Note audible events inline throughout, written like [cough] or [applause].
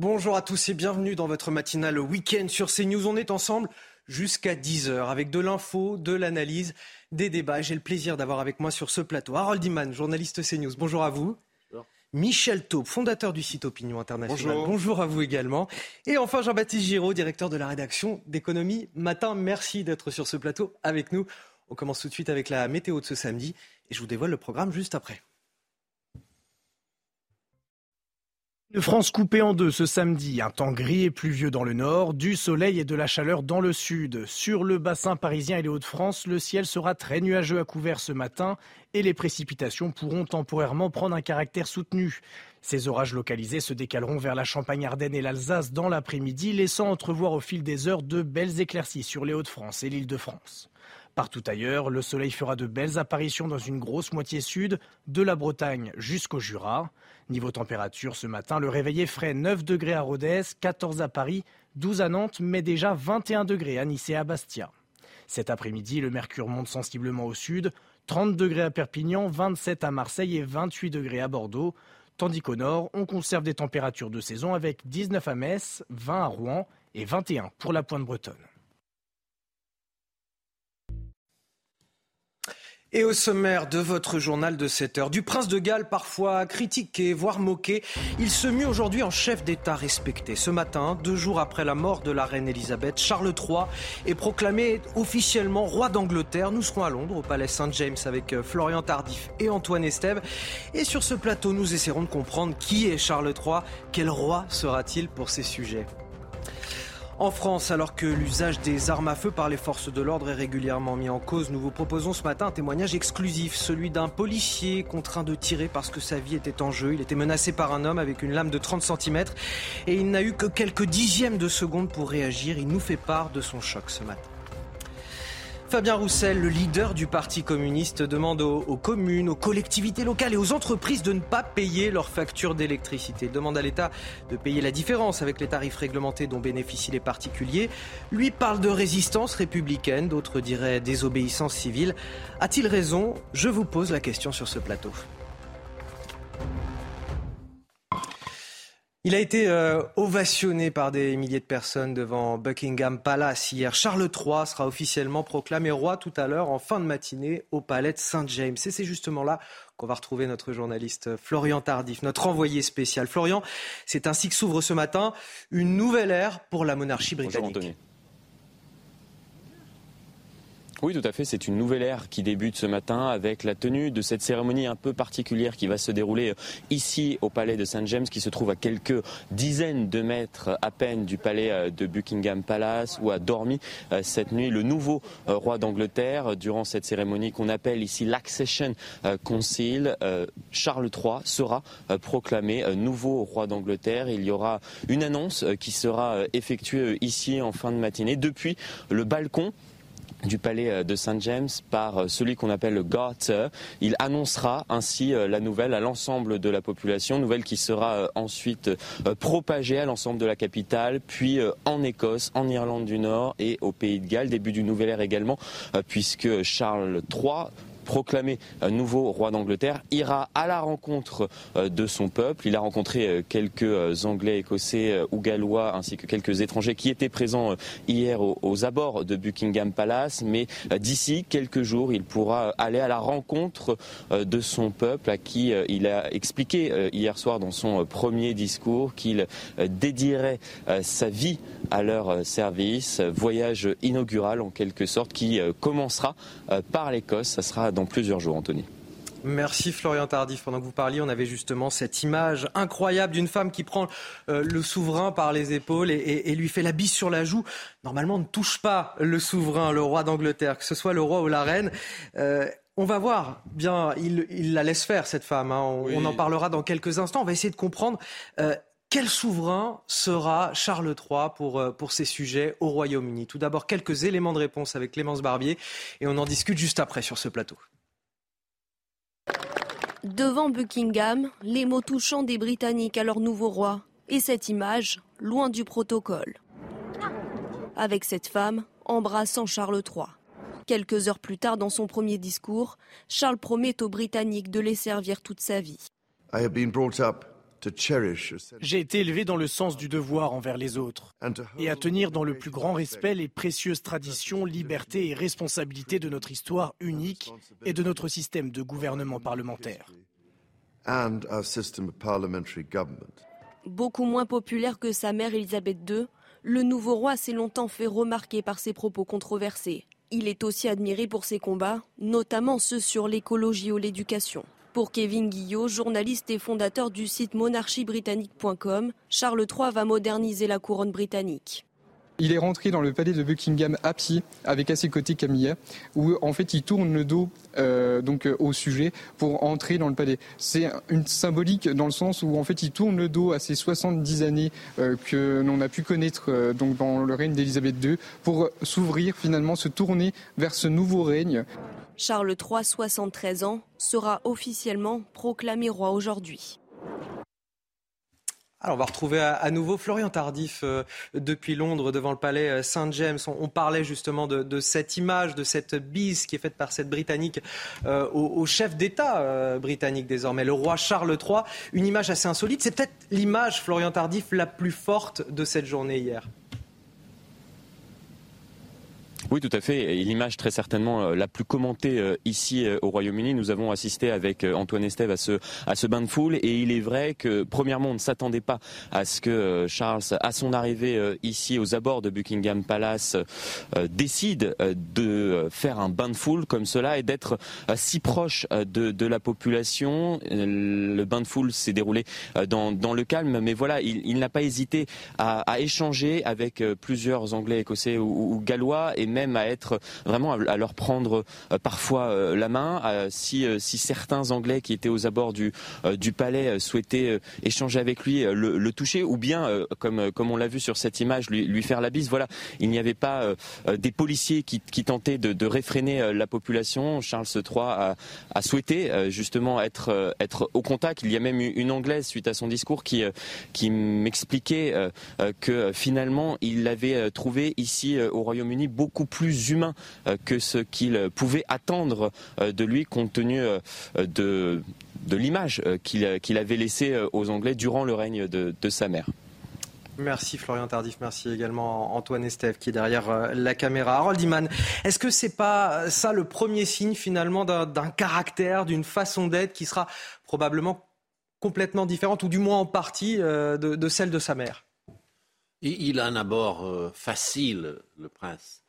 Bonjour à tous et bienvenue dans votre matinale week-end sur CNews. On est ensemble jusqu'à 10h avec de l'info, de l'analyse, des débats. J'ai le plaisir d'avoir avec moi sur ce plateau Harold Iman, journaliste CNews. Bonjour à vous. Michel Taube, fondateur du site Opinion Internationale. Bonjour. Bonjour à vous également. Et enfin Jean-Baptiste Giraud, directeur de la rédaction d'Économie Matin. Merci d'être sur ce plateau avec nous. On commence tout de suite avec la météo de ce samedi et je vous dévoile le programme juste après. Une France coupée en deux ce samedi, un temps gris et pluvieux dans le nord, du soleil et de la chaleur dans le sud. Sur le bassin parisien et les Hauts-de-France, le ciel sera très nuageux à couvert ce matin et les précipitations pourront temporairement prendre un caractère soutenu. Ces orages localisés se décaleront vers la Champagne-Ardenne et l'Alsace dans l'après-midi, laissant entrevoir au fil des heures de belles éclaircies sur les Hauts-de-France et l'Île-de-France. Partout ailleurs, le soleil fera de belles apparitions dans une grosse moitié sud, de la Bretagne jusqu'au Jura. Niveau température, ce matin, le réveil est frais 9 degrés à Rodez, 14 à Paris, 12 à Nantes, mais déjà 21 degrés à Nice et à Bastia. Cet après-midi, le mercure monte sensiblement au sud, 30 degrés à Perpignan, 27 à Marseille et 28 degrés à Bordeaux. Tandis qu'au nord, on conserve des températures de saison avec 19 à Metz, 20 à Rouen et 21 pour la pointe bretonne. Et au sommaire de votre journal de 7 heures, du prince de Galles parfois critiqué, voire moqué, il se mue aujourd'hui en chef d'État respecté. Ce matin, deux jours après la mort de la reine Elisabeth, Charles III est proclamé officiellement roi d'Angleterre. Nous serons à Londres, au palais Saint-James, avec euh, Florian Tardif et Antoine Estève. Et sur ce plateau, nous essaierons de comprendre qui est Charles III, quel roi sera-t-il pour ces sujets? En France, alors que l'usage des armes à feu par les forces de l'ordre est régulièrement mis en cause, nous vous proposons ce matin un témoignage exclusif, celui d'un policier contraint de tirer parce que sa vie était en jeu. Il était menacé par un homme avec une lame de 30 cm et il n'a eu que quelques dixièmes de seconde pour réagir. Il nous fait part de son choc ce matin. Fabien Roussel, le leader du Parti communiste, demande aux, communes, aux collectivités locales et aux entreprises de ne pas payer leurs factures d'électricité. Demande à l'État de payer la différence avec les tarifs réglementés dont bénéficient les particuliers. Lui parle de résistance républicaine, d'autres diraient désobéissance civile. A-t-il raison? Je vous pose la question sur ce plateau. Il a été euh, ovationné par des milliers de personnes devant Buckingham Palace hier. Charles III sera officiellement proclamé roi tout à l'heure en fin de matinée au palais de Saint James. Et c'est justement là qu'on va retrouver notre journaliste Florian Tardif, notre envoyé spécial. Florian, c'est ainsi que s'ouvre ce matin une nouvelle ère pour la monarchie britannique. Bonjour, oui, tout à fait. C'est une nouvelle ère qui débute ce matin avec la tenue de cette cérémonie un peu particulière qui va se dérouler ici au palais de Saint James, qui se trouve à quelques dizaines de mètres à peine du palais de Buckingham Palace, où a dormi cette nuit le nouveau roi d'Angleterre. Durant cette cérémonie qu'on appelle ici l'Accession Council, Charles III sera proclamé nouveau roi d'Angleterre. Il y aura une annonce qui sera effectuée ici en fin de matinée depuis le balcon du palais de Saint James par celui qu'on appelle le Garter. Il annoncera ainsi la nouvelle à l'ensemble de la population, nouvelle qui sera ensuite propagée à l'ensemble de la capitale, puis en Écosse, en Irlande du Nord et au Pays de Galles. Début du nouvel ère également, puisque Charles III proclamé nouveau roi d'Angleterre, ira à la rencontre de son peuple. Il a rencontré quelques Anglais, Écossais ou Gallois, ainsi que quelques étrangers qui étaient présents hier aux abords de Buckingham Palace. Mais d'ici quelques jours, il pourra aller à la rencontre de son peuple, à qui il a expliqué hier soir dans son premier discours qu'il dédierait sa vie à leur service. Voyage inaugural en quelque sorte qui commencera par l'Écosse. Plusieurs jours, Anthony. Merci Florian Tardif. Pendant que vous parliez, on avait justement cette image incroyable d'une femme qui prend euh, le souverain par les épaules et, et, et, lui fait la bise sur la joue. Normalement, on ne touche pas le souverain, le roi d'Angleterre, que ce soit le roi ou la reine. Euh, on va voir. Bien, il, la laisse faire, cette femme. Hein. On, en parlera dans quelques instants. On va essayer de comprendre euh, quel souverain sera Charles III pour, euh, pour ces sujets au Royaume-Uni? Tout d'abord, quelques éléments de réponse avec Clémence Barbier. Et on en discute juste après sur ce plateau. Devant Buckingham, les mots touchants des Britanniques à leur nouveau roi. Et cette image, loin du protocole. Avec cette femme embrassant Charles III. Quelques heures plus tard, dans son premier discours, Charles promet aux Britanniques de les servir toute sa vie. J'ai été élevé dans le sens du devoir envers les autres et à tenir dans le plus grand respect les précieuses traditions, libertés et responsabilités de notre histoire unique et de notre système de gouvernement parlementaire. Beaucoup moins populaire que sa mère Elisabeth II, le nouveau roi s'est longtemps fait remarquer par ses propos controversés. Il est aussi admiré pour ses combats, notamment ceux sur l'écologie ou l'éducation. Pour Kevin Guillot, journaliste et fondateur du site monarchiebritannique.com, Charles III va moderniser la couronne britannique. Il est rentré dans le palais de Buckingham à pied avec à ses côtés Camilla, où en fait il tourne le dos euh, donc euh, au sujet pour entrer dans le palais. C'est une symbolique dans le sens où en fait il tourne le dos à ces 70 années euh, que l'on a pu connaître donc dans le règne d'Élisabeth II pour s'ouvrir finalement, se tourner vers ce nouveau règne. Charles III, 73 ans, sera officiellement proclamé roi aujourd'hui. Alors on va retrouver à, nouveau Florian Tardif euh, depuis Londres devant le palais euh, Saint-James. On, parlait justement de, cette image, de cette bise qui est faite par cette Britannique euh, au, chef d'État britannique désormais, le roi Charles III. Une image assez insolite. C'est peut-être l'image, Florian Tardif, la plus forte de cette journée hier. Oui, tout à fait. L'image très certainement euh, la plus commentée euh, ici euh, au Royaume-Uni. Nous avons assisté avec Antoine Estève à ce, à ce bain de foule et il est vrai que premièrement on ne s'attendait pas à ce que Charles, à son arrivée ici aux abords de Buckingham Palace, décide de faire un bain de foule comme cela et d'être si proche de, de, la population. Le bain de foule s'est déroulé dans, dans, le calme, mais voilà, il, n'a pas hésité à, à, échanger avec plusieurs Anglais, Écossais ou, ou Gallois et même à être vraiment à, leur prendre euh, parfois euh, la main. si, euh, si certains Anglais qui étaient aux abords du, du palais souhaitaient échanger avec lui, le, toucher, ou bien, comme, comme on l'a vu sur cette image, lui, lui faire la bise. Voilà, il n'y avait pas des policiers qui, tentaient de, réfréner la population. Charles III a, a souhaité justement être, être au contact. Il y a même une Anglaise suite à son discours qui, qui m'expliquait que finalement il avait trouvé ici au Royaume-Uni beaucoup plus humain euh, que ce qu'il pouvait attendre euh, de lui compte tenu euh, de, de l'image qu'il avait laissée aux Anglais durant le règne de, sa mère. Merci Florian Tardif, merci également Antoine Estève qui est derrière la caméra. Harold Iman, est-ce que c'est pas ça le premier signe finalement d'un caractère, d'une façon d'être qui sera probablement complètement différente ou du moins en partie de, celle de sa mère? Il a un abord facile, le prince.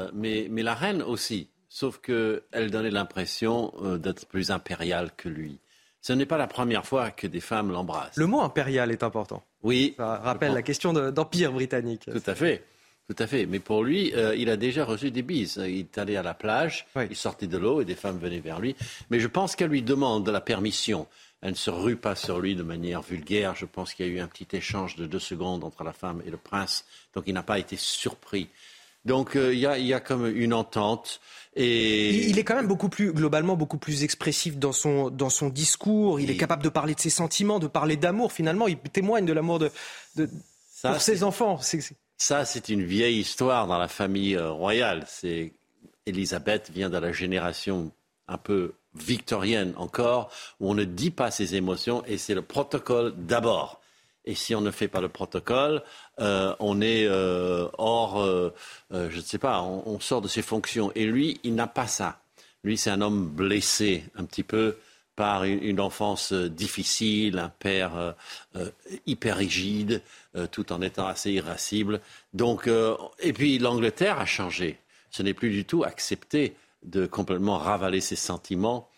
Euh, mais, la reine aussi, sauf qu'elle donnait l'impression euh, d'être plus impériale que lui. Ce n'est pas la première fois que des femmes l'embrassent. Le mot impérial est important. Oui. Ça rappelle la question d'empire britannique. Tout à fait. Tout à fait. Mais pour lui, euh, il a déjà reçu des bises. Il est allé à la plage, il sortait de l'eau et des femmes venaient vers lui. Mais je pense qu'elle lui demande la permission. Elle ne se rue pas sur lui de manière vulgaire. Je pense qu'il y a eu un petit échange de deux secondes entre la femme et le prince. Donc il n'a pas été surpris. Donc euh, il y, a, comme une entente. Et... Il est quand même beaucoup plus, globalement, beaucoup plus expressif dans son, dans son discours. Il est capable de parler de ses sentiments, de parler d'amour. Finalement, il témoigne de l'amour de, de, pour ses enfants. Ça, c'est une vieille histoire dans la famille euh, royale. C'est Elisabeth vient de la génération un peu victorienne encore, où on ne dit pas ses émotions et c'est le protocole d'abord. Et si on ne fait pas le protocole, euh, on est euh, hors, euh, je ne sais pas, on, sort de ses fonctions. Et lui, il n'a pas ça. Lui, c'est un homme blessé un petit peu par une, enfance difficile, un père hyper rigide, tout en étant assez irascible. Donc, et puis l'Angleterre a changé. Ce n'est plus du tout accepté de complètement ravaler ses sentiments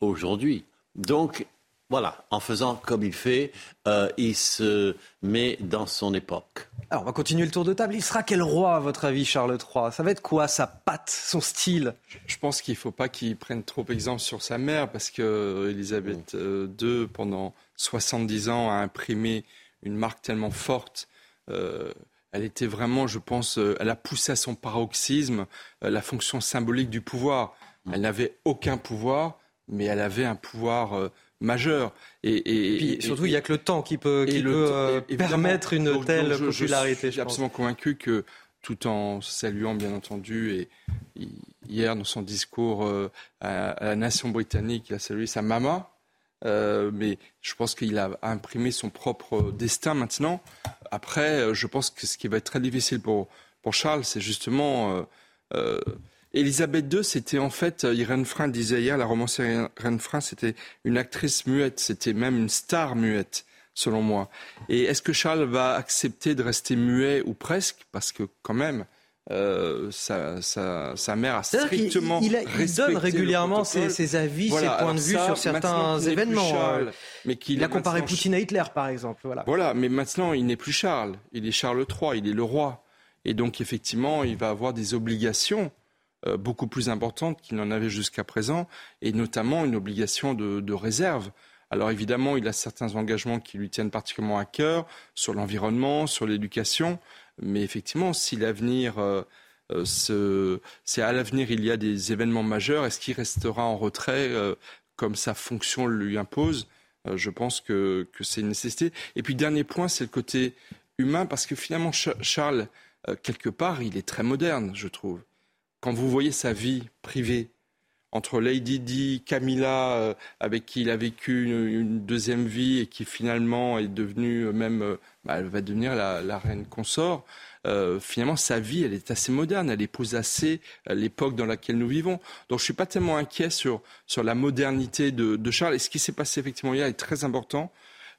aujourd'hui. Donc, voilà, en faisant comme il fait, euh, il se met dans son époque. Alors, on va continuer le tour de table. Il sera quel roi, à votre avis, Charles III Ça va être quoi, sa patte, son style? Je pense qu'il ne faut pas qu'il prenne trop exemple sur sa mère, parce que Elisabeth II, euh, pendant 70 ans, a imprimé une marque tellement forte. Euh, elle était vraiment, je pense, euh, elle a poussé à son paroxysme la fonction symbolique du pouvoir. Elle n'avait aucun pouvoir, mais elle avait un pouvoir majeur. Et, surtout, il n'y a que le temps qui peut, euh, permettre une telle popularité. Je suis absolument convaincu que, tout en saluant bien entendu, et hier dans son discours euh, à, la nation britannique, il a salué sa maman. Euh, mais je pense qu'il a imprimé son propre destin maintenant. Après, je pense que ce qui va être très difficile pour, pour Charles, c'est justement Elisabeth II, c'était en fait, euh, Irène Frein disait hier, la romancière Irène Frein, c'était une actrice muette, c'était même une star muette, selon moi. Et est-ce que Charles va accepter de rester muet ou presque? Parce que quand même, euh, sa, mère a strictement il, il, donne régulièrement ses, avis, ses points de vue sur certains événements. Euh, mais il a comparé Poutine à Hitler, par exemple. Voilà. voilà, mais maintenant, il n'est plus Charles. Il est Charles III, il est le roi. Et donc, effectivement, il va avoir des obligations beaucoup plus importante qu'il n'en avait jusqu'à présent, et notamment une obligation de, réserve. Alors évidemment, il a certains engagements qui lui tiennent particulièrement à cœur sur l'environnement, sur l'éducation, mais effectivement, si l'avenir euh, euh, c'est à l'avenir il y a des événements majeurs, est-ce qu'il restera en retrait comme sa fonction lui impose? Je pense que, que c'est une nécessité. Et puis dernier point, c'est le côté humain, parce que finalement Charles, quelque part, il est très moderne, je trouve quand vous voyez sa vie privée, entre Lady Di, Camilla, euh, avec qui il a vécu une, deuxième vie et qui finalement est devenue euh, même, euh, bah, elle va devenir la, reine consort. finalement, sa vie, elle est assez moderne, elle épouse assez l'époque dans laquelle nous vivons. Donc, je suis pas tellement inquiet sur, sur la modernité de, de Charles. Et ce qui s'est passé effectivement hier est très important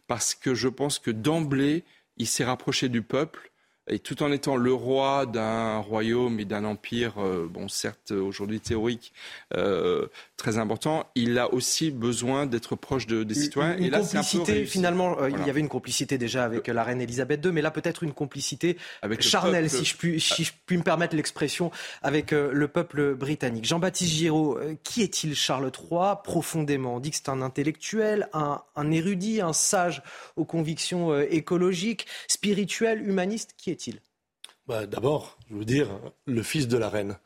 parce que je pense que d'emblée, il s'est rapproché du peuple et tout en étant le roi d'un royaume et d'un empire, euh, bon certes aujourd'hui théorique, euh, très important, il a aussi besoin d'être proche de, des citoyens. Une, et là, complicité, finalement, euh, il y avait une complicité déjà avec la reine Elisabeth II, mais là peut-être une complicité avec charnelle, si je, puis, si je puis me permettre l'expression, avec le peuple britannique. Jean-Baptiste Giraud, qui est-il Charles III profondément? On dit que c'est un intellectuel, un, un, érudit, un sage aux convictions écologiques, spirituelles, humanistes. Qui est-il? Bah, D'abord, je veux dire, le fils de la reine.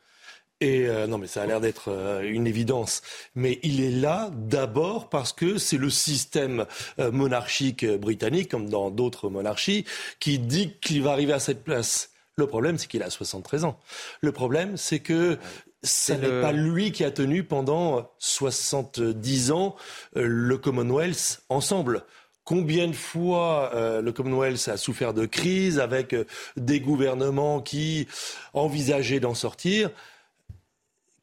Et euh, non, mais ça a l'air d'être euh, une évidence. Mais il est là d'abord parce que c'est le système euh, monarchique britannique, comme dans d'autres monarchies, qui dit qu'il va arriver à cette place. Le problème, c'est qu'il a 73 ans. Le problème, c'est que ce n'est pas lui qui a tenu pendant 70 ans le Commonwealth ensemble. Combien de fois euh, le Commonwealth a souffert de crise avec euh, des gouvernements qui envisageaient d'en sortir?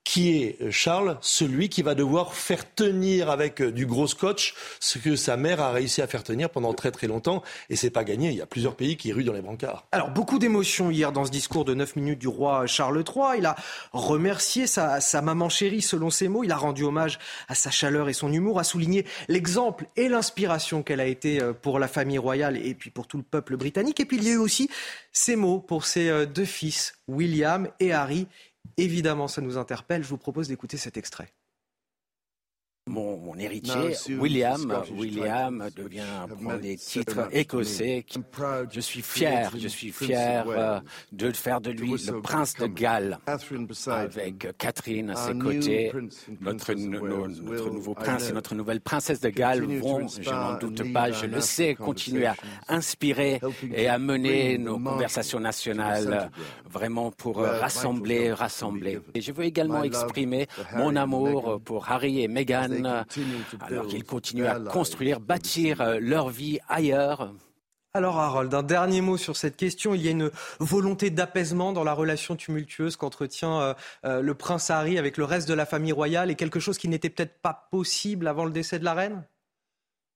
Qui est euh, Charles, celui qui va devoir faire tenir avec euh, du gros scotch ce que sa mère a réussi à faire tenir pendant très très longtemps. Et c'est pas gagné. Il y a plusieurs pays qui ruent dans les brancards. Alors beaucoup d'émotions hier dans ce discours de 9 minutes du roi Charles III. Il a remercié sa, maman chérie selon ses mots. Il a rendu hommage à sa chaleur et son humour, a souligné l'exemple et l'inspiration qu'elle a été euh, pour la famille royale et puis pour tout le peuple britannique. Et puis il y a eu aussi ces mots pour ses deux fils, William et Harry. Évidemment, ça nous interpelle. Je vous propose d'écouter cet extrait. Mon, héritier, William, William devient prendre des titres écossais. Je suis fier, je suis fier euh, de faire de lui le prince de Galles, avec Catherine à ses côtés. Notre, notre nouveau prince et notre nouvelle princesse de Galles vont, je n'en doute pas, je le sais, continuer à inspirer et à mener nos conversations nationales vraiment pour rassembler, rassembler. Et je veux également exprimer mon amour pour Harry et Meghan alors qu'ils continuent à construire, bâtir euh, leur vie ailleurs. Alors Harold, un dernier mot sur cette question. Il y a une volonté d'apaisement dans la relation tumultueuse qu'entretient euh, euh, le prince Harry avec le reste de la famille royale et quelque chose qui n'était peut-être pas possible avant le décès de la reine?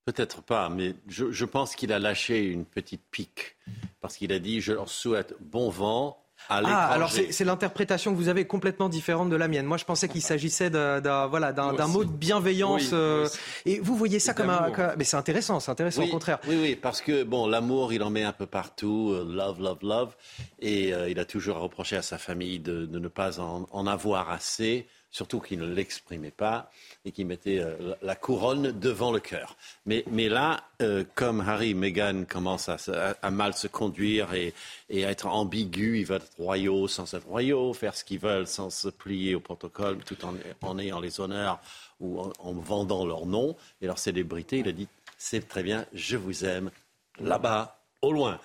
Peut-être pas, mais je, je pense qu'il a lâché une petite pique parce qu'il a dit je leur souhaite bon vent ah, alors c'est l'interprétation que vous avez complètement différente de la mienne. Moi, je pensais qu'il s'agissait d'un voilà, d'un mot de bienveillance. Euh, et vous voyez ça comme un. Mais c'est intéressant, c'est intéressant au contraire. Oui, oui, parce que bon, l'amour, il en met un peu partout. Euh, love, love, love. Et euh, il a toujours reproché à sa famille de, de ne pas en, en avoir assez surtout qu'il ne l'exprimait pas et qu'il mettait euh, la couronne devant le cœur. Mais, là, euh, comme Harry et Meghan commencent à, mal se conduire et, à être ambigus, ils veulent être royaux sans être royaux, faire ce qu'ils veulent sans se plier au protocole, tout en, en ayant les honneurs ou en vendant leur nom et leur célébrité, il a dit, c'est très bien, je vous aime, là-bas, au loin.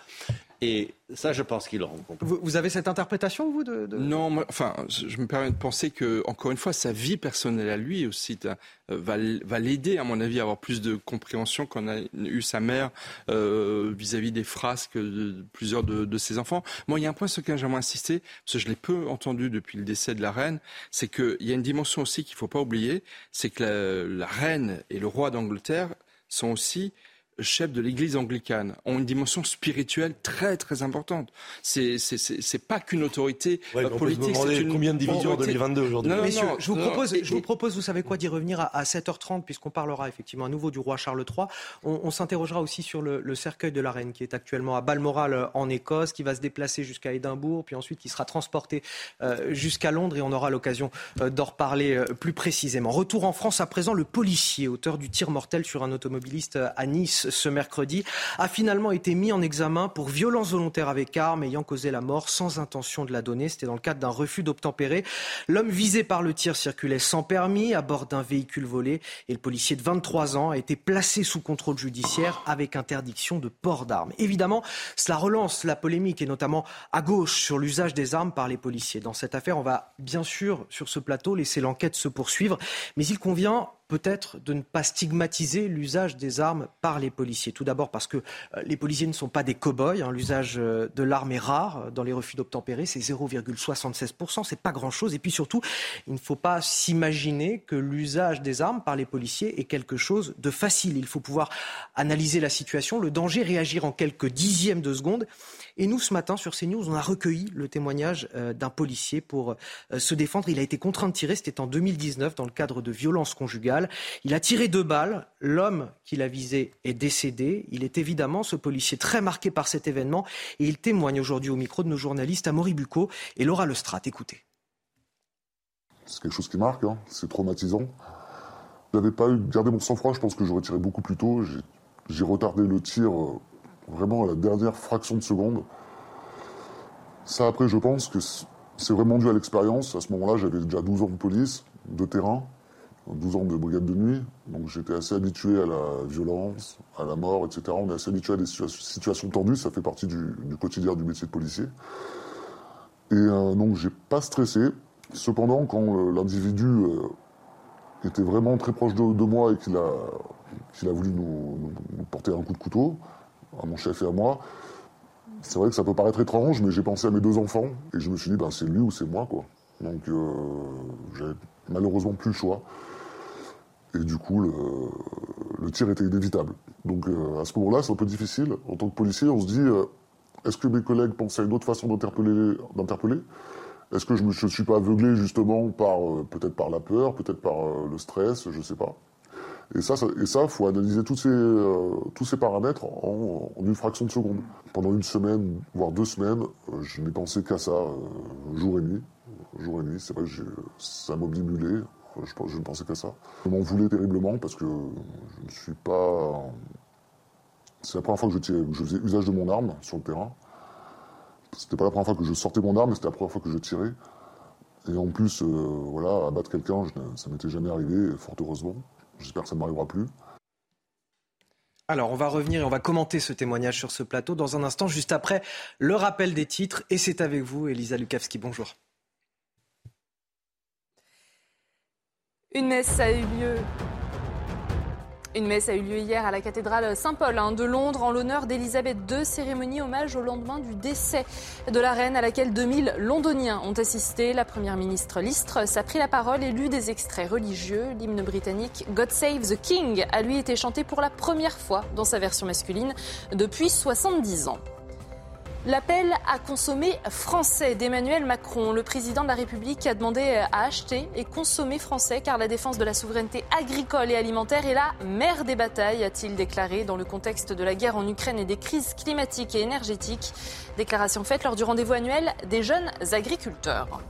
Et ça, je pense qu'ils l'auront compris. Vous, avez cette interprétation, vous de, Non, enfin, je me permets de penser que, encore une fois, sa vie personnelle à lui aussi euh, va, va l'aider, à mon avis, à avoir plus de compréhension qu'en a eu sa mère euh, vis-à-vis des frasques de plusieurs de, ses enfants. Moi, il y a un point sur lequel j'aimerais insister, parce que je l'ai peu entendu depuis le décès de la reine, c'est qu'il y a une dimension aussi qu'il ne faut pas oublier, c'est que la reine et le roi d'Angleterre sont aussi chefs de l'Église anglicane ont une dimension spirituelle très très importante. C'est c'est pas qu'une autorité ouais, politique. C'est une combien de divisions en 2022 aujourd'hui Messieurs, je vous propose, je vous propose, vous savez quoi, d'y revenir à, 7h30 puisqu'on parlera effectivement à nouveau du roi Charles III. On, s'interrogera aussi sur le, cercueil de la reine qui est actuellement à Balmoral euh, en Écosse, qui va se déplacer jusqu'à Édimbourg, puis ensuite qui sera transporté euh, jusqu'à Londres et on aura l'occasion euh, d'en reparler plus précisément. Retour en France à présent, le policier auteur du tir mortel sur un automobiliste à Nice ce mercredi, a finalement été mis en examen pour violence volontaire avec arme ayant causé la mort sans intention de la donner. C'était dans le cadre d'un refus d'obtempérer. L'homme visé par le tir circulait sans permis à bord d'un véhicule volé et le policier de 23 ans a été placé sous contrôle judiciaire avec interdiction de port d'armes. Évidemment, cela relance la polémique et notamment à gauche sur l'usage des armes par les policiers. Dans cette affaire, on va bien sûr sur ce plateau laisser l'enquête se poursuivre, mais il convient peut-être de ne pas stigmatiser l'usage des armes par les policiers. Tout d'abord parce que euh, les policiers ne sont pas des cow-boys. Hein. L'usage euh, de l'arme est rare dans les refus d'obtempérer. C'est 0,76%. C'est pas grand-chose. Et puis surtout, il ne faut pas s'imaginer que l'usage des armes par les policiers est quelque chose de facile. Il faut pouvoir analyser la situation, le danger, réagir en quelques dixièmes de seconde. Et nous, ce matin, sur CNews, on a recueilli le témoignage euh, d'un policier pour se défendre. Il a été contraint de tirer. C'était en 2019 dans le cadre de violences conjugales. Il a tiré deux balles. L'homme qu'il a visé est décédé. Il est évidemment, ce policier, très marqué par cet événement. Et il témoigne aujourd'hui au micro de nos journalistes Amaury Bucco et Laura Lestrade. Écoutez. C'est quelque chose qui marque, hein. c'est traumatisant. Je n'avais pas eu gardé mon sang-froid, je pense que j'aurais tiré beaucoup plus tôt. J'ai retardé le tir euh, vraiment à la dernière fraction de seconde. Ça, après, je pense que c'est vraiment dû à l'expérience. À ce moment-là, j'avais déjà 12 ans de police, de terrain. 12 ans de brigade de nuit, donc j'étais assez habitué à la violence, à la mort, etc. On est assez habitué à des situations tendues, ça fait partie du, quotidien du métier de policier. Et euh, donc j'ai pas stressé. Cependant, quand euh, l'individu euh, était vraiment très proche de, moi et qu'il a, voulu nous, porter un coup de couteau, à mon chef et à moi, c'est vrai que ça peut paraître étrange, mais j'ai pensé à mes deux enfants et je me suis dit, ben, c'est lui ou c'est moi, quoi. Donc j'avais malheureusement plus le choix. Et du coup, le, tir était inévitable. Donc euh, à ce moment-là, c'est un peu difficile. En tant que policier, on se dit, euh, est-ce que mes collègues pensent à une autre façon d'interpeller Est-ce que je ne suis pas aveuglé justement par euh, peut-être par la peur, peut-être par le stress, je ne sais pas. Et ça, il ça, faut analyser tous ces, tous ces paramètres en, une fraction de seconde. Pendant une semaine, voire deux semaines, je n'ai pensé qu'à ça, jour et nuit. Jour et nuit, c'est vrai que ça m'obnibulait. Je, je, ne pensais qu'à ça. Je m'en voulais terriblement parce que je ne suis pas. C'est la première fois que je, je faisais usage de mon arme sur le terrain. C'était pas la première fois que je sortais mon arme, mais c'était la première fois que je tirais. Et en plus, euh, voilà, abattre quelqu'un, ça m'était jamais arrivé, fort heureusement. J'espère que ça ne m'arrivera plus. Alors, on va revenir et on va commenter ce témoignage sur ce plateau dans un instant, juste après le rappel des titres. Et c'est avec vous, Elisa Lukavski. Bonjour. Une messe a eu lieu. Une messe a eu lieu hier à la cathédrale Saint-Paul hein, de Londres en l'honneur d'Elisabeth II, cérémonie hommage au lendemain du décès de la reine à laquelle 2000 londoniens ont assisté. La première ministre Listre a pris la parole et lu des extraits religieux. L'hymne britannique God Save the King a lui été chanté pour la première fois dans sa version masculine depuis 70 ans. L'appel à consommer français d'Emmanuel Macron. Le président de la République a demandé à acheter et consommer français car la défense de la souveraineté agricole et alimentaire est la mère des batailles, a-t-il déclaré dans le contexte de la guerre en Ukraine et des crises climatiques et énergétiques. Déclaration faite lors du rendez-vous annuel des jeunes agriculteurs.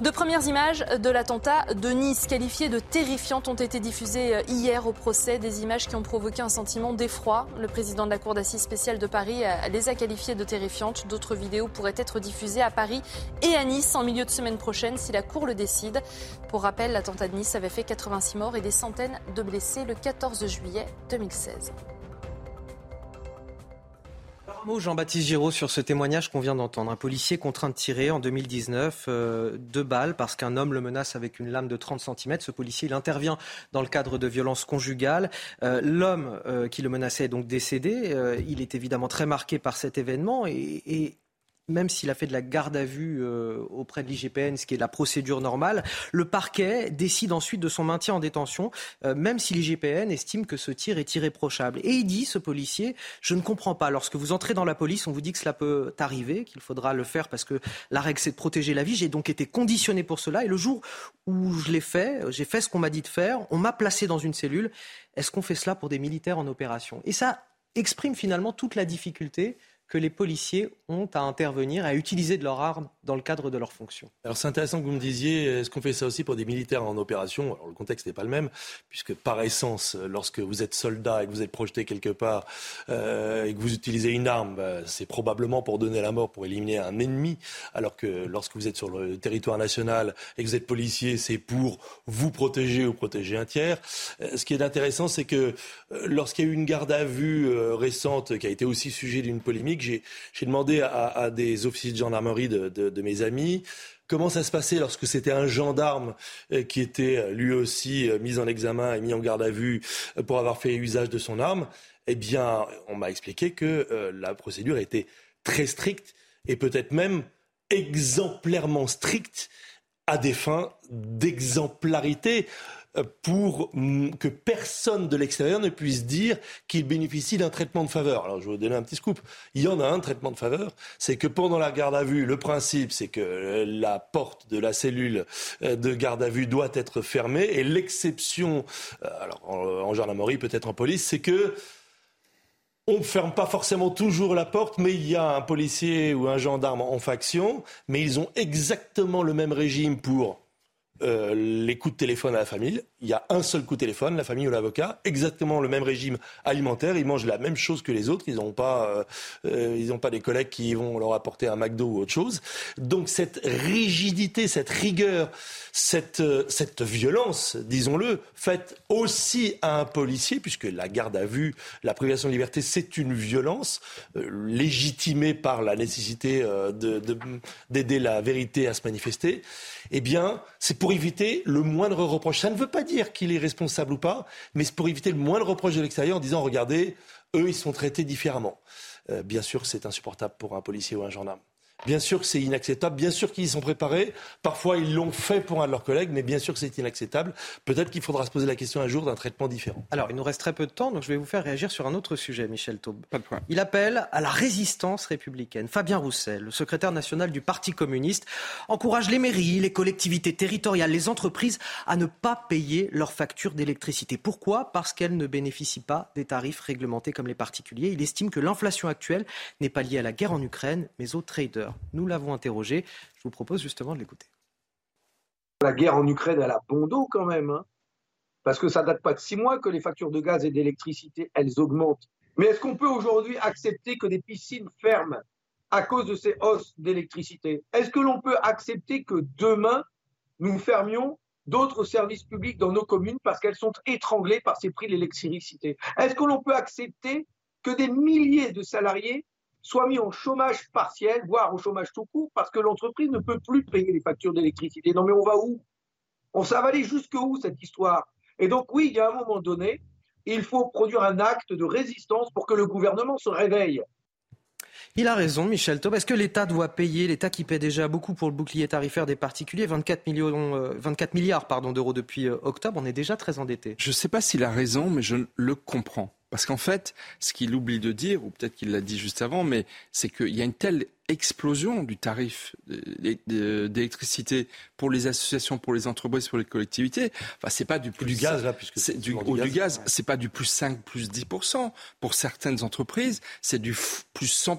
De premières images de l'attentat de Nice, qualifiées de terrifiantes, ont été diffusées euh, hier au procès. Des images qui ont provoqué un sentiment d'effroi. Le président de la Cour d'assises spéciale de Paris euh, les a qualifiées de terrifiantes. D'autres vidéos pourraient être diffusées à Paris et à Nice en milieu de semaine prochaine si la Cour le décide. Pour rappel, l'attentat de Nice avait fait 86 morts et des centaines de blessés le 14 juillet 2016 mot, Jean-Baptiste Giraud, sur ce témoignage qu'on vient d'entendre. Un policier contraint de tirer en 2019 euh, deux balles parce qu'un homme le menace avec une lame de 30 cm. Ce policier, il intervient dans le cadre de violences conjugales. Euh, l'homme euh, qui le menaçait est donc décédé. il est évidemment très marqué par cet événement et, et même s'il a fait de la garde à vue euh, auprès de l'IGPN, ce qui est la procédure normale, le parquet décide ensuite de son maintien en détention, euh, même si l'IGPN estime que ce tir est irréprochable. Et il dit, ce policier, je ne comprends pas. Lorsque vous entrez dans la police, on vous dit que cela peut arriver, qu'il faudra le faire parce que la règle c'est de protéger la vie. J'ai donc été conditionné pour cela. Et le jour où je l'ai fait, j'ai fait ce qu'on m'a dit de faire, on m'a placé dans une cellule. Est-ce qu'on fait cela pour des militaires en opération? Et ça exprime finalement toute la difficulté que les policiers ont à intervenir, à utiliser de leur arme dans le cadre de leur fonction. Alors c'est intéressant que vous me disiez, est-ce qu'on fait ça aussi pour des militaires en opération? Alors le contexte n'est pas le même, puisque par essence, lorsque vous êtes soldat et que vous êtes projeté quelque part euh, et que vous utilisez une arme, bah, c'est probablement pour donner la mort, pour éliminer un ennemi, alors que lorsque vous êtes sur le territoire national et que vous êtes policier, c'est pour vous protéger ou protéger un tiers. Euh, ce qui est intéressant, c'est que euh, lorsqu'il y a eu une garde à vue récente qui a été aussi sujet d'une polémique, j'ai demandé à, des officiers de gendarmerie de, mes amis comment ça se passait lorsque c'était un gendarme euh, qui était euh, lui aussi euh, mis en examen et mis en garde à vue pour avoir fait usage de son arme. Eh bien, on m'a expliqué que la procédure était très stricte et peut-être même exemplairement stricte à des fins d'exemplarité pour mm, que personne de l'extérieur ne puisse dire qu'il bénéficie d'un traitement de faveur. Alors je vais vous donner un petit scoop. Il y en a un traitement de faveur, c'est que pendant la garde à vue, le principe c'est que la porte de la cellule euh, de garde à vue doit être fermée et l'exception, euh, alors en, gendarmerie peut-être en police, c'est que on ne ferme pas forcément toujours la porte, mais il y a un policier ou un gendarme en faction, mais ils ont exactement le même régime pour euh, les coups de téléphone à la famille. Il y a un seul coup de téléphone, la famille ou l'avocat, exactement le même régime alimentaire. Ils mangent la même chose que les autres. Ils n'ont pas, euh, euh, ils n'ont pas des collègues qui vont leur apporter un McDo ou autre chose. Donc cette rigidité, cette rigueur, cette, cette violence, disons-le, faite aussi à un policier, puisque la garde à vue, la privation de liberté, c'est une violence légitimée par la nécessité d'aider la vérité à se manifester. Eh bien, c'est pour éviter le moindre reproche. Ça ne veut pas dire qu'il est responsable ou pas, mais c'est pour éviter le moindre reproche de l'extérieur en disant regardez, eux, ils sont traités différemment. Euh, bien sûr, c'est insupportable pour un policier ou un gendarme. Bien sûr que c'est inacceptable, bien sûr qu'ils y sont préparés. Parfois, ils l'ont fait pour un de leurs collègues, mais bien sûr que c'est inacceptable. Peut-être qu'il faudra se poser la question un jour d'un traitement différent. Alors, il nous reste très peu de temps, donc je vais vous faire réagir sur un autre sujet, Michel Taube. Il appelle à la résistance républicaine. Fabien Roussel, le secrétaire national du Parti communiste, encourage les mairies, les collectivités territoriales, les entreprises à ne pas payer leurs factures d'électricité. Pourquoi? Parce qu'elles ne bénéficient pas des tarifs réglementés comme les particuliers. Il estime que l'inflation actuelle n'est pas liée à la guerre en Ukraine, mais aux traders. Nous l'avons interrogé. Je vous propose justement de l'écouter. La guerre en Ukraine, elle a bon dos quand même. Hein. parce que ça date pas de six mois que les factures de gaz et d'électricité, elles augmentent. Mais est-ce qu'on peut aujourd'hui accepter que des piscines ferment à cause de ces hausses d'électricité? Est-ce que l'on peut accepter que demain, nous fermions d'autres services publics dans nos communes parce qu'elles sont étranglées par ces prix de l'électricité? Est-ce que l'on peut accepter que des milliers de salariés soit mis en chômage partiel, voire au chômage tout court, parce que l'entreprise ne peut plus payer les factures d'électricité. Non mais on va où? On s'est avalé jusque où cette histoire? Et donc oui, il y a un moment donné, il faut produire un acte de résistance pour que le gouvernement se réveille. Il a raison, Michel Taub. Est-ce que l'État doit payer, l'État qui paie déjà beaucoup pour le bouclier tarifaire des particuliers, 24, millions, 24 euh, milliards d'euros depuis euh, octobre, on est déjà très endetté. Je ne sais pas s'il a raison, mais je le comprends. Parce qu'en fait, ce qu'il oublie de dire, ou peut-être qu'il l'a dit juste avant, mais c'est qu'il y a une telle explosion du tarif d'électricité pour les associations, pour les entreprises, pour les collectivités. Enfin, c'est pas du plus du gaz là, puisque c'est du, du, du gaz. C'est pas du plus 5, plus 10 Pour certaines entreprises, c'est du plus 100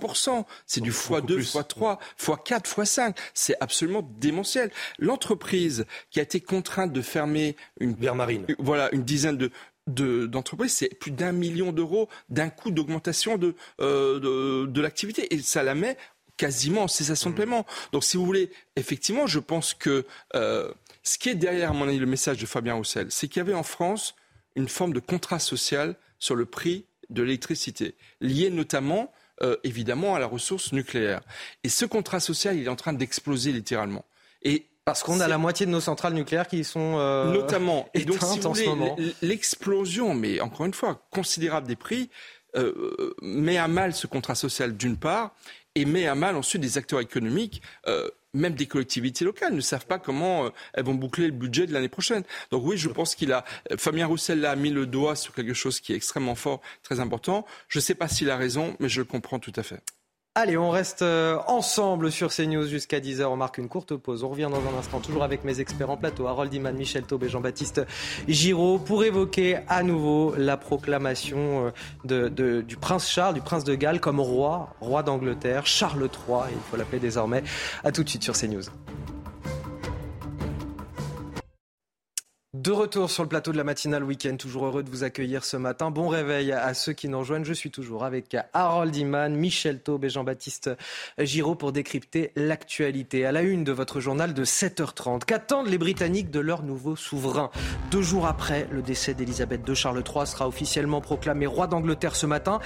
C'est du x 2, x 3, x 4, x 5. C'est absolument démentiel. L'entreprise qui a été contrainte de fermer une marine, voilà, une dizaine de d'entreprises, c'est plus d'un million d'euros d'un coût d'augmentation de, euh, de, de l'activité. Et ça la met quasiment en cessation de mmh. paiement. Donc, si vous voulez, effectivement, je pense que euh, ce qui est derrière, à mon avis, le message de Fabien Roussel, c'est qu'il y avait en France une forme de contrat social sur le prix de l'électricité, lié notamment, euh, évidemment, à la ressource nucléaire. Et ce contrat social, il est en train d'exploser littéralement. Et parce qu'on a la moitié de nos centrales nucléaires qui sont euh, notamment et donc si vous l'explosion, mais encore une fois considérable des prix, euh, met à mal ce contrat social d'une part et met à mal ensuite des acteurs économiques. Euh, même des collectivités locales ne savent pas comment elles vont boucler le budget de l'année prochaine. Donc oui, je pense qu'il a Fabien Roussel a mis le doigt sur quelque chose qui est extrêmement fort, très important. Je ne sais pas s'il a raison, mais je le comprends tout à fait. Allez, on reste euh, ensemble sur CNews jusqu'à 10h. On marque une courte pause. On revient dans un instant, toujours avec mes experts en plateau, Harold Iman, Michel Taube et Jean-Baptiste Giraud, pour évoquer à nouveau la proclamation euh, du prince Charles, du prince de Galles, comme roi, roi d'Angleterre, Charles III, il faut l'appeler désormais. À tout de suite sur CNews. De retour sur le plateau de la matinale week-end, toujours heureux de vous accueillir ce matin. Bon réveil à ceux qui nous rejoignent. Je suis toujours avec Harold Iman, Michel Taube et Jean-Baptiste Giraud pour décrypter l'actualité. À la une de votre journal de 7h30, qu'attendent les Britanniques de leur nouveau souverain? Deux jours après le décès d'Elisabeth II, Charles III sera officiellement proclamé roi d'Angleterre ce matin.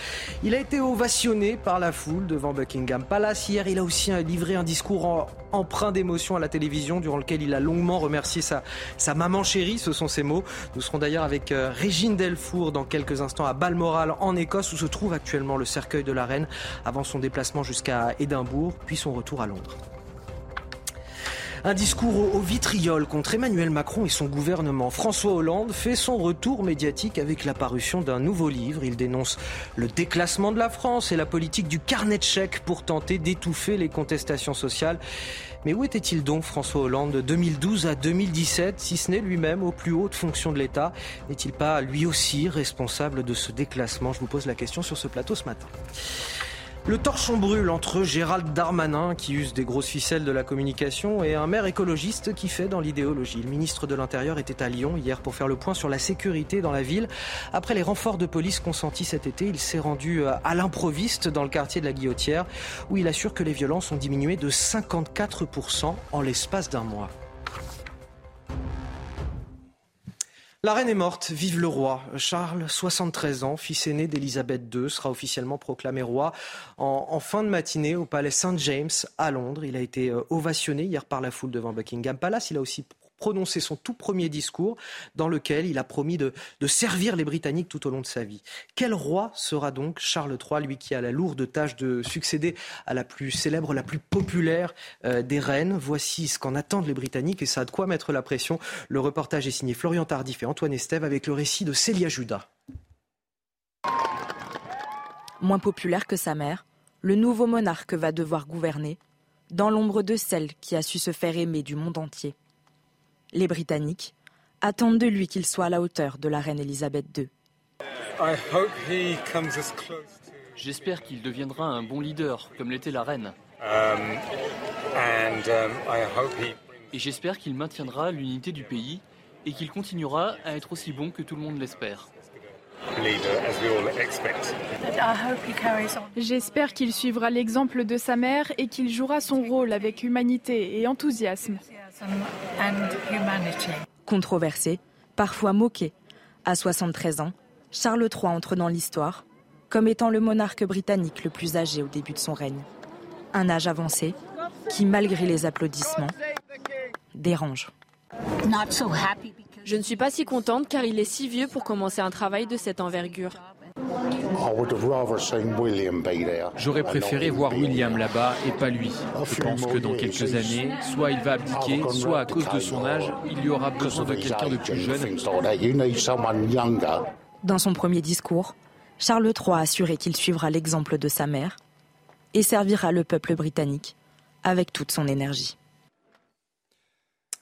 Il a été ovationné par la foule devant Buckingham Palace. Hier, il a aussi livré un discours empreint d'émotion à la télévision durant lequel il a longuement remercié sa, sa maman chérie ce sont ces mots. Nous serons d'ailleurs avec euh, Régine Delfour dans quelques instants à Balmoral en Écosse où se trouve actuellement le cercueil de la reine avant son déplacement jusqu'à Édimbourg puis son retour à Londres. Un discours au, vitriol contre Emmanuel Macron et son gouvernement. François Hollande fait son retour médiatique avec la parution d'un nouveau livre. Il dénonce le déclassement de la France et la politique du carnet de chèques pour tenter d'étouffer les contestations sociales. Mais où était-il donc François Hollande de 2012 à 2017, si ce n'est lui-même aux plus hautes fonctions de l'État? N'est-il pas lui aussi responsable de ce déclassement? Je vous pose la question sur ce plateau ce matin. Le torchon brûle entre Gérald Darmanin, qui use des grosses ficelles de la communication, et un maire écologiste qui fait dans l'idéologie. Le ministre de l'Intérieur était à Lyon hier pour faire le point sur la sécurité dans la ville. Après les renforts de police consentis cet été, il s'est rendu euh, à l'improviste dans le quartier de la Guillotière, où il assure que les violences ont diminué de 54% en l'espace d'un mois. La reine est morte, vive le roi. Charles, 73 ans, fils aîné d'Elisabeth II, sera officiellement proclamé roi en, en, fin de matinée au palais St. James à Londres. Il a été euh, ovationné hier par la foule devant Buckingham Palace. Il a aussi prononcé son tout premier discours dans lequel il a promis de, servir les Britanniques tout au long de sa vie. Quel roi sera donc Charles III, lui qui a la lourde tâche de succéder à la plus célèbre, la plus populaire euh, des reines? Voici ce qu'en attendent les Britanniques et ça a de quoi mettre la pression. Le reportage est signé Florian Tardif et Antoine Estève avec le récit de Célia Judas. Moins populaire que sa mère, le nouveau monarque va devoir gouverner dans l'ombre de celle qui a su se faire aimer du monde entier les Britanniques attendent de lui qu'il soit à la hauteur de la reine Elisabeth II. J'espère qu'il deviendra un bon leader, comme l'était la reine. Um, um, et j'espère qu'il maintiendra l'unité du pays et qu'il continuera à être aussi bon que tout le monde l'espère. J'espère qu'il suivra l'exemple de sa mère et qu'il jouera son rôle avec humanité et enthousiasme. Controversé, parfois moqué, à 73 ans, Charles III entre dans l'histoire comme étant le monarque britannique le plus âgé au début de son règne. Un âge avancé qui, malgré les applaudissements, dérange. Je ne suis pas si contente car il est si vieux pour commencer un travail de cette envergure. J'aurais préféré voir William là-bas et pas lui. Je pense que dans quelques années, soit il va abdiquer, soit à cause de son âge, il y aura besoin de quelqu'un de plus jeune. Dans son premier discours, Charles III a assuré qu'il suivra l'exemple de sa mère et servira le peuple britannique avec toute son énergie.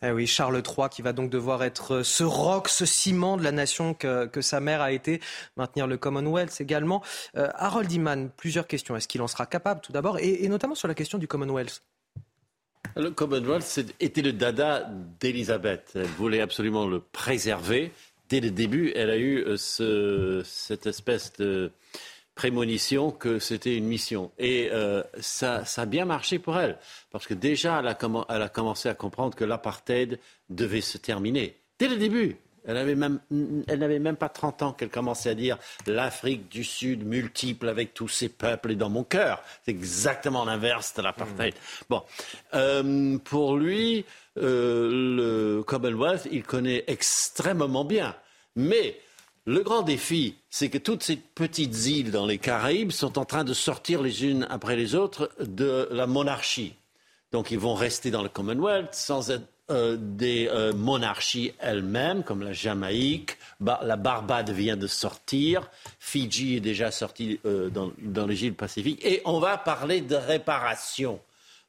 Eh oui, Charles III qui va donc devoir être ce roc, ce ciment de la nation que, sa mère a été, maintenir le Commonwealth également. Euh, Harold Iman, plusieurs questions. Est-ce qu'il en sera capable tout d'abord? Et, notamment sur la question du Commonwealth Le Commonwealth était le dada d'Elisabeth. Elle voulait absolument le préserver. Dès le début, elle a eu euh, cette espèce de prémonition que c'était une mission. Et euh, ça, a bien marché pour elle, parce que déjà, elle a, elle a commencé à comprendre que l'apartheid devait se terminer. Dès le début, elle n'avait même, même pas 30 ans qu'elle commençait à dire l'Afrique du Sud multiple avec tous ses peuples est dans mon cœur. C'est exactement l'inverse de l'apartheid. Mmh. Bon, euh, pour lui, euh, le Commonwealth, il connaît extrêmement bien. Mais le grand défi, c'est que toutes ces petites îles dans les Caraïbes sont en train de sortir les unes après les autres de la monarchie. Donc ils vont rester dans le Commonwealth sans être euh, des euh, monarchies elles-mêmes, comme la Jamaïque. la Barbade vient de sortir. Fidji est déjà sorti euh, dans, dans les îles Pacifiques. Et on va parler de réparation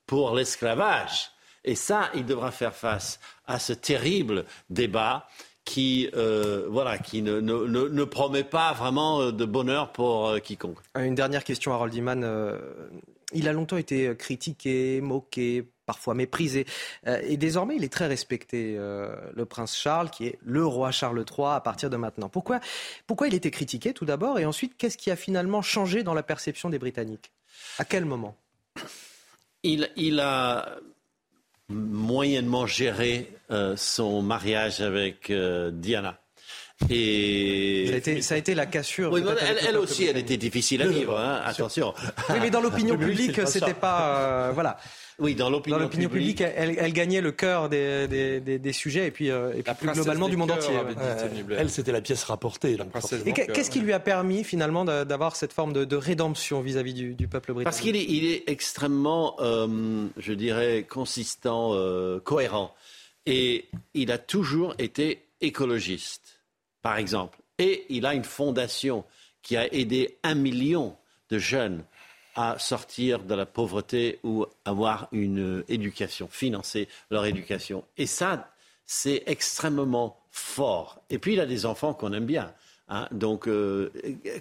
pour l'esclavage. Et ça, il devra faire face à ce terrible débat qui, euh, voilà, qui ne, ne, ne, promet pas vraiment euh, de bonheur pour euh, quiconque. Une dernière question, Harold Iman. il a longtemps été critiqué, moqué, parfois méprisé. et désormais, il est très respecté, le prince Charles, qui est le roi Charles III à partir de maintenant. Pourquoi, pourquoi il était critiqué tout d'abord Et ensuite, qu'est-ce qui a finalement changé dans la perception des Britanniques? À quel moment? Il, il a moyennement géré euh, son mariage avec euh, Diana. Et... Ça a, été, ça, a été, la cassure. elle, aussi, elle était difficile à vivre, hein, attention. Oui, mais dans l'opinion [laughs] publique, c'était pas. Euh, voilà. Oui, dans l'opinion publique, elle, gagnait le cœur des, sujets et puis, euh, et puis plus globalement du monde entier. elle, c'était la pièce rapportée. Et qu'est-ce qui lui a permis finalement d'avoir cette forme de, rédemption vis-à-vis du, peuple britannique? Parce qu'il est, il est, extrêmement, euh, je dirais, consistant, euh, cohérent. Et il a toujours été écologiste, par exemple. Et il a une fondation qui a aidé un million de jeunes à sortir de la pauvreté ou avoir une éducation, financer leur éducation. Et ça, c'est extrêmement fort. Et puis, il a des enfants qu'on aime bien. Hein. donc, euh,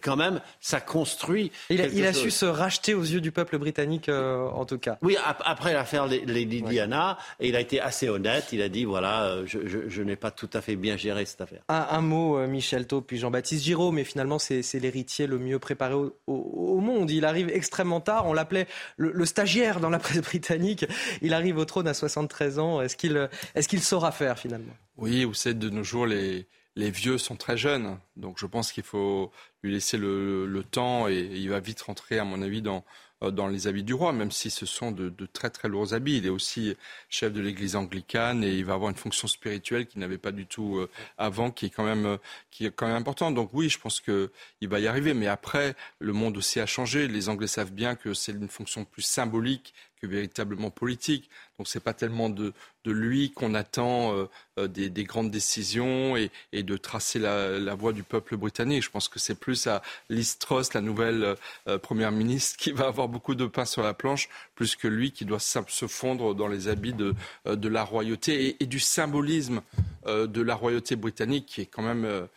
quand même, ça construit. Il a, su se racheter aux yeux du peuple britannique, euh, en tout cas. Oui, après l'affaire Lady Diana, il a été assez honnête. Il a dit voilà, euh, je, n'ai pas tout à fait bien géré cette affaire. Un, mot, Michel Taub, puis Jean-Baptiste Giraud, mais finalement, c'est l'héritier le mieux préparé au, monde. Il arrive extrêmement tard. On l'appelait le, stagiaire dans la presse [laughs] britannique. Il arrive au trône à 73 ans. Est-ce qu'il est qu'il saura faire finalement? Oui, vous savez, de nos jours, les les vieux sont très jeunes, donc je pense qu'il faut lui laisser le, temps et, il va vite rentrer, à mon avis, dans, euh, dans les habits du roi, même si ce sont de, très très lourds habits. Il est aussi chef de l'église anglicane et il va avoir une fonction spirituelle qu'il n'avait pas du tout euh, avant, qui est quand même, qui est quand même importante. Donc oui, je pense qu'il va y arriver. Mais après, le monde aussi a changé. Les Anglais savent bien que c'est une fonction plus symbolique que véritablement politique. Donc c'est pas tellement de, de lui qu'on attend euh, euh, des, des, grandes décisions et, et de tracer la, la, voie du peuple britannique. Je pense que c'est plus à Liz Truss, la nouvelle euh, première ministre, qui va avoir beaucoup de pain sur la planche, plus que lui qui doit se fondre dans les habits de, de la royauté et, et du symbolisme de la royauté britannique qui est quand même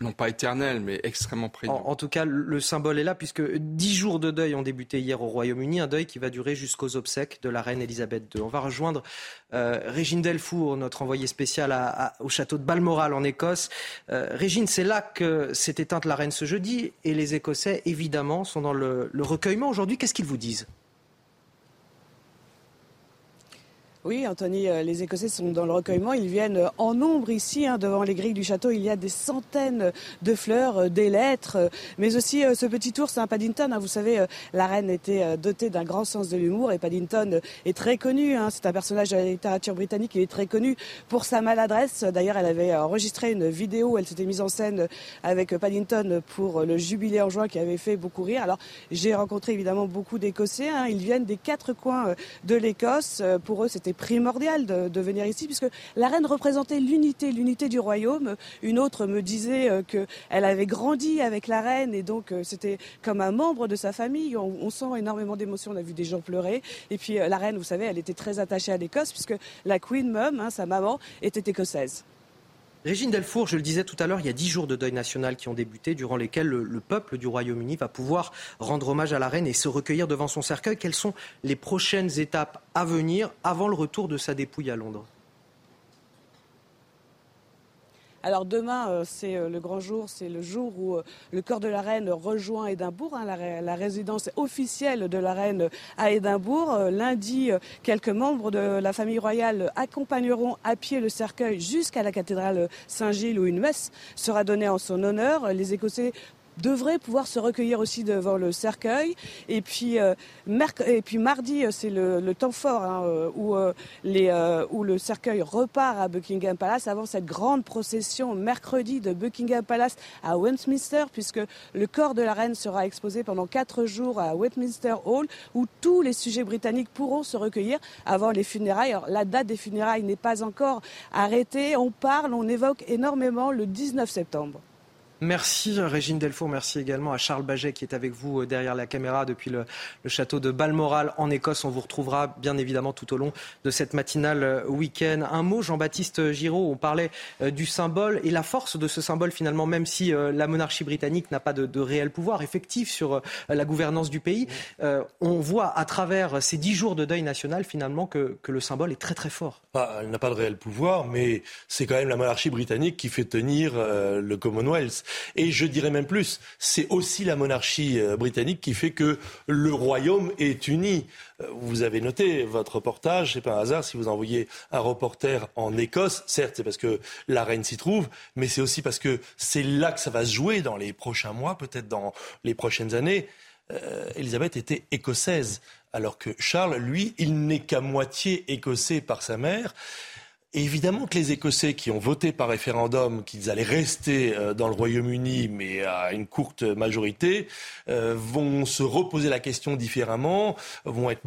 non pas éternel, mais extrêmement prégnant. En, tout cas, le symbole est là, puisque dix jours de deuil ont débuté hier au Royaume-Uni, un deuil qui va durer jusqu'aux obsèques de la reine Elisabeth II. On va rejoindre euh, Régine Delfour, notre envoyée spéciale au château de Balmoral en Écosse. Euh, Régine, c'est là que s'est éteinte la reine ce jeudi, et les Écossais, évidemment, sont dans le recueillement aujourd'hui. Qu'est-ce qu'ils vous disent? Oui, Anthony, euh, les Écossais sont dans le recueillement. Ils viennent euh, en nombre ici, hein, devant les grilles du château. Il y a des centaines de fleurs, euh, des lettres, mais aussi ce petit ours, un Paddington. Hein. Vous savez, la reine était dotée d'un grand sens de l'humour et Paddington est très connu. Hein. C'est un personnage de la littérature britannique. Il est très connu pour sa maladresse. D'ailleurs, elle avait enregistré une vidéo. Elle s'était mise en scène avec Paddington pour le jubilé en juin qui avait fait beaucoup rire. Alors, j'ai rencontré évidemment beaucoup d'Écossais. Ils viennent des quatre coins de l'Écosse. Pour eux, c'était c'était primordial de, venir ici, puisque la reine représentait l'unité, l'unité du royaume. Une autre me disait euh, qu'elle avait grandi avec la reine et donc euh, c'était comme un membre de sa famille. On, sent énormément d'émotions, on a vu des gens pleurer. Et puis la reine, vous savez, elle était très attachée à l'Écosse, puisque la Queen Mum, hein, sa maman, était écossaise. Régine Delfour, je le disais tout à l'heure, il y a dix jours de deuil national qui ont débuté, durant lesquels le, peuple du Royaume-Uni va pouvoir rendre hommage à la reine et se recueillir devant son cercueil. Quelles sont les prochaines étapes à venir avant le retour de sa dépouille à Londres? Alors demain, euh, c'est euh, le grand jour, c'est le jour où euh, le corps de la reine rejoint Édimbourg, hein, la, résidence officielle de la reine à Édimbourg. Lundi, quelques membres de la famille royale accompagneront à pied le cercueil jusqu'à la cathédrale Saint-Gilles où une messe sera donnée en son honneur. Les Écossais devrait pouvoir se recueillir aussi devant le cercueil. Et puis, euh, et puis mardi, euh, c'est le, temps fort hein, euh, où, les, où le cercueil repart à Buckingham Palace avant cette grande procession mercredi de Buckingham Palace à Westminster, puisque le corps de la reine sera exposé pendant quatre jours à Westminster Hall, où tous les sujets britanniques pourront se recueillir avant les funérailles. Alors, la date des funérailles n'est pas encore arrêtée. On parle, on évoque énormément le 19 septembre. Merci Régine Delfour, merci également à Charles Baget qui est avec vous euh, derrière la caméra depuis le, château de Balmoral en Écosse. On vous retrouvera bien évidemment tout au long de cette matinale euh, week-end. Un mot, Jean-Baptiste Giraud, on parlait euh, du symbole et la force de ce symbole finalement, même si la monarchie britannique n'a pas de, réel pouvoir effectif sur la gouvernance du pays, on voit à travers ces dix jours de deuil national finalement que, le symbole est très très fort. Ah, elle n'a pas de réel pouvoir, mais c'est quand même la monarchie britannique qui fait tenir le Commonwealth. Et je dirais même plus, c'est aussi la monarchie euh, britannique qui fait que le royaume est uni. Euh, vous avez noté votre reportage, c'est pas un hasard si vous envoyez un reporter en Écosse, certes c'est parce que la reine s'y trouve, mais c'est aussi parce que c'est là que ça va se jouer dans les prochains mois, peut-être dans les prochaines années. Euh, Elisabeth était écossaise, alors que Charles, lui, il n'est qu'à moitié écossais par sa mère évidemment que les Écossais qui ont voté par référendum qu'ils allaient rester euh, dans le Royaume-Uni, mais à une courte majorité, euh, vont se reposer la question différemment, vont être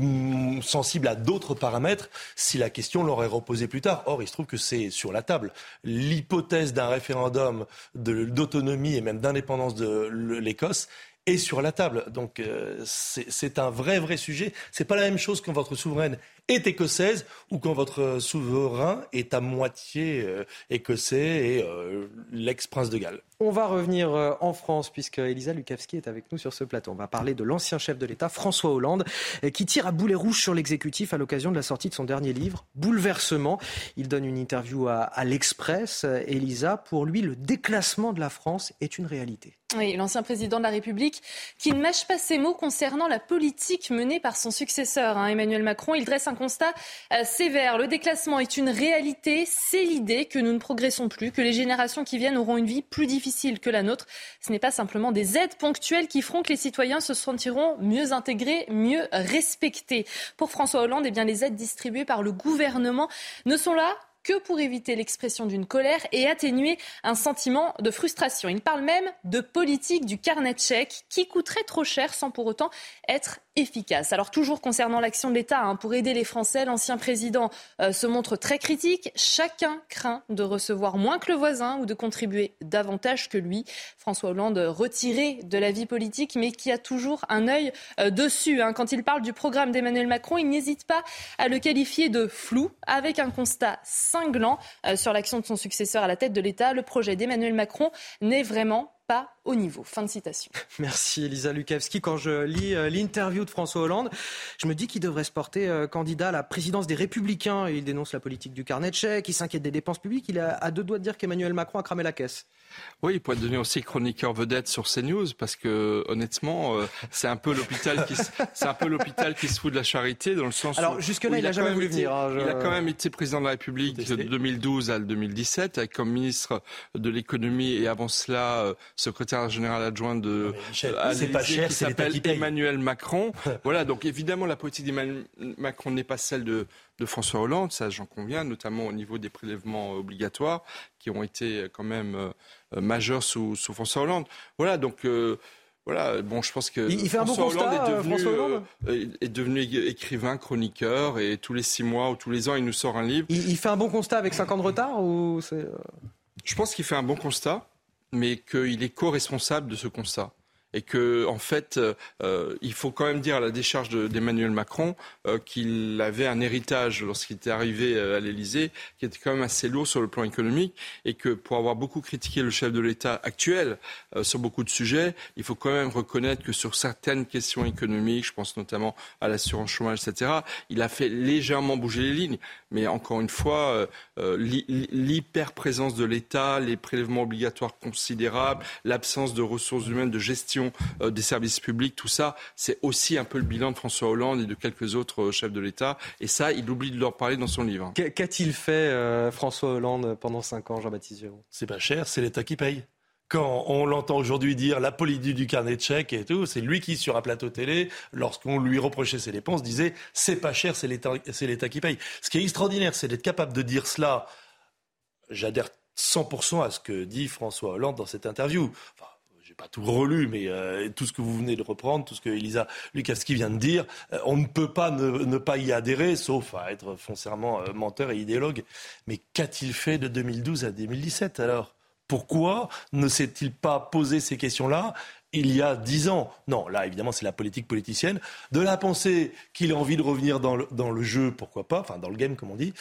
sensibles à d'autres paramètres si la question leur est reposée plus tard. Or, il se trouve que c'est sur la table. L'hypothèse d'un référendum d'autonomie et même d'indépendance de l'Écosse est sur la table. Donc euh, c'est un vrai, vrai sujet. C'est pas la même chose quand votre souveraine est écossaise ou quand votre souverain est à moitié euh, écossais et euh, l'ex-prince de Galles. On va revenir euh, en France puisque Elisa Lukavski est avec nous sur ce plateau. On va parler de l'ancien chef de l'État, François Hollande, qui tire à boulet rouge sur l'exécutif à l'occasion de la sortie de son dernier livre, Bouleversement. Il donne une interview à, à l'Express. Elisa, pour lui, le déclassement de la France est une réalité. Oui, l'ancien président de la République qui ne mâche pas ses mots concernant la politique menée par son successeur, hein, Emmanuel Macron. Il dresse un constat euh, sévère. Le déclassement est une réalité. C'est l'idée que nous ne progressons plus, que les générations qui viennent auront une vie plus difficile que la nôtre. Ce n'est pas simplement des aides ponctuelles qui feront que les citoyens se sentiront mieux intégrés, mieux respectés. Pour François Hollande, eh les aides distribuées par le gouvernement ne sont là que pour éviter l'expression d'une colère et atténuer un sentiment de frustration. Il parle même de politique du carnet de chèques qui coûterait trop cher sans pour autant être efficace. Alors toujours concernant l'action de l'État hein, pour aider les Français, l'ancien président euh, se montre très critique. Chacun craint de recevoir moins que le voisin ou de contribuer davantage que lui. François Hollande retiré de la vie politique mais qui a toujours un œil euh, dessus. Hein. Quand il parle du programme d'Emmanuel Macron, il n'hésite pas à le qualifier de flou avec un constat cinglant euh, sur l'action de son successeur à la tête de l'État. Le projet d'Emmanuel Macron n'est vraiment pas au niveau. Fin de citation. [laughs] Merci Elisa Lukavski. Quand je lis euh, l'interview de François Hollande, je me dis qu'il devrait se porter euh, candidat à la présidence des Républicains. Il dénonce la politique du carnet de chèques, il s'inquiète des dépenses publiques. Il a à deux doigts de dire qu'Emmanuel Macron a cramé la caisse. Oui, il pourrait devenir aussi chroniqueur vedette sur CNews parce que honnêtement, euh, c'est un peu l'hôpital qui c'est un peu l'hôpital qui se fout de la charité dans le sens. Alors jusque là, il, a, jamais voulu venir. Hein, il a quand même été président de la République de 2012 à 2017 avec comme ministre de l'économie et avant cela euh, secrétaire général adjoint de c'est pas cher, qui s'appelle Emmanuel Macron. [laughs] voilà, donc évidemment la politique d'Emmanuel Macron n'est pas celle de de François Hollande, ça j'en conviens, notamment au niveau des prélèvements obligatoires qui ont été quand même euh, majeurs sous, sous, François Hollande. Voilà, donc euh, voilà, bon, je pense que il, fait un bon constat, est devenu, Hollande est devenu écrivain, chroniqueur, et tous les six mois ou tous les ans, il nous sort un livre. Il, fait un bon constat avec cinq ans de retard ou Je pense qu'il fait un bon constat, mais qu'il est co-responsable de ce constat et que en fait, euh, il faut quand même dire à la décharge d'Emmanuel Macron euh, qu'il avait un héritage lorsqu'il était arrivé euh, à l'Élysée qui était quand même assez lourd sur le plan économique et que pour avoir beaucoup critiqué le chef de l'État actuel sur beaucoup de sujets, il faut quand même reconnaître que sur certaines questions économiques, je pense notamment à l'assurance chômage, etc., il a fait légèrement bouger les lignes. Mais encore une fois, l'hyper-présence de l'État, les prélèvements obligatoires considérables, l'absence de ressources humaines, de gestion euh, des services publics, tout ça, c'est aussi un peu le bilan de François Hollande et de quelques autres euh, chefs de l'État. Et ça, il oublie de leur parler dans son livre. Qu'a-t-il fait euh, François Hollande pendant cinq ans, Jean-Baptiste Giraud? C'est pas cher, c'est l'État qui paye quand on l'entend aujourd'hui dire la politique du carnet de chèques et tout, c'est lui qui, sur un plateau télé, lorsqu'on lui reprochait ses dépenses, disait c'est pas cher, c'est l'État, c'est l'État qui paye. Ce qui est extraordinaire, c'est d'être capable de dire cela. J'adhère 100% à ce que dit François Hollande dans cette interview. Enfin, tout relu, mais euh, tout ce que vous venez de reprendre, tout ce que Elisa Lukavski vient de dire, euh, on ne peut pas ne, pas y adhérer, sauf à être foncièrement euh, menteur et idéologue. Mais qu'a-t-il fait de 2012 à 2017 alors? Pourquoi ne s'est-il pas posé ces questions-là il y a dix ans? Non, là, évidemment, c'est la politique politicienne. De la pensée qu'il a envie de revenir dans le, dans le, jeu, pourquoi pas, enfin dans le game, comme on dit.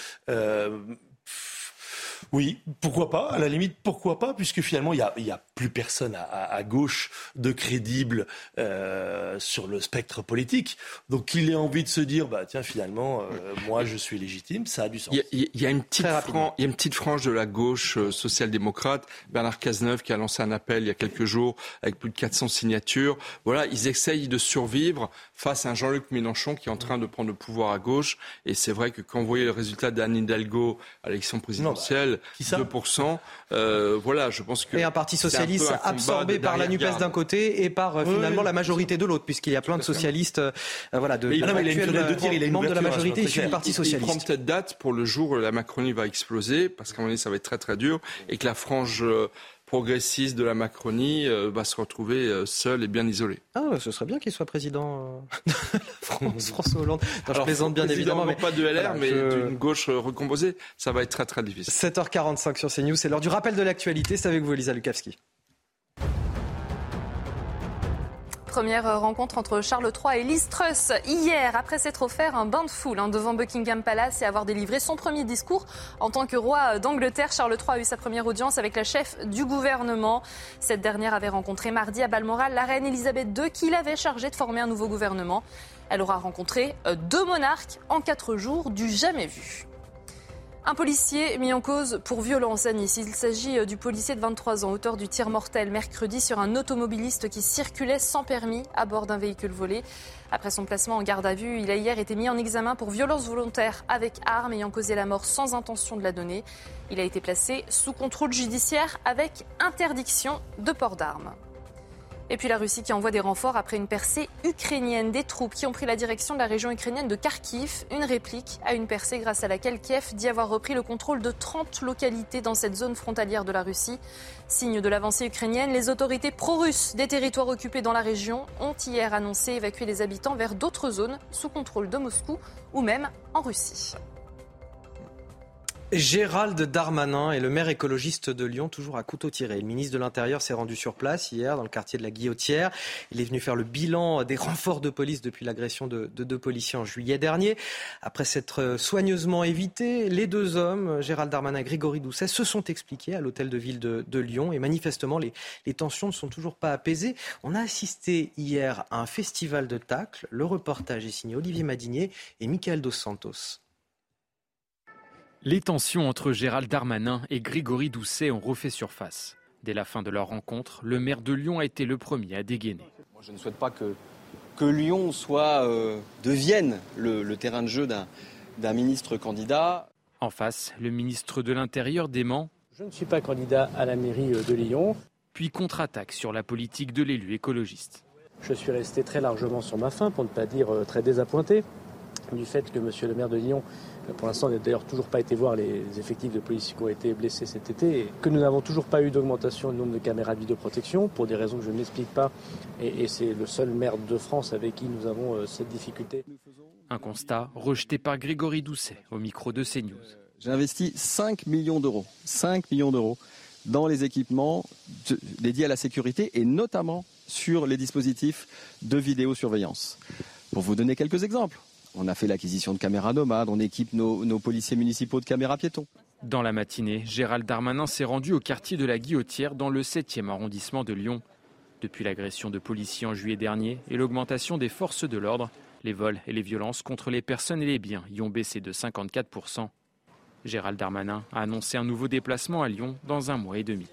Oui, pourquoi pas À la limite, pourquoi pas Puisque finalement, il n'y a, a, plus personne à, gauche de crédible euh, sur le spectre politique. Donc, il ait envie de se dire, bah tiens, finalement, euh, moi, je suis légitime, ça a du sens. Il y, a, une petite frange, il y a une petite frange de la gauche euh, social-démocrate, Bernard Cazeneuve, qui a lancé un appel il y a quelques jours avec plus de 400 signatures. Voilà, ils essayent de survivre face à un Jean-Luc Mélenchon qui est en train de prendre le pouvoir à gauche. Et c'est vrai que quand vous voyez le résultat d'Anne Hidalgo à l'élection bah, présidentielle, 2%. Euh, voilà, je pense que. Et un parti socialiste absorbé par la NUPES d'un côté et par euh, finalement la majorité de l'autre, puisqu'il y a plein de socialistes, euh, voilà, de, il, a il membres de la majorité issus du Parti socialiste. Il prend peut-être date pour le jour où la Macronie va exploser, parce qu'à un moment donné, ça va être très très dur, et que la frange progressiste de la Macronie euh, va se retrouver euh, seul et bien isolé. Ah, ce serait bien qu'il soit président euh, [laughs] de la France, François Hollande. je plaisante bien évidemment. Mais, pas de LR, mais d'une gauche recomposée. Ça va être très très difficile. 7h45 sur CNews, c'est l'heure du rappel de l'actualité. C'est avec vous, Elisa Lukavski. Première rencontre entre Charles III et Liz Truss hier, après s'être offert un bain de foule hein, devant Buckingham Palace et avoir délivré son premier discours en tant que roi d'Angleterre. Charles III a eu sa première audience avec la chef du gouvernement. Cette dernière avait rencontré mardi à Balmoral la reine Elisabeth II qui l'avait chargée de former un nouveau gouvernement. Elle aura rencontré euh, deux monarques en quatre jours du jamais vu. Un policier mis en cause pour violence à Nice. Il s'agit euh, du policier de 23 ans, auteur du tir mortel mercredi sur un automobiliste qui circulait sans permis à bord d'un véhicule volé. Après son placement en garde à vue, il a hier été mis en examen pour violence volontaire avec arme ayant causé la mort sans intention de la donner. Il a été placé sous contrôle judiciaire avec interdiction de port d'armes. Et puis la Russie qui envoie des renforts après une percée ukrainienne. Des troupes qui ont pris la direction de la région ukrainienne de Kharkiv. Une réplique à une percée grâce à laquelle Kiev dit avoir repris le contrôle de 30 localités dans cette zone frontalière de la Russie. Signe de l'avancée ukrainienne, les autorités pro-russes des territoires occupés dans la région ont hier annoncé évacuer les habitants vers d'autres zones sous contrôle de Moscou ou même en Russie. Gérald Darmanin est le maire écologiste de Lyon, toujours à couteau tiré. Le ministre de l'Intérieur s'est rendu sur place hier dans le quartier de la Guillotière. Il est venu faire le bilan des [laughs] renforts de police depuis l'agression de, deux policiers en juillet dernier. Après s'être soigneusement évité, les deux hommes, Gérald Darmanin et Grégory Doucet, se sont expliqués à l'hôtel de ville de, Lyon. Et manifestement, les, les, tensions ne sont toujours pas apaisées. On a assisté hier à un festival de tacles. Le reportage est signé Olivier Madinier et Michael Dos Santos. Les tensions entre Gérald Darmanin et Grégory Doucet ont refait surface. Dès la fin de leur rencontre, le maire de Lyon a été le premier à dégainer. Moi, je ne souhaite pas que, que Lyon soit, euh, devienne le, terrain de jeu d'un ministre candidat. En face, le ministre de l'Intérieur dément. Je ne suis pas candidat à la mairie euh, de Lyon. Puis contre-attaque sur la politique de l'élu écologiste. Je suis resté très largement sur ma faim, pour ne pas dire euh, très désappointé du fait que Monsieur le maire de Lyon, pour l'instant, n'a d'ailleurs toujours pas été voir les effectifs de policiers qui ont été blessés cet été, et que nous n'avons toujours pas eu d'augmentation du nombre de caméras de vidéoprotection, pour des raisons que je n'explique pas, et, c'est le seul maire de France avec qui nous avons euh, cette difficulté. Un constat rejeté par Grégory Doucet au micro de CNews. J'ai investi 5 millions d'euros, 5 millions d'euros dans les équipements dédiés à la sécurité et notamment sur les dispositifs de vidéosurveillance. Pour vous donner quelques exemples, on a fait l'acquisition de caméras nomades, on équipe nos, policiers municipaux de caméras piétons. Dans la matinée, Gérald Darmanin s'est rendu au quartier de la Guillotière dans le 7e arrondissement de Lyon. Depuis l'agression de policiers en juillet dernier et l'augmentation des forces de l'ordre, les vols et les violences contre les personnes et les biens y ont baissé de 54%. Gérald Darmanin a annoncé un nouveau déplacement à Lyon dans un mois et demi.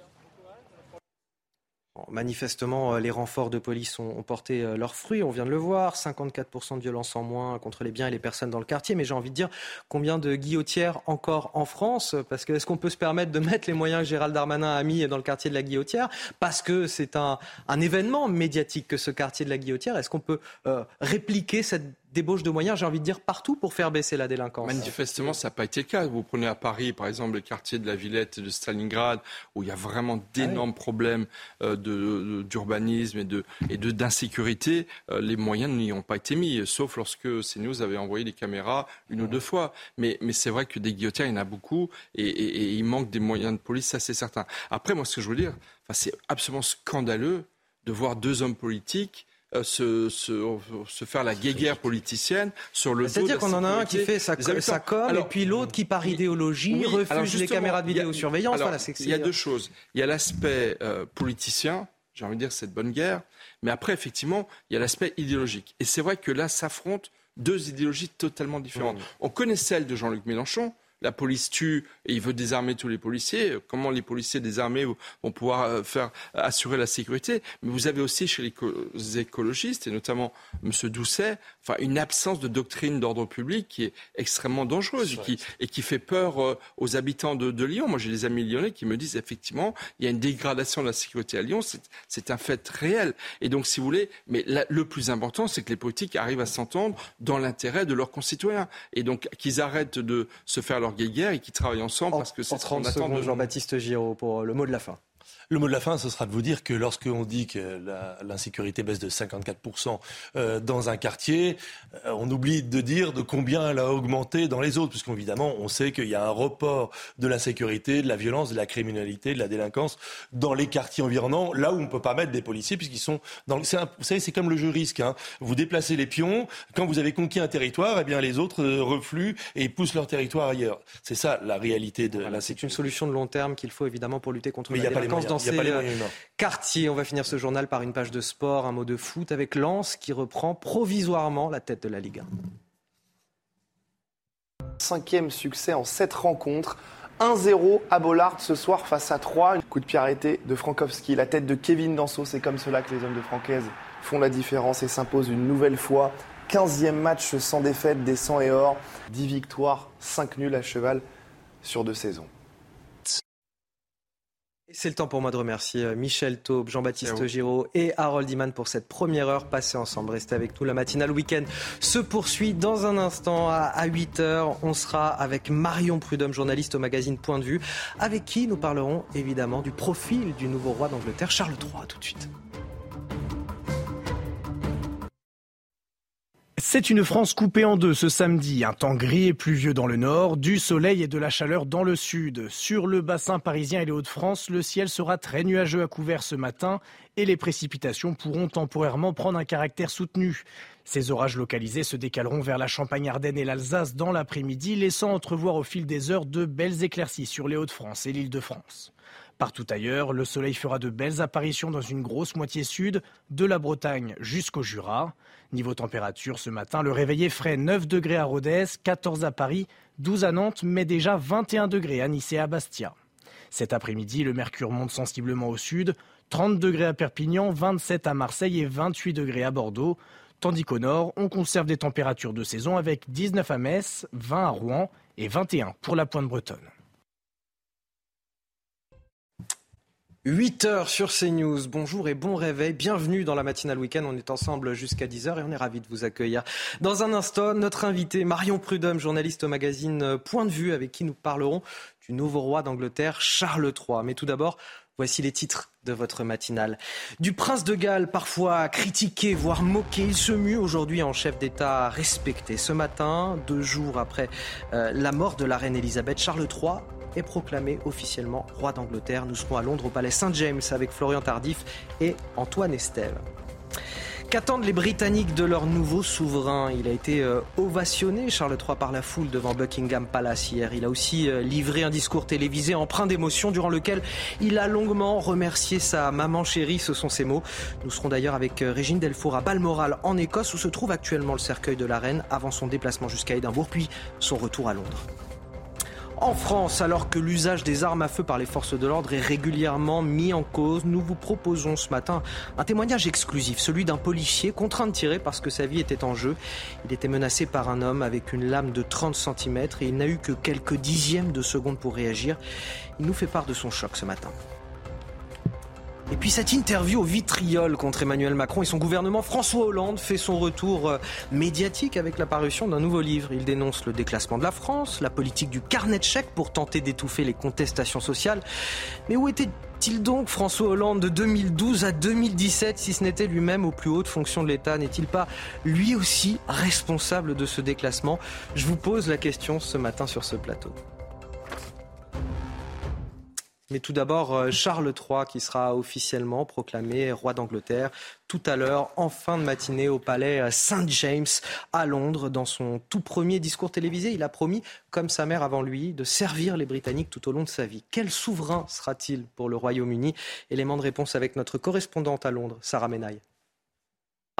Manifestement, euh, les renforts de police ont, porté euh, leurs fruits, on vient de le voir, 54% de violence en moins contre les biens et les personnes dans le quartier, mais j'ai envie de dire combien de guillotières encore en France? Parce que est-ce qu'on peut se permettre de mettre les moyens que Gérald Darmanin a mis dans le quartier de la Guillotière? Parce que c'est un, événement médiatique que ce quartier de la Guillotière. Est-ce qu'on peut euh, répliquer cette débauche de moyens, j'ai envie de dire, partout pour faire baisser la délinquance. Manifestement, ça n'a pas été le cas. Vous prenez à Paris, par exemple, le quartier de la Villette de Stalingrad, où il y a vraiment d'énormes ah problèmes euh, d'urbanisme et de et de d'insécurité. Euh, les moyens n'y ont pas été mis, sauf lorsque CNews avait envoyé des caméras une ou deux fois. Mais, mais c'est vrai que des guillotins, il y en a beaucoup, et, et, il manque des moyens de police, ça c'est certain. Après, moi, ce que je veux dire, c'est absolument scandaleux de voir deux hommes politiques euh, se, se, faire la guéguerre politicienne sur le C'est-à-dire qu'on en a un qui fait sa, sa com et puis l'autre qui, par idéologie, refuse les caméras de vidéosurveillance. il y a deux choses. Il y a l'aspect euh, politicien, j'ai envie de dire c'est de bonne guerre, mais après, effectivement, il y a l'aspect idéologique. Et c'est vrai que là s'affrontent deux idéologies totalement différentes. Mmh. On connaît celle de Jean-Luc Mélenchon, la police tue et il veut désarmer tous les policiers. Comment les policiers désarmés vont pouvoir euh, faire assurer la sécurité? Mais vous avez aussi chez les écologistes et notamment M. Doucet, enfin une absence de doctrine d'ordre public qui est extrêmement dangereuse et qui, et qui, fait peur euh, aux habitants de, Lyon. Moi, j'ai des amis lyonnais qui me disent effectivement il y a une dégradation de la sécurité à Lyon. C'est un fait réel. Et donc, si vous voulez, mais le plus important, c'est que les politiques arrivent à s'entendre dans l'intérêt de leurs concitoyens et donc qu'ils arrêtent de se faire leur guerre et qui travaillent ensemble parce que c'est ce qu'on attend de Jean-Baptiste Giraud pour le mot de la fin. Le mot de la fin, ce sera de vous dire que lorsqu'on dit que l'insécurité baisse de 54% euh, dans un quartier, euh, on oublie de dire de combien elle a augmenté dans les autres, puisqu'évidemment, on sait qu'il y a un report de l'insécurité, de la violence, de la criminalité, de la délinquance dans les quartiers environnants, là où on ne peut pas mettre des policiers, puisqu'ils sont dans le... Vous savez, c'est comme le jeu risque. Hein. Vous déplacez les pions, quand vous avez conquis un territoire, eh bien les autres euh, refluent et poussent leur territoire ailleurs. C'est ça la réalité de voilà, C'est une solution de long terme qu'il faut évidemment pour lutter contre la délinquance dans ces quartiers. On va finir ce journal par une page de sport, un mot de foot avec Lens qui reprend provisoirement la tête de la Ligue 1. Cinquième succès en sept rencontres. 1-0 à Bollard ce soir face à 3. Un coup de pied arrêté de Frankowski. La tête de Kevin Danso. C'est comme cela que les hommes de Francaise font la différence et s'imposent une nouvelle fois. 15e match sans défaite des 100 et or. 10 victoires, 5 nuls à cheval sur deux saisons. C'est le temps pour moi de remercier euh, Michel Taube, Jean-Baptiste Giraud et Harold Iman pour cette première heure passée ensemble. Restez avec nous. La matinale week-end se poursuit dans un instant à 8h. On sera avec Marion Prudhomme, journaliste au magazine Point de vue, avec qui nous parlerons évidemment du profil du nouveau roi d'Angleterre, Charles III. tout de suite. C'est une France coupée en deux ce samedi. Un temps gris et pluvieux dans le nord, du soleil et de la chaleur dans le sud. Sur le bassin parisien et les Hauts-de-France, le ciel sera très nuageux à couvert ce matin et les précipitations pourront temporairement prendre un caractère soutenu. Ces orages localisés se décaleront vers la Champagne-Ardenne et l'Alsace dans l'après-midi, laissant entrevoir au fil des heures de belles éclaircies sur les Hauts-de-France et l'île de France. Partout ailleurs, le soleil fera de belles apparitions dans une grosse moitié sud, de la Bretagne jusqu'au Jura. Niveau température, ce matin, le réveil est frais 9 degrés à Rodez, 14 à Paris, 12 à Nantes, mais déjà 21 degrés à Nice et à Bastia. Cet après-midi, le mercure monte sensiblement au sud, 30 degrés à Perpignan, 27 à Marseille et 28 degrés à Bordeaux. Tandis qu'au nord, on conserve des températures de saison avec 19 à Metz, 20 à Rouen et 21 pour la pointe bretonne. 8 heures sur CNews. Bonjour et bon réveil. Bienvenue dans la matinale week-end. On est ensemble jusqu'à 10 heures et on est ravis de vous accueillir. Dans un instant, notre invité Marion Prudhomme, journaliste au magazine Point de vue, avec qui nous parlerons du nouveau roi d'Angleterre, Charles III. Mais tout d'abord, voici les titres de votre matinale. Du prince de Galles, parfois critiqué, voire moqué, il se mue aujourd'hui en chef d'État respecté. Ce matin, deux jours après euh, la mort de la reine Elisabeth, Charles III est proclamé officiellement roi d'Angleterre. Nous serons à Londres au palais Saint-James avec Florian Tardif et Antoine Estève. Qu'attendent les Britanniques de leur nouveau souverain? Il a été euh, ovationné, Charles III, par la foule devant Buckingham Palace hier. Il a aussi euh, livré un discours télévisé empreint d'émotion durant lequel il a longuement remercié sa maman chérie, ce sont ses mots. Nous serons d'ailleurs avec euh, Régine Delfour à Balmoral en Écosse où se trouve actuellement le cercueil de la reine avant son déplacement jusqu'à Édimbourg puis son retour à Londres. En France, alors que l'usage des armes à feu par les forces de l'ordre est régulièrement mis en cause, nous vous proposons ce matin un témoignage exclusif, celui d'un policier contraint de tirer parce que sa vie était en jeu. Il était menacé par un homme avec une lame de 30 cm et il n'a eu que quelques dixièmes de seconde pour réagir. Il nous fait part de son choc ce matin. Et puis cette interview au vitriol contre Emmanuel Macron et son gouvernement, François Hollande fait son retour euh, médiatique avec l'apparition d'un nouveau livre. Il dénonce le déclassement de la France, la politique du carnet de chèques pour tenter d'étouffer les contestations sociales. Mais où était-il donc François Hollande de 2012 à 2017 si ce n'était lui-même aux plus hautes fonctions de l'État? N'est-il pas lui aussi responsable de ce déclassement? Je vous pose la question ce matin sur ce plateau. Mais tout d'abord, euh, Charles III qui sera officiellement proclamé roi d'Angleterre tout à l'heure, en fin de matinée, au palais euh, Saint James à Londres. Dans son tout premier discours télévisé, il a promis, comme sa mère avant lui, de servir les Britanniques tout au long de sa vie. Quel souverain sera-t-il pour le Royaume-Uni? Élément de réponse avec notre correspondante à Londres, Sarah Menaille.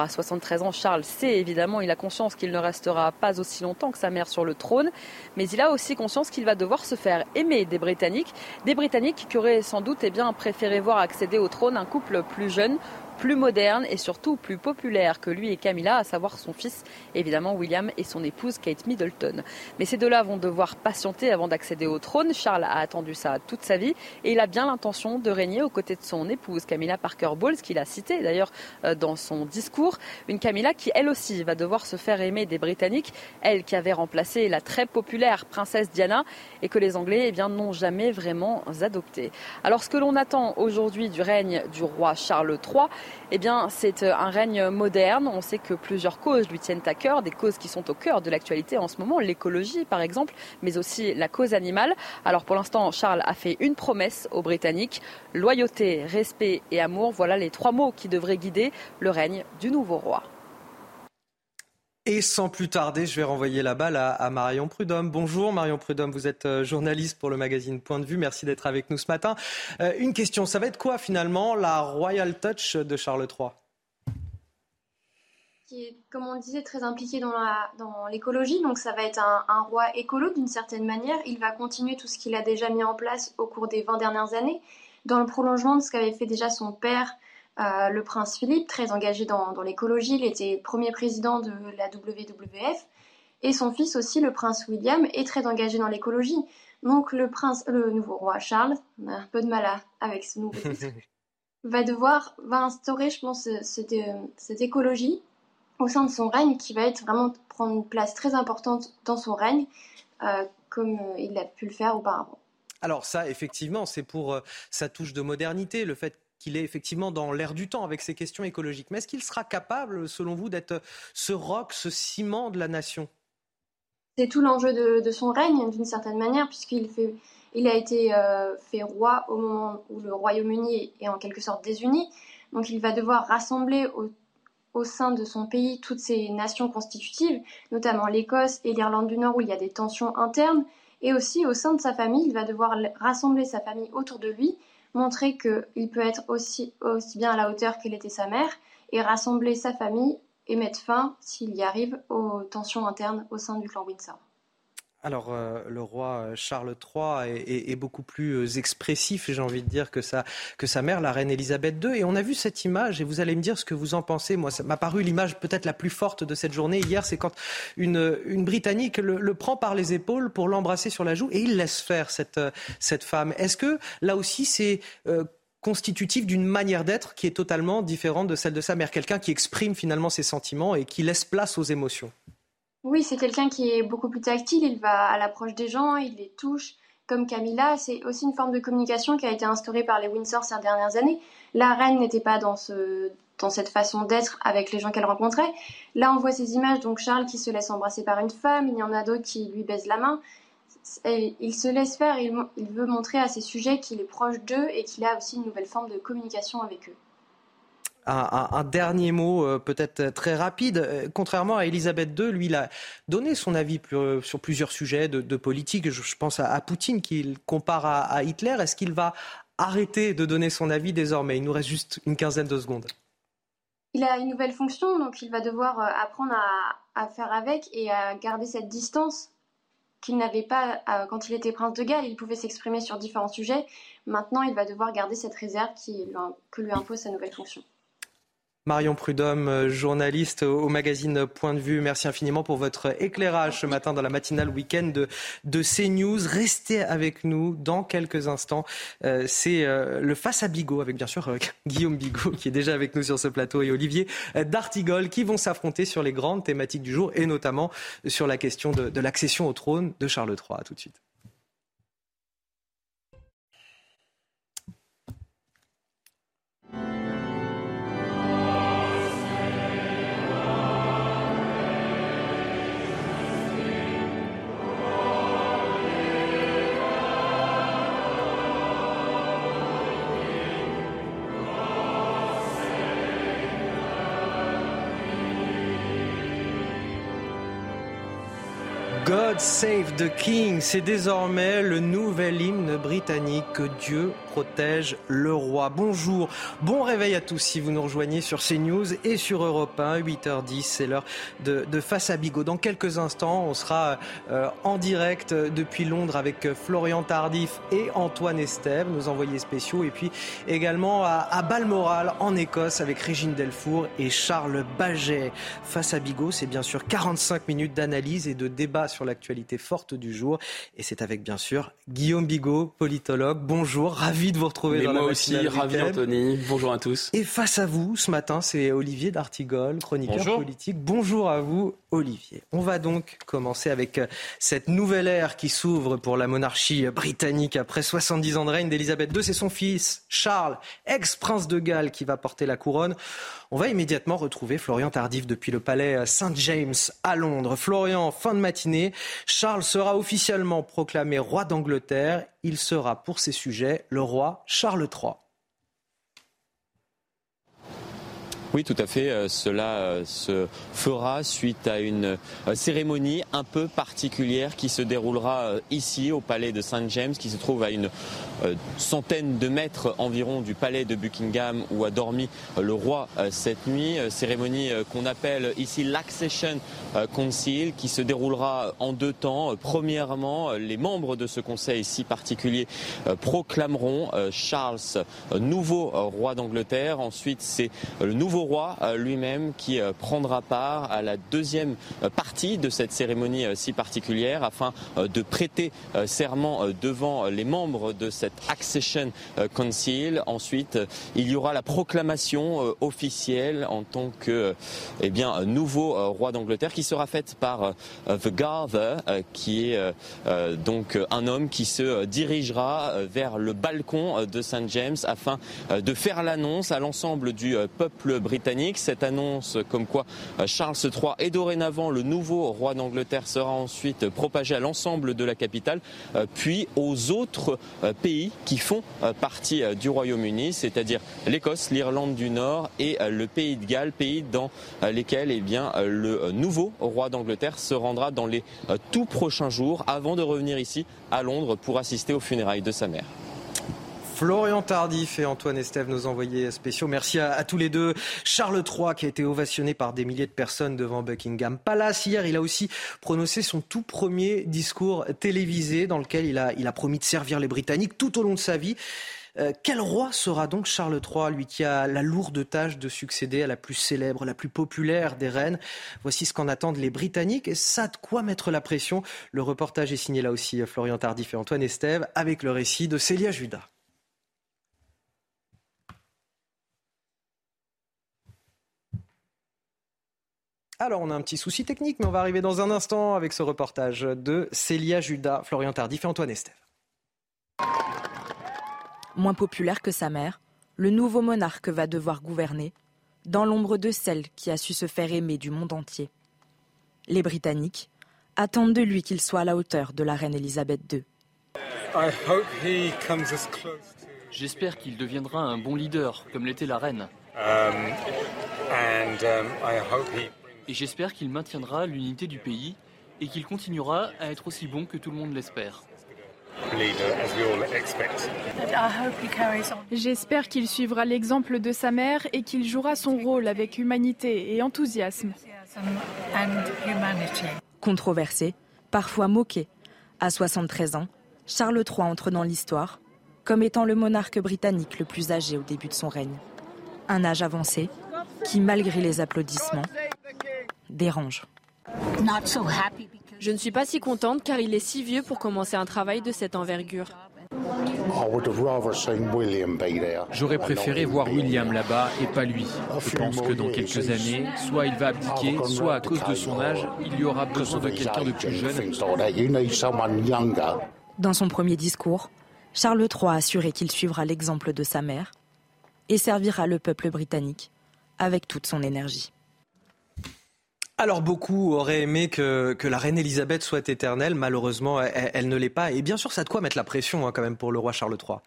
À 73 ans, Charles sait évidemment, il a conscience qu'il ne restera pas aussi longtemps que sa mère sur le trône, mais il a aussi conscience qu'il va devoir se faire aimer des Britanniques, des Britanniques qui auraient sans doute eh préféré voir accéder au trône un couple plus jeune, plus moderne et surtout plus populaire que lui et Camilla, à savoir son fils, évidemment William et son épouse Kate Middleton. Mais ces deux-là vont devoir patienter avant d'accéder au trône. Charles a attendu ça toute sa vie et il a bien l'intention de régner aux côtés de son épouse Camilla Parker Bowles, qu'il a cité d'ailleurs euh, dans son discours. Une Camilla qui, elle aussi, va devoir se faire aimer des Britanniques, elle qui avait remplacé la très populaire princesse Diana et que les Anglais eh bien, n'ont jamais vraiment adopté. Alors ce que l'on attend aujourd'hui du règne du roi Charles III, eh bien, c'est euh, un règne moderne. On sait que plusieurs causes lui tiennent à cœur, des causes qui sont au cœur de l'actualité en ce moment, l'écologie par exemple, mais aussi la cause animale. Alors pour l'instant, Charles a fait une promesse aux Britanniques loyauté, respect et amour. Voilà les trois mots qui devraient guider le règne du nouveau roi. Et sans plus tarder, je vais renvoyer la balle à, Marion Prudhomme. Bonjour Marion Prudhomme, vous êtes euh, journaliste pour le magazine Point de vue. Merci d'être avec nous ce matin. Euh, une question, ça va être quoi finalement la Royal Touch de Charles III qui est, comme on disait, très impliqué dans, dans l'écologie. Donc ça va être un, un roi écolo d'une certaine manière. Il va continuer tout ce qu'il a déjà mis en place au cours des 20 dernières années, dans le prolongement de ce qu'avait fait déjà son père euh, le prince Philippe, très engagé dans, l'écologie, il était premier président de la WWF, et son fils aussi, le prince William, est très engagé dans l'écologie. Donc le prince, le nouveau roi Charles, on a un peu de mal avec ce nouveau titre, [laughs] va devoir, va instaurer, je pense, cette, écologie au sein de son règne qui va être vraiment prendre une place très importante dans son règne, euh, comme euh, il a pu le faire auparavant. Alors ça, effectivement, c'est pour sa touche de modernité, le fait qu'il est effectivement dans l'air du temps avec ces questions écologiques. Mais est-ce qu'il sera capable, selon vous, d'être ce roc, ce ciment de la nation? C'est tout l'enjeu de, son règne, d'une certaine manière, puisqu'il a été euh, fait roi au moment où le Royaume-Uni est en quelque sorte désuni. Donc il va devoir rassembler au, au sein de son pays toutes ces nations constitutives, notamment l'Écosse et l'Irlande du Nord où il y a des tensions internes. Et aussi au sein de sa famille, il va devoir rassembler sa famille autour de lui montrer qu'il peut être aussi, aussi bien à la hauteur qu'elle était sa mère et rassembler sa famille et mettre fin, s'il y arrive, aux tensions internes au sein du clan Windsor. Alors, euh, le roi euh, Charles III est, beaucoup plus euh, expressif, j'ai envie de dire, que sa, que sa mère, la reine Elisabeth II. Et on a vu cette image, et vous allez me dire ce que vous en pensez. Moi, ça m'a paru l'image peut-être la plus forte de cette journée hier, c'est quand une, Britannique le, prend par les épaules pour l'embrasser sur la joue, et il laisse faire cette, cette femme. Est-ce que, là aussi, c'est constitutif d'une manière d'être qui est totalement différente de celle de sa mère? Quelqu'un qui exprime finalement ses sentiments et qui laisse place aux émotions. Oui, c'est quelqu'un qui est beaucoup plus tactile. Il va à l'approche des gens, il les touche. Comme Camilla, c'est aussi une forme de communication qui a été instaurée par les Windsor ces dernières années. La reine n'était pas dans, ce, dans cette façon d'être avec les gens qu'elle rencontrait. Là, on voit ces images, donc Charles qui se laisse embrasser par une femme, il y en a d'autres qui lui baisent la main il se laisse faire, il veut montrer à ses sujets qu'il est proche d'eux et qu'il a aussi une nouvelle forme de communication avec eux. Un, dernier mot euh, peut-être très rapide. Euh, contrairement à Elisabeth II, lui, il a donné son avis euh, sur plusieurs sujets de, politique. Je, pense à, Poutine qu'il compare à, Hitler. Est-ce qu'il va arrêter de donner son avis désormais? Il nous reste juste une quinzaine de secondes. Il a une nouvelle fonction, donc il va devoir apprendre à faire avec et à garder cette distance qu'il n'avait pas quand il était prince de Galles. Il pouvait s'exprimer sur différents sujets. Maintenant, il va devoir garder cette réserve que lui impose sa nouvelle fonction. Marion Prudhomme, euh, journaliste au magazine Point de vue, merci infiniment pour votre éclairage ce matin dans la matinale week-end de, de CNews. Restez avec nous dans quelques instants. Euh, c'est euh, le Face à Bigot avec bien sûr [laughs] Guillaume Bigot qui est déjà avec nous sur ce plateau et Olivier D'Artigol qui vont s'affronter sur les grandes thématiques du jour et notamment sur la question de, de l'accession au trône de Charles III. À tout de suite. God Save the King, c'est désormais le nouvel hymne britannique que Dieu protège le roi. Bonjour, bon réveil à tous si vous nous rejoignez sur CNews et sur Europe 1, 8h10, c'est l'heure de, Face à Bigot. Dans quelques instants, on sera euh, en direct depuis Londres avec Florian Tardif et Antoine Estève, nos envoyés spéciaux, et puis également à, à Balmoral en Écosse avec Régine Delfour et Charles Baget. Face à Bigot, c'est bien sûr 45 minutes d'analyse et de débat sur l'actualité forte du jour. Et c'est avec bien sûr Guillaume Bigot, politologue. Bonjour, ravi de vous retrouver dans moi la aussi, ravi Anthony. Bonjour à tous. Et face à vous, ce matin, c'est Olivier d'Artigol, chroniqueur politique. Bonjour à vous, Olivier. On va donc commencer avec euh, cette nouvelle ère qui s'ouvre pour la monarchie britannique après 70 ans de règne d'Elisabeth II. C'est son fils, Charles, ex-prince de Galles, qui va porter la couronne. On va immédiatement retrouver Florian Tardif depuis le palais Saint James à Londres. Florian, fin de matinée, Charles sera officiellement proclamé roi d'Angleterre. Il sera pour ses sujets le roi Charles III. Oui, tout à fait. Euh, cela euh, se fera suite à une euh, cérémonie un peu particulière qui se déroulera ici au palais de Saint James, qui se trouve à une centaine de mètres environ du palais de Buckingham où a dormi le roi cette nuit. Cérémonie qu'on appelle ici l'Accession Council, qui se déroulera en deux temps. Premièrement, les membres de ce conseil si particulier proclameront Charles nouveau roi d'Angleterre. Ensuite, c'est le nouveau roi euh, lui-même qui euh, prendra part à la deuxième euh, partie de cette cérémonie si particulière afin de prêter serment devant les membres de cette Accession Council. Ensuite, il y aura la proclamation officielle en tant que eh bien, nouveau roi d'Angleterre qui sera faite par The Garther, qui est donc un homme qui se dirigera vers le balcon de St. James afin de faire l'annonce à l'ensemble du peuple britannique. Cette annonce comme quoi euh, Charles III est dorénavant le nouveau roi d'Angleterre sera ensuite propagée à l'ensemble de la capitale, euh, puis aux autres euh, qui font partie du Royaume-Uni, c'est-à-dire l'Écosse, l'Irlande du Nord et le pays de Galles, pays dans lesquels eh le nouveau roi d'Angleterre se rendra dans les tout prochains jours avant de revenir ici à Londres pour assister aux funérailles de sa mère. Florian Tardif et Antoine Estève, nos envoyés spéciaux. Merci à, tous les deux. Charles III, qui a été ovationné par des milliers de personnes devant Buckingham Palace. Hier, il a aussi prononcé son tout premier discours télévisé dans lequel il a, promis de servir les Britanniques tout au long de sa vie. Euh, quel roi sera donc Charles III, lui qui a la lourde tâche de succéder à la plus célèbre, la plus populaire des reines? Voici ce qu'en attendent les Britanniques et ça de quoi mettre la pression? Le reportage est signé là aussi Florian Tardif et Antoine Estève avec le récit de Célia Judas. Alors, on a un petit souci technique, mais on va arriver dans un instant avec ce reportage de Célia Judas, Florian Tardif et Antoine Estève. Moins populaire que sa mère, le nouveau monarque va devoir gouverner dans l'ombre de celle qui a su se faire aimer du monde entier. Les Britanniques attendent de lui qu'il soit à la hauteur de la reine Elisabeth II. J'espère qu'il deviendra un bon leader, comme l'était la reine. Um, um, et j'espère qu'il maintiendra l'unité du pays et qu'il continuera à être aussi bon que tout le monde l'espère. J'espère qu'il suivra l'exemple de sa mère et qu'il jouera son rôle avec humanité et enthousiasme. Controversé, parfois moqué, à 73 ans, Charles III entre dans l'histoire comme étant le monarque britannique le plus âgé au début de son règne. Un âge avancé qui, malgré les applaudissements, dérange. Je ne suis pas si contente car il est si vieux pour commencer un travail de cette envergure. J'aurais préféré voir William là-bas et pas lui. Je pense que dans quelques années, soit il va abdiquer, soit à cause de son âge, il y aura besoin de quelqu'un de plus jeune. Dans son premier discours, Charles III a assuré qu'il suivra l'exemple de sa mère et servira le peuple britannique avec toute son énergie. Alors beaucoup auraient aimé que, la reine Elisabeth soit éternelle. Malheureusement, elle, ne l'est pas. Et bien sûr, ça a de quoi mettre la pression hein, quand même pour le roi Charles III.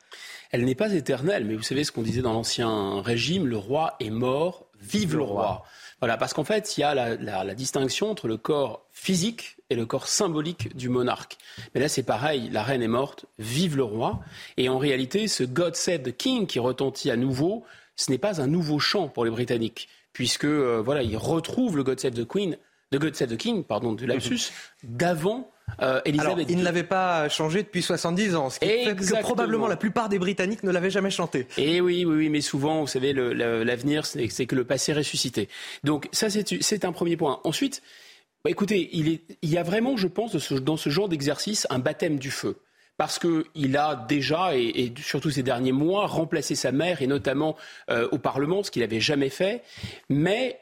Elle n'est pas éternelle, mais vous savez ce qu'on disait dans l'ancien régime, le roi est mort, vive le roi. Voilà, parce qu'en fait, il y a la, distinction entre le corps physique et le corps symbolique du monarque. Mais là, c'est pareil, la reine est morte, vive le roi. Et en réalité, ce God Save the King qui retentit à nouveau, ce n'est pas un nouveau chant pour les Britanniques, puisque euh, voilà, ils retrouvent le God Save the Queen, the God Save the King, pardon, de [laughs] lapsus, d'avant euh, Elisabeth. il ne l'avait pas changé depuis 70 ans, ce qui fait que probablement la plupart des Britanniques ne l'avaient jamais chanté. Et oui, oui, oui, mais souvent, vous savez, l'avenir, c'est que le passé ressuscité. Donc ça, c'est un premier point. Ensuite, bah, écoutez, il, est, il, y a vraiment, je pense, dans ce genre d'exercice, un baptême du feu parce qu'il a déjà, et, surtout ces derniers mois, remplacé sa mère, et notamment euh, au Parlement, ce qu'il n'avait jamais fait. Mais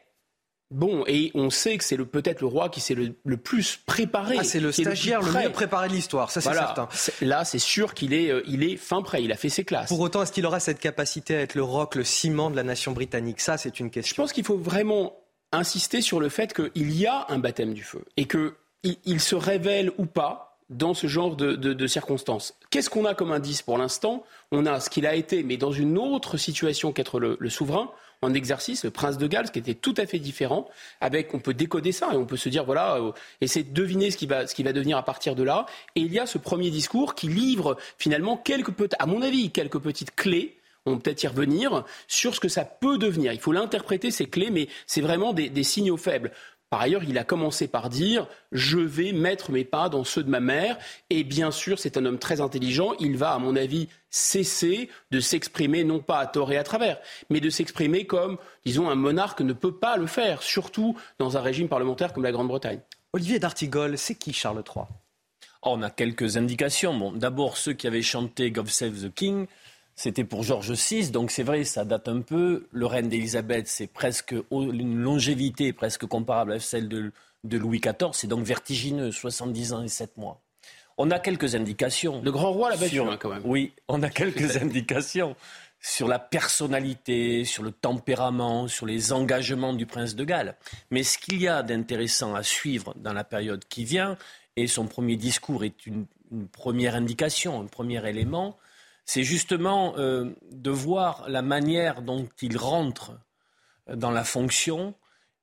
Bon, et on sait que c'est peut-être le roi qui s'est le, plus préparé. Ah, c'est le stagiaire le, mieux préparé de l'histoire, ça c'est certain. Là, c'est sûr qu'il est, euh, il est fin prêt, il a fait ses classes. Pour autant, est-ce qu'il aura cette capacité à être le roc, le ciment de la nation britannique? Ça, c'est une question. Je pense qu'il faut vraiment insister sur le fait qu'il y a un baptême du feu et qu'il il se révèle ou pas dans ce genre de, circonstances. Qu'est-ce qu'on a comme indice pour l'instant? On a ce qu'il a été, mais dans une autre situation qu'être le souverain en exercice, le prince de Galles, qui était tout à fait différent. Avec, on peut décoder ça et on peut se dire voilà, euh, essayer de deviner ce qui va, ce qui va devenir à partir de là. Et il y a ce premier discours qui livre finalement quelques, à mon avis, quelques petites clés on peut peut-être y revenir, sur ce que ça peut devenir. Il faut l'interpréter, ces clés, mais c'est vraiment des, signaux faibles. Par ailleurs, il a commencé par dire Je vais mettre mes pas dans ceux de ma mère. Et bien sûr, c'est un homme très intelligent. Il va, à mon avis, cesser de s'exprimer, non pas à tort et à travers, mais de s'exprimer comme, disons, un monarque ne peut pas le faire, surtout dans un régime parlementaire comme la Grande-Bretagne. Olivier d'Artigol, c'est qui Charles III oh, On a quelques indications. Bon, D'abord, ceux qui avaient chanté God Save the King c'était pour George VI, donc c'est vrai, ça date un peu. Le règne d'Élisabeth, c'est presque une longévité presque comparable à celle de, Louis XIV. C'est donc vertigineux, 70 ans et 7 mois. On a quelques indications. Le grand roi l'a battu hein, quand même. Oui, on a quelques indications sur la personnalité, sur le tempérament, sur les engagements du prince de Galles. Mais ce qu'il y a d'intéressant à suivre dans la période qui vient, et son premier discours est une première indication, un premier élément, c'est justement euh, de voir la manière dont il rentre dans la fonction.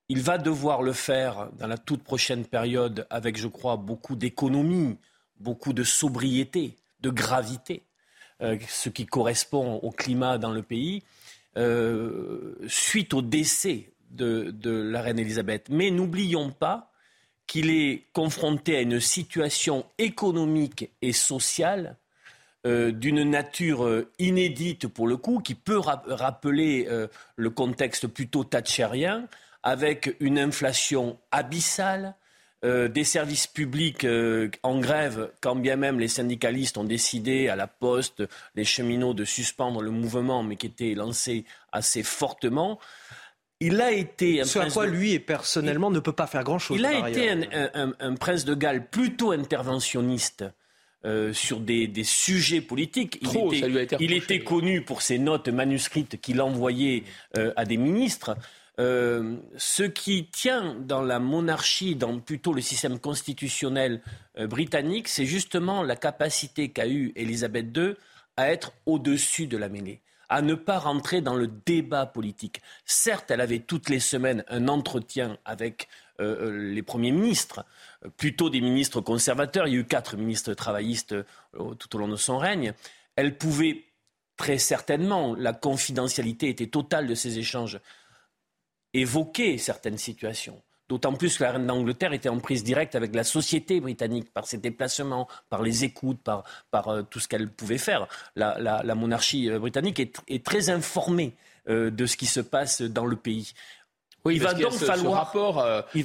Il va devoir le faire dans la toute prochaine période avec, je crois, beaucoup d'économie, beaucoup de sobriété, de gravité, euh, ce qui correspond au climat dans le pays, euh, suite au décès de, de la reine Elisabeth. Mais n'oublions pas qu'il est confronté à une situation économique et sociale euh, d'une nature euh, inédite pour le coup, qui peut rappeler euh, le contexte plutôt thatchérien, avec une inflation abyssale, des services publics en grève, quand bien même les syndicalistes ont décidé à la poste, les cheminots, de suspendre le mouvement, mais qui était lancé assez fortement. il a été un Ce à quoi lui et personnellement ne peut pas faire grand-chose. Il a été un, prince de Galles plutôt interventionniste. Euh, sur des, sujets politiques. il était, connu pour ses notes manuscrites qu'il envoyait euh, à des ministres. Euh, ce qui tient dans la monarchie, dans plutôt le système constitutionnel britannique, c'est justement la capacité qu'a eue Élisabeth II à être au-dessus de la mêlée à ne pas rentrer dans le débat politique. Certes, elle avait toutes les semaines un entretien avec euh, euh, les premiers ministres, euh, plutôt des ministres conservateurs. Il y a eu quatre ministres travaillistes tout au long de son règne. Elle pouvait très certainement, la confidentialité était totale de ces échanges, évoquer certaines situations. D'autant plus que la reine d'Angleterre était en prise directe avec la société britannique par ses déplacements, par les écoutes, par, tout ce qu'elle pouvait faire. La, monarchie britannique est, très informée de ce qui se passe dans le pays. Oui, il va donc falloir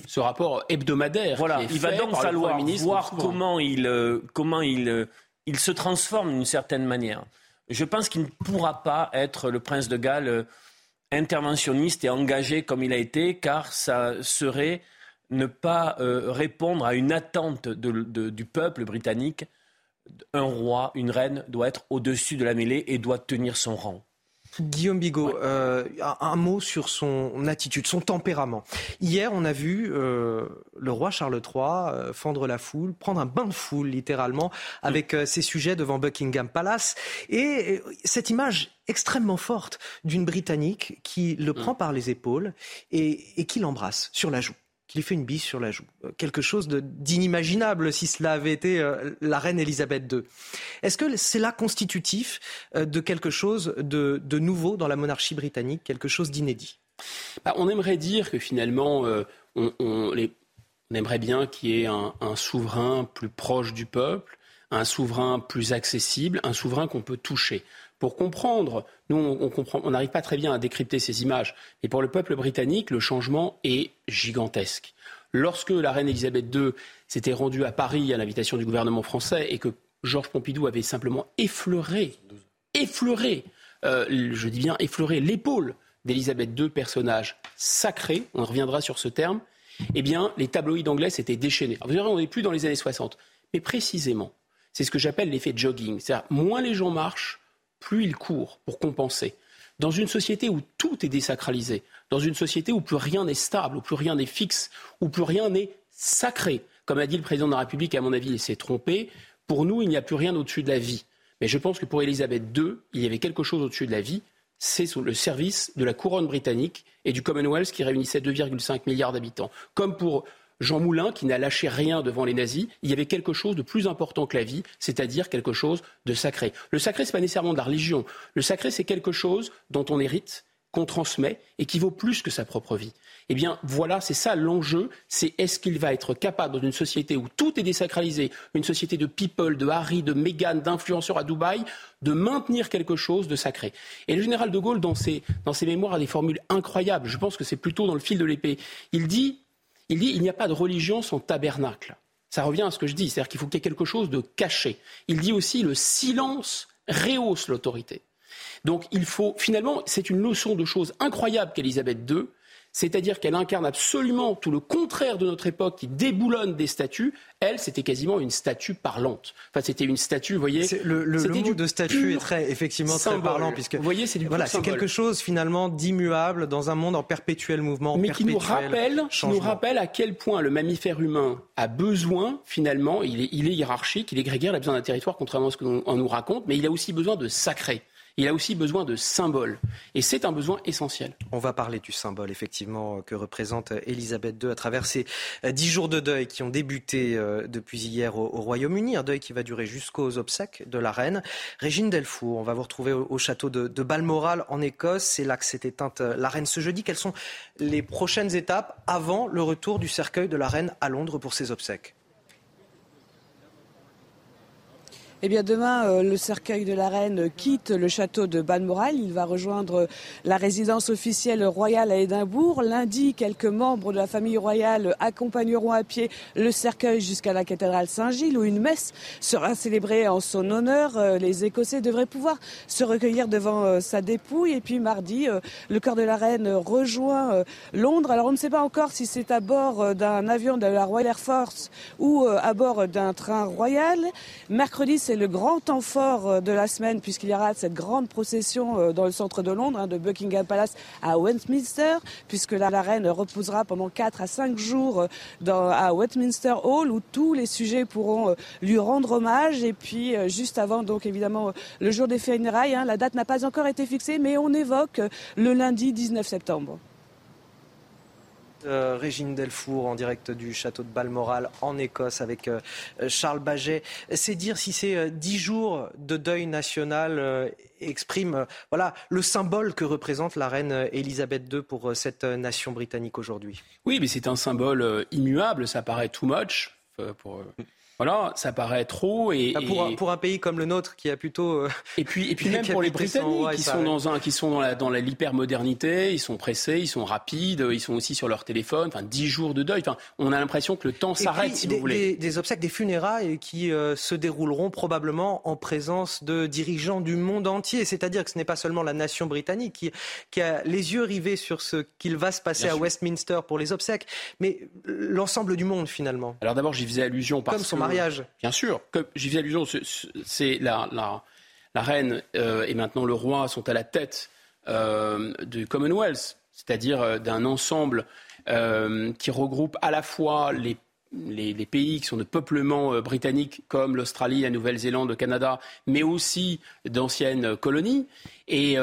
ce rapport, hebdomadaire. Voilà, il va donc falloir voir comment il comment il il se transforme d'une certaine manière. Je pense qu'il ne pourra pas être le prince de Galles interventionniste et engagé comme il a été, car ça serait ne pas euh, répondre à une attente du peuple britannique. Un roi, une reine doit être au-dessus de la mêlée et doit tenir son rang. Guillaume Bigot, euh, un mot sur son attitude, son tempérament. Hier, on a vu euh, le roi Charles III euh, fendre la foule, prendre un bain de foule littéralement avec ses sujets devant Buckingham Palace. Et cette image extrêmement forte d'une Britannique qui le prend par les épaules et qui l'embrasse sur la joue qui lui fait une bise sur la joue. Euh, quelque chose d'inimaginable si cela avait été euh, la reine Elisabeth II. Est-ce que c'est là constitutif euh, de quelque chose de, nouveau dans la monarchie britannique, quelque chose d'inédit? Bah, On aimerait dire que finalement, on, aimerait bien qu'il y ait un, un souverain plus proche du peuple, un souverain plus accessible, un souverain qu'on peut toucher pour comprendre. Nous, on n'arrive pas très bien à décrypter ces images, mais pour le peuple britannique, le changement est gigantesque. Lorsque la reine Elisabeth II s'était rendue à Paris à l'invitation du gouvernement français et que Georges Pompidou avait simplement effleuré, effleuré, euh, je dis bien effleuré l'épaule d'Elisabeth II, personnage sacré, on reviendra sur ce terme, eh bien, les tabloïds anglais s'étaient déchaînés. vous verrez, on n'est plus dans les années 60. Mais précisément, c'est ce que j'appelle l'effet jogging. C'est-à-dire, moins les gens marchent, plus il court pour compenser. Dans une société où tout est désacralisé, dans une société où plus rien n'est stable, où plus rien n'est fixe, où plus rien n'est sacré, comme a dit le président de la République, à mon avis, il s'est trompé, pour nous, il n'y a plus rien au-dessus de la vie. Mais je pense que pour Elisabeth II, il y avait quelque chose au-dessus de la vie, c'est le service de la couronne britannique et du Commonwealth qui réunissait 2,5 milliards d'habitants. Comme pour Jean Moulin, qui n'a lâché rien devant les nazis, il y avait quelque chose de plus important que la vie, c'est-à-dire quelque chose de sacré. Le sacré, ce n'est pas nécessairement de la religion. Le sacré, c'est quelque chose dont on hérite, qu'on transmet et qui vaut plus que sa propre vie. Eh bien, voilà, c'est ça l'enjeu. C'est est-ce qu'il va être capable, dans une société où tout est désacralisé, une société de people, de Harry, de Meghan, d'influenceurs à Dubaï, de maintenir quelque chose de sacré. Et le général de Gaulle, dans ses, dans mémoires, a des formules incroyables. Je pense que c'est plutôt dans le fil de l'épée. Il dit il dit il n'y a pas de religion sans tabernacle. Ça revient à ce que je dis, c'est-à-dire qu'il faut qu'il y ait quelque chose de caché. Il dit aussi le silence rehausse l'autorité. Donc il faut, finalement, c'est une notion de choses incroyable qu'Élisabeth II, c'est-à-dire qu'elle incarne absolument tout le contraire de notre époque qui déboulonne des statues. Elle, c'était quasiment une statue parlante. Enfin, c'était une statue, vous voyez. Le, le, mot de statue est très, effectivement, très parlant, puisque vous voyez, c'est du voilà, c'est quelque chose finalement d'immuable dans un monde en perpétuel mouvement, mais qui nous rappelle, qui nous rappelle à quel point le mammifère humain a besoin, finalement, il est, il est hiérarchique, il est grégaire, il a besoin d'un territoire, contrairement à ce qu'on nous raconte, mais il a aussi besoin de sacré il a aussi besoin de symboles. Et c'est un besoin essentiel. On va parler du symbole, effectivement, que représente Elisabeth II à travers ces euh, dix jours de deuil qui ont débuté euh, depuis hier au, Royaume-Uni. Un deuil qui va durer jusqu'aux obsèques de la reine. Régine Delfour, on va vous retrouver au, château de, Balmoral en Écosse. C'est là que s'est éteinte euh, la reine ce jeudi. Quelles sont les prochaines étapes avant le retour du cercueil de la reine à Londres pour ses obsèques? Eh bien, demain, euh, le cercueil de la reine quitte le château de Balmoral. Il va rejoindre la résidence officielle royale à Édimbourg. Lundi, quelques membres de la famille royale accompagneront à pied le cercueil jusqu'à la cathédrale Saint-Gilles où une messe sera célébrée en son honneur. Euh, les Écossais devraient pouvoir se recueillir devant euh, sa dépouille. Et puis mardi, le corps de la reine rejoint Londres. Alors, on ne sait pas encore si c'est à bord d'un avion de la Royal Air Force ou à bord d'un train royal. Mercredi, c'est c'est le grand temps fort euh, de la semaine puisqu'il y aura cette grande procession euh, dans le centre de Londres, hein, de Buckingham Palace à Westminster, puisque la, reine reposera pendant 4 à 5 jours euh, dans, à Westminster Hall où tous les sujets pourront lui rendre hommage. Et puis juste avant, donc évidemment, le jour des funérailles, hein, la date n'a pas encore été fixée, mais on évoque le lundi 19 septembre. Euh, Régine Delfour en direct du château de Balmoral en Écosse avec euh, Charles Baget. C'est dire si ces euh, dix jours de deuil national expriment voilà, le symbole que représente la reine Elisabeth II pour cette nation britannique aujourd'hui. Oui, mais c'est un symbole immuable, ça paraît too much. Pour, voilà, ça paraît trop et, ah, pour, pour, un pays comme le nôtre qui a plutôt euh, [laughs] et puis et puis [laughs] même pour les Britanniques qui sont dans un qui sont dans la dans la l'hypermodernité, ils sont pressés, ils sont rapides, ils sont aussi sur leur téléphone. Enfin, dix jours de deuil. Enfin, on a l'impression que le temps s'arrête si vous voulez. Des, des, obsèques, des funérailles qui euh, se dérouleront probablement en présence de dirigeants du monde entier. C'est-à-dire que ce n'est pas seulement la nation britannique qui, qui a les yeux rivés sur ce qu'il va se passer à Westminster pour les obsèques, mais l'ensemble du monde finalement. Alors d'abord, j'y faisais allusion parce Comme mariage. Bien sûr. Comme j'y fais allusion, c'est la, reine euh, et maintenant le roi sont à la tête euh, du Commonwealth, c'est-à-dire euh, d'un ensemble qui regroupe à la fois les les, pays qui sont de peuplement britannique comme l'Australie, la Nouvelle-Zélande, le Canada, mais aussi d'anciennes colonies. Et,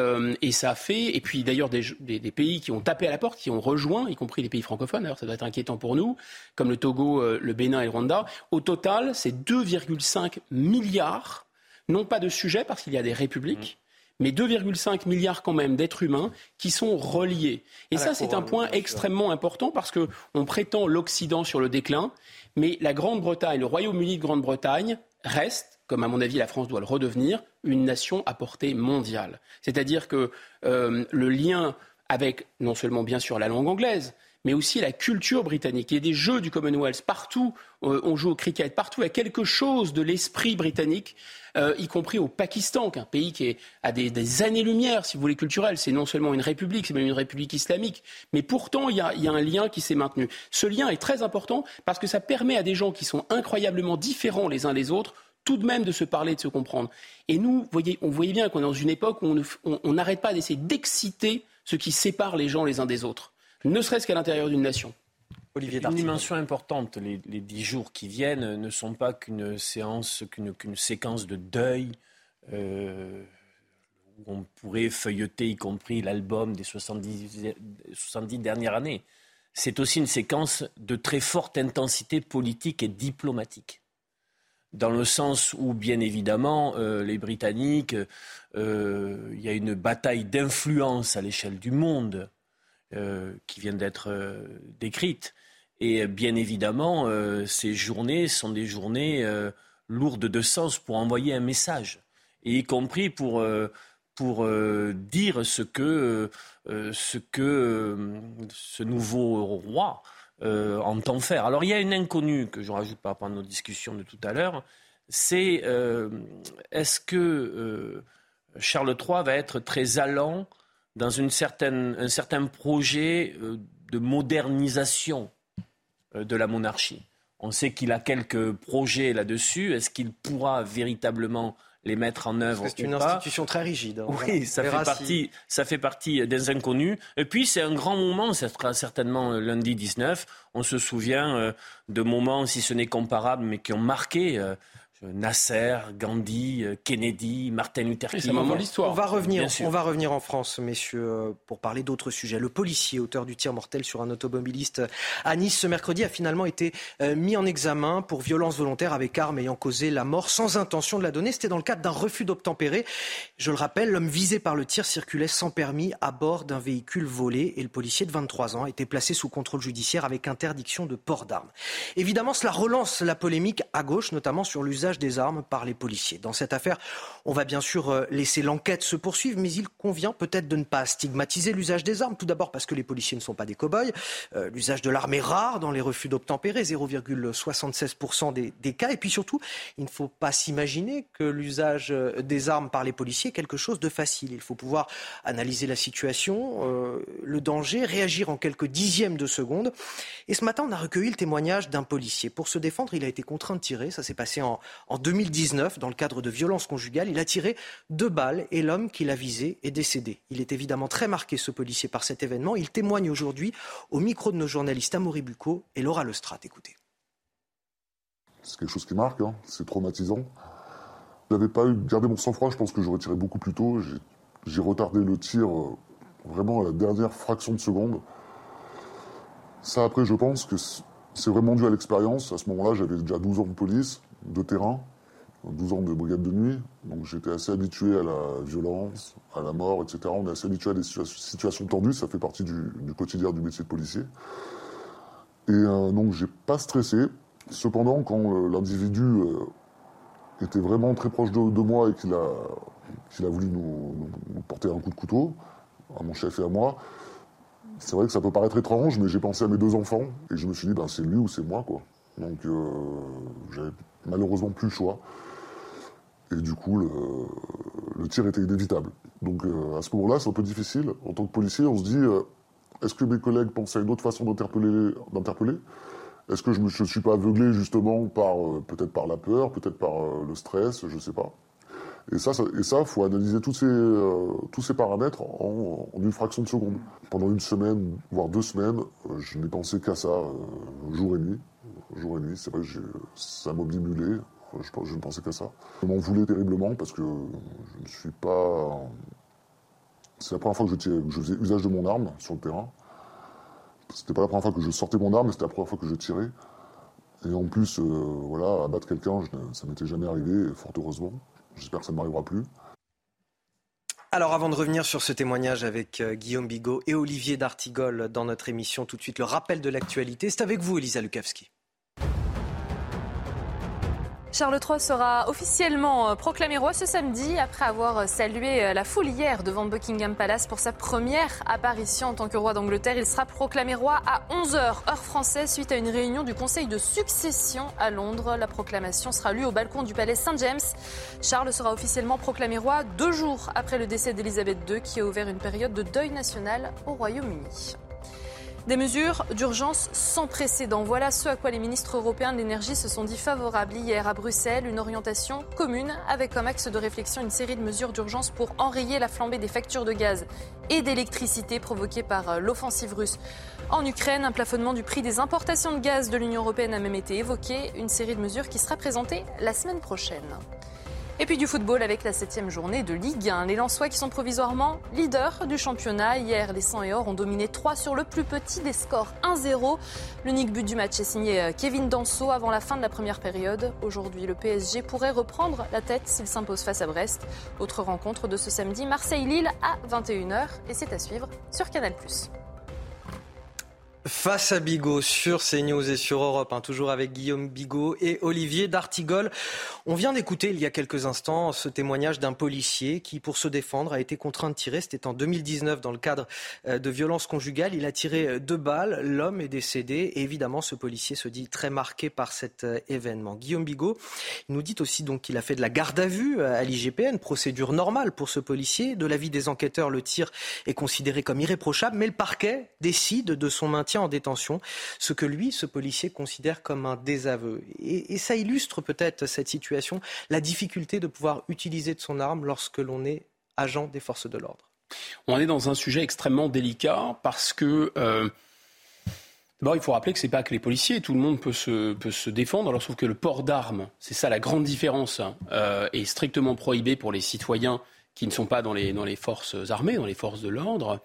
ça fait, et puis d'ailleurs des, pays qui ont tapé à la porte, qui ont rejoint, y compris les pays francophones, alors ça doit être inquiétant pour nous, comme le Togo, le Bénin et le Rwanda. Au total, c'est 2,5 milliards, non pas de sujets, parce qu'il y a des républiques, mais 2,5 milliards quand même d'êtres humains qui sont reliés. Et ça, c'est un point extrêmement important parce qu'on prétend l'Occident sur le déclin, mais la Grande-Bretagne, le Royaume-Uni de Grande-Bretagne reste, comme à mon avis la France doit le redevenir, une nation à portée mondiale. C'est-à-dire que euh, le lien avec non seulement bien sûr la langue anglaise, mais aussi la culture britannique. Il y a des jeux du Commonwealth partout, euh, on joue au cricket, partout il y a quelque chose de l'esprit britannique, euh, y compris au Pakistan, qui est un pays qui est, a des, années-lumière, si vous voulez, culturelles. C'est non seulement une république, c'est même une république islamique, mais pourtant il y, a, un lien qui s'est maintenu. Ce lien est très important parce que ça permet à des gens qui sont incroyablement différents les uns des autres tout de même de se parler, de se comprendre. Et nous, voyez, on voyait bien qu'on est dans une époque où on n'arrête pas d'essayer d'exciter ce qui sépare les gens les uns des autres ne serait-ce qu'à l'intérieur d'une nation. Olivier Une dimension importante, les, dix jours qui viennent ne sont pas qu'une séance, qu'une séquence de deuil euh, où on pourrait feuilleter, y compris l'album des 70, 70 dernières années. C'est aussi une séquence de très forte intensité politique et diplomatique dans le sens où, bien évidemment, euh, les Britanniques, euh, il y a une bataille d'influence à l'échelle du monde euh, qui viennent d'être euh, décrites. Et bien évidemment, euh, ces journées sont des journées lourdes de sens pour envoyer un message, et y compris pour, pour dire ce que, ce que ce nouveau roi entend faire. Alors il y a une inconnue que je rajoute par rapport à nos discussions de tout à l'heure, c'est est-ce que Charles III va être très allant dans une certaine, un certain projet euh, de modernisation euh, de la monarchie. On sait qu'il a quelques projets là-dessus. Est-ce qu'il pourra véritablement les mettre en œuvre C'est une institution très rigide. Hein, oui, ça fait, partie, ça fait partie des inconnus. Et puis, c'est un grand moment, ça sera certainement euh, lundi 19. On se souvient de moments, si ce n'est comparable, mais qui ont marqué Nasser, Gandhi, euh, Kennedy, Martin Luther King. On va revenir, on va revenir en France, messieurs, euh, pour parler d'autres sujets. Le policier, auteur du tir mortel sur un automobiliste à Nice ce mercredi, a finalement été euh, mis en examen pour violence volontaire avec arme ayant causé la mort sans intention de la donner. C'était dans le cadre d'un refus d'obtempérer. Je le rappelle, l'homme visé par le tir circulait sans permis à bord d'un véhicule volé et le policier de 23 ans a été placé sous contrôle judiciaire avec interdiction de port d'armes. Évidemment, cela relance la polémique à gauche, notamment sur l'usage l'usage des armes par les policiers. Dans cette affaire, on va bien sûr euh, laisser l'enquête se poursuivre, mais il convient peut-être de ne pas stigmatiser l'usage des armes. Tout d'abord parce que les policiers ne sont pas des cow-boys. Euh, l'usage de l'arme est rare dans les refus d'obtempérer, 0,76% des, cas. Et puis surtout, il ne faut pas s'imaginer que l'usage euh, des armes par les policiers est quelque chose de facile. Il faut pouvoir analyser la situation, le danger, réagir en quelques dixièmes de seconde. Et ce matin, on a recueilli le témoignage d'un policier. Pour se défendre, il a été contraint de tirer. Ça s'est passé en, en 2019 dans le cadre de violences conjugales. Il a tiré deux balles et l'homme qui l'a visé est décédé. Il est évidemment très marqué, ce policier, par cet événement. Il témoigne aujourd'hui au micro de nos journalistes Amaury Bucco et Laura Lestrade. Écoutez. C'est quelque chose qui marque, hein. c'est traumatisant. Je n'avais pas eu gardé mon sang-froid, je pense que j'aurais tiré beaucoup plus tôt. J'ai retardé le tir euh, vraiment à la dernière fraction de seconde. Ça, après, je pense que c'est vraiment dû à l'expérience. À ce moment-là, j'avais déjà 12 ans de police, de terrain, 12 ans de brigade de nuit. Donc j'étais assez habitué à la violence, à la mort, etc. On est assez habitué à des situations tendues. Ça fait partie du, quotidien du métier de policier. Et euh, donc, j'ai pas stressé. Cependant, quand euh, l'individu euh, était vraiment très proche de, moi et qu'il a, voulu nous, porter un coup de couteau, à mon chef et à moi, c'est vrai que ça peut paraître étrange, mais j'ai pensé à mes deux enfants et je me suis dit, ben, c'est lui ou c'est moi, quoi. Donc, malheureusement plus le choix. Et du coup, le, tir était inévitable. Donc, euh, à ce moment-là, c'est un peu difficile. En tant que policier, on se dit, euh, est-ce que mes collègues pensent à une autre façon d'interpeller, Est-ce que je ne suis pas aveuglé justement par euh, peut-être par la peur, peut-être par le stress, je ne sais pas. Et ça, ça, et ça, faut analyser tous ces, paramètres en, une fraction de seconde. Pendant une semaine, voire deux semaines, je n'ai pensé qu'à ça, jour et nuit. Jour et nuit, c'est vrai ça m'obnibulait. Je, je, ne pensais qu'à ça. Je m'en voulais terriblement parce que je ne suis pas. C'est la première fois que je, tirais, que je faisais usage de mon arme sur le terrain. C'était pas la première fois que je sortais mon arme, mais c'était la première fois que je tirais. Et en plus, euh, voilà, abattre quelqu'un, ça m'était jamais arrivé, fort heureusement. J'espère que ça ne m'arrivera plus. Alors avant de revenir sur ce témoignage avec euh, Guillaume Bigot et Olivier D'Artigol dans notre émission, tout de suite le rappel de l'actualité. C'est avec vous, Elisa Lukavski. Charles III sera officiellement proclamé roi ce samedi après avoir salué la foule hier devant Buckingham Palace pour sa première apparition en tant que roi d'Angleterre. Il sera proclamé roi à 11h heure française suite à une réunion du Conseil de succession à Londres. La proclamation sera lue au balcon du palais Saint-James. Charles sera officiellement proclamé roi deux jours après le décès d'Elisabeth II qui a ouvert une période de deuil national au Royaume-Uni. Des mesures d'urgence sans précédent. Voilà ce à quoi les ministres européens de l'énergie se sont dit favorables hier à Bruxelles. Une orientation commune avec comme axe de réflexion une série de mesures d'urgence pour enrayer la flambée des factures de gaz et d'électricité provoquées par l'offensive russe en Ukraine. Un plafonnement du prix des importations de gaz de l'Union européenne a même été évoqué. Une série de mesures qui sera présentée la semaine prochaine. Et puis du football avec la septième journée de Ligue 1. Les Lensois qui sont provisoirement leaders du championnat. Hier, les 100 et or ont dominé 3 sur le plus petit des scores 1-0. L'unique but du match est signé Kevin Danso avant la fin de la première période. Aujourd'hui, le PSG pourrait reprendre la tête s'il s'impose face à Brest. Autre rencontre de ce samedi, Marseille-Lille à 21h. Et c'est à suivre sur Canal+. Face à Bigot sur CNews et sur Europe, hein, toujours avec Guillaume Bigot et Olivier D'Artigol. On vient d'écouter il y a quelques instants ce témoignage d'un policier qui, pour se défendre, a été contraint de tirer. C'était en 2019 dans le cadre de violences conjugales. Il a tiré deux balles. L'homme est décédé. Évidemment, ce policier se dit très marqué par cet événement. Guillaume Bigot il nous dit aussi qu'il a fait de la garde à vue à l'IGPN, procédure normale pour ce policier. De l'avis des enquêteurs, le tir est considéré comme irréprochable, mais le parquet décide de son maintien en détention, ce que lui, ce policier, considère comme un désaveu. Et, ça illustre peut-être cette situation, la difficulté de pouvoir utiliser de son arme lorsque l'on est agent des forces de l'ordre. On est dans un sujet extrêmement délicat parce que. Euh... D'abord, il faut rappeler que ce n'est pas que les policiers, tout le monde peut se, peut se défendre. Alors, sauf que le port d'armes, c'est ça la grande différence, hein, euh, est strictement prohibé pour les citoyens qui ne sont pas dans les, dans les forces armées, dans les forces de l'ordre.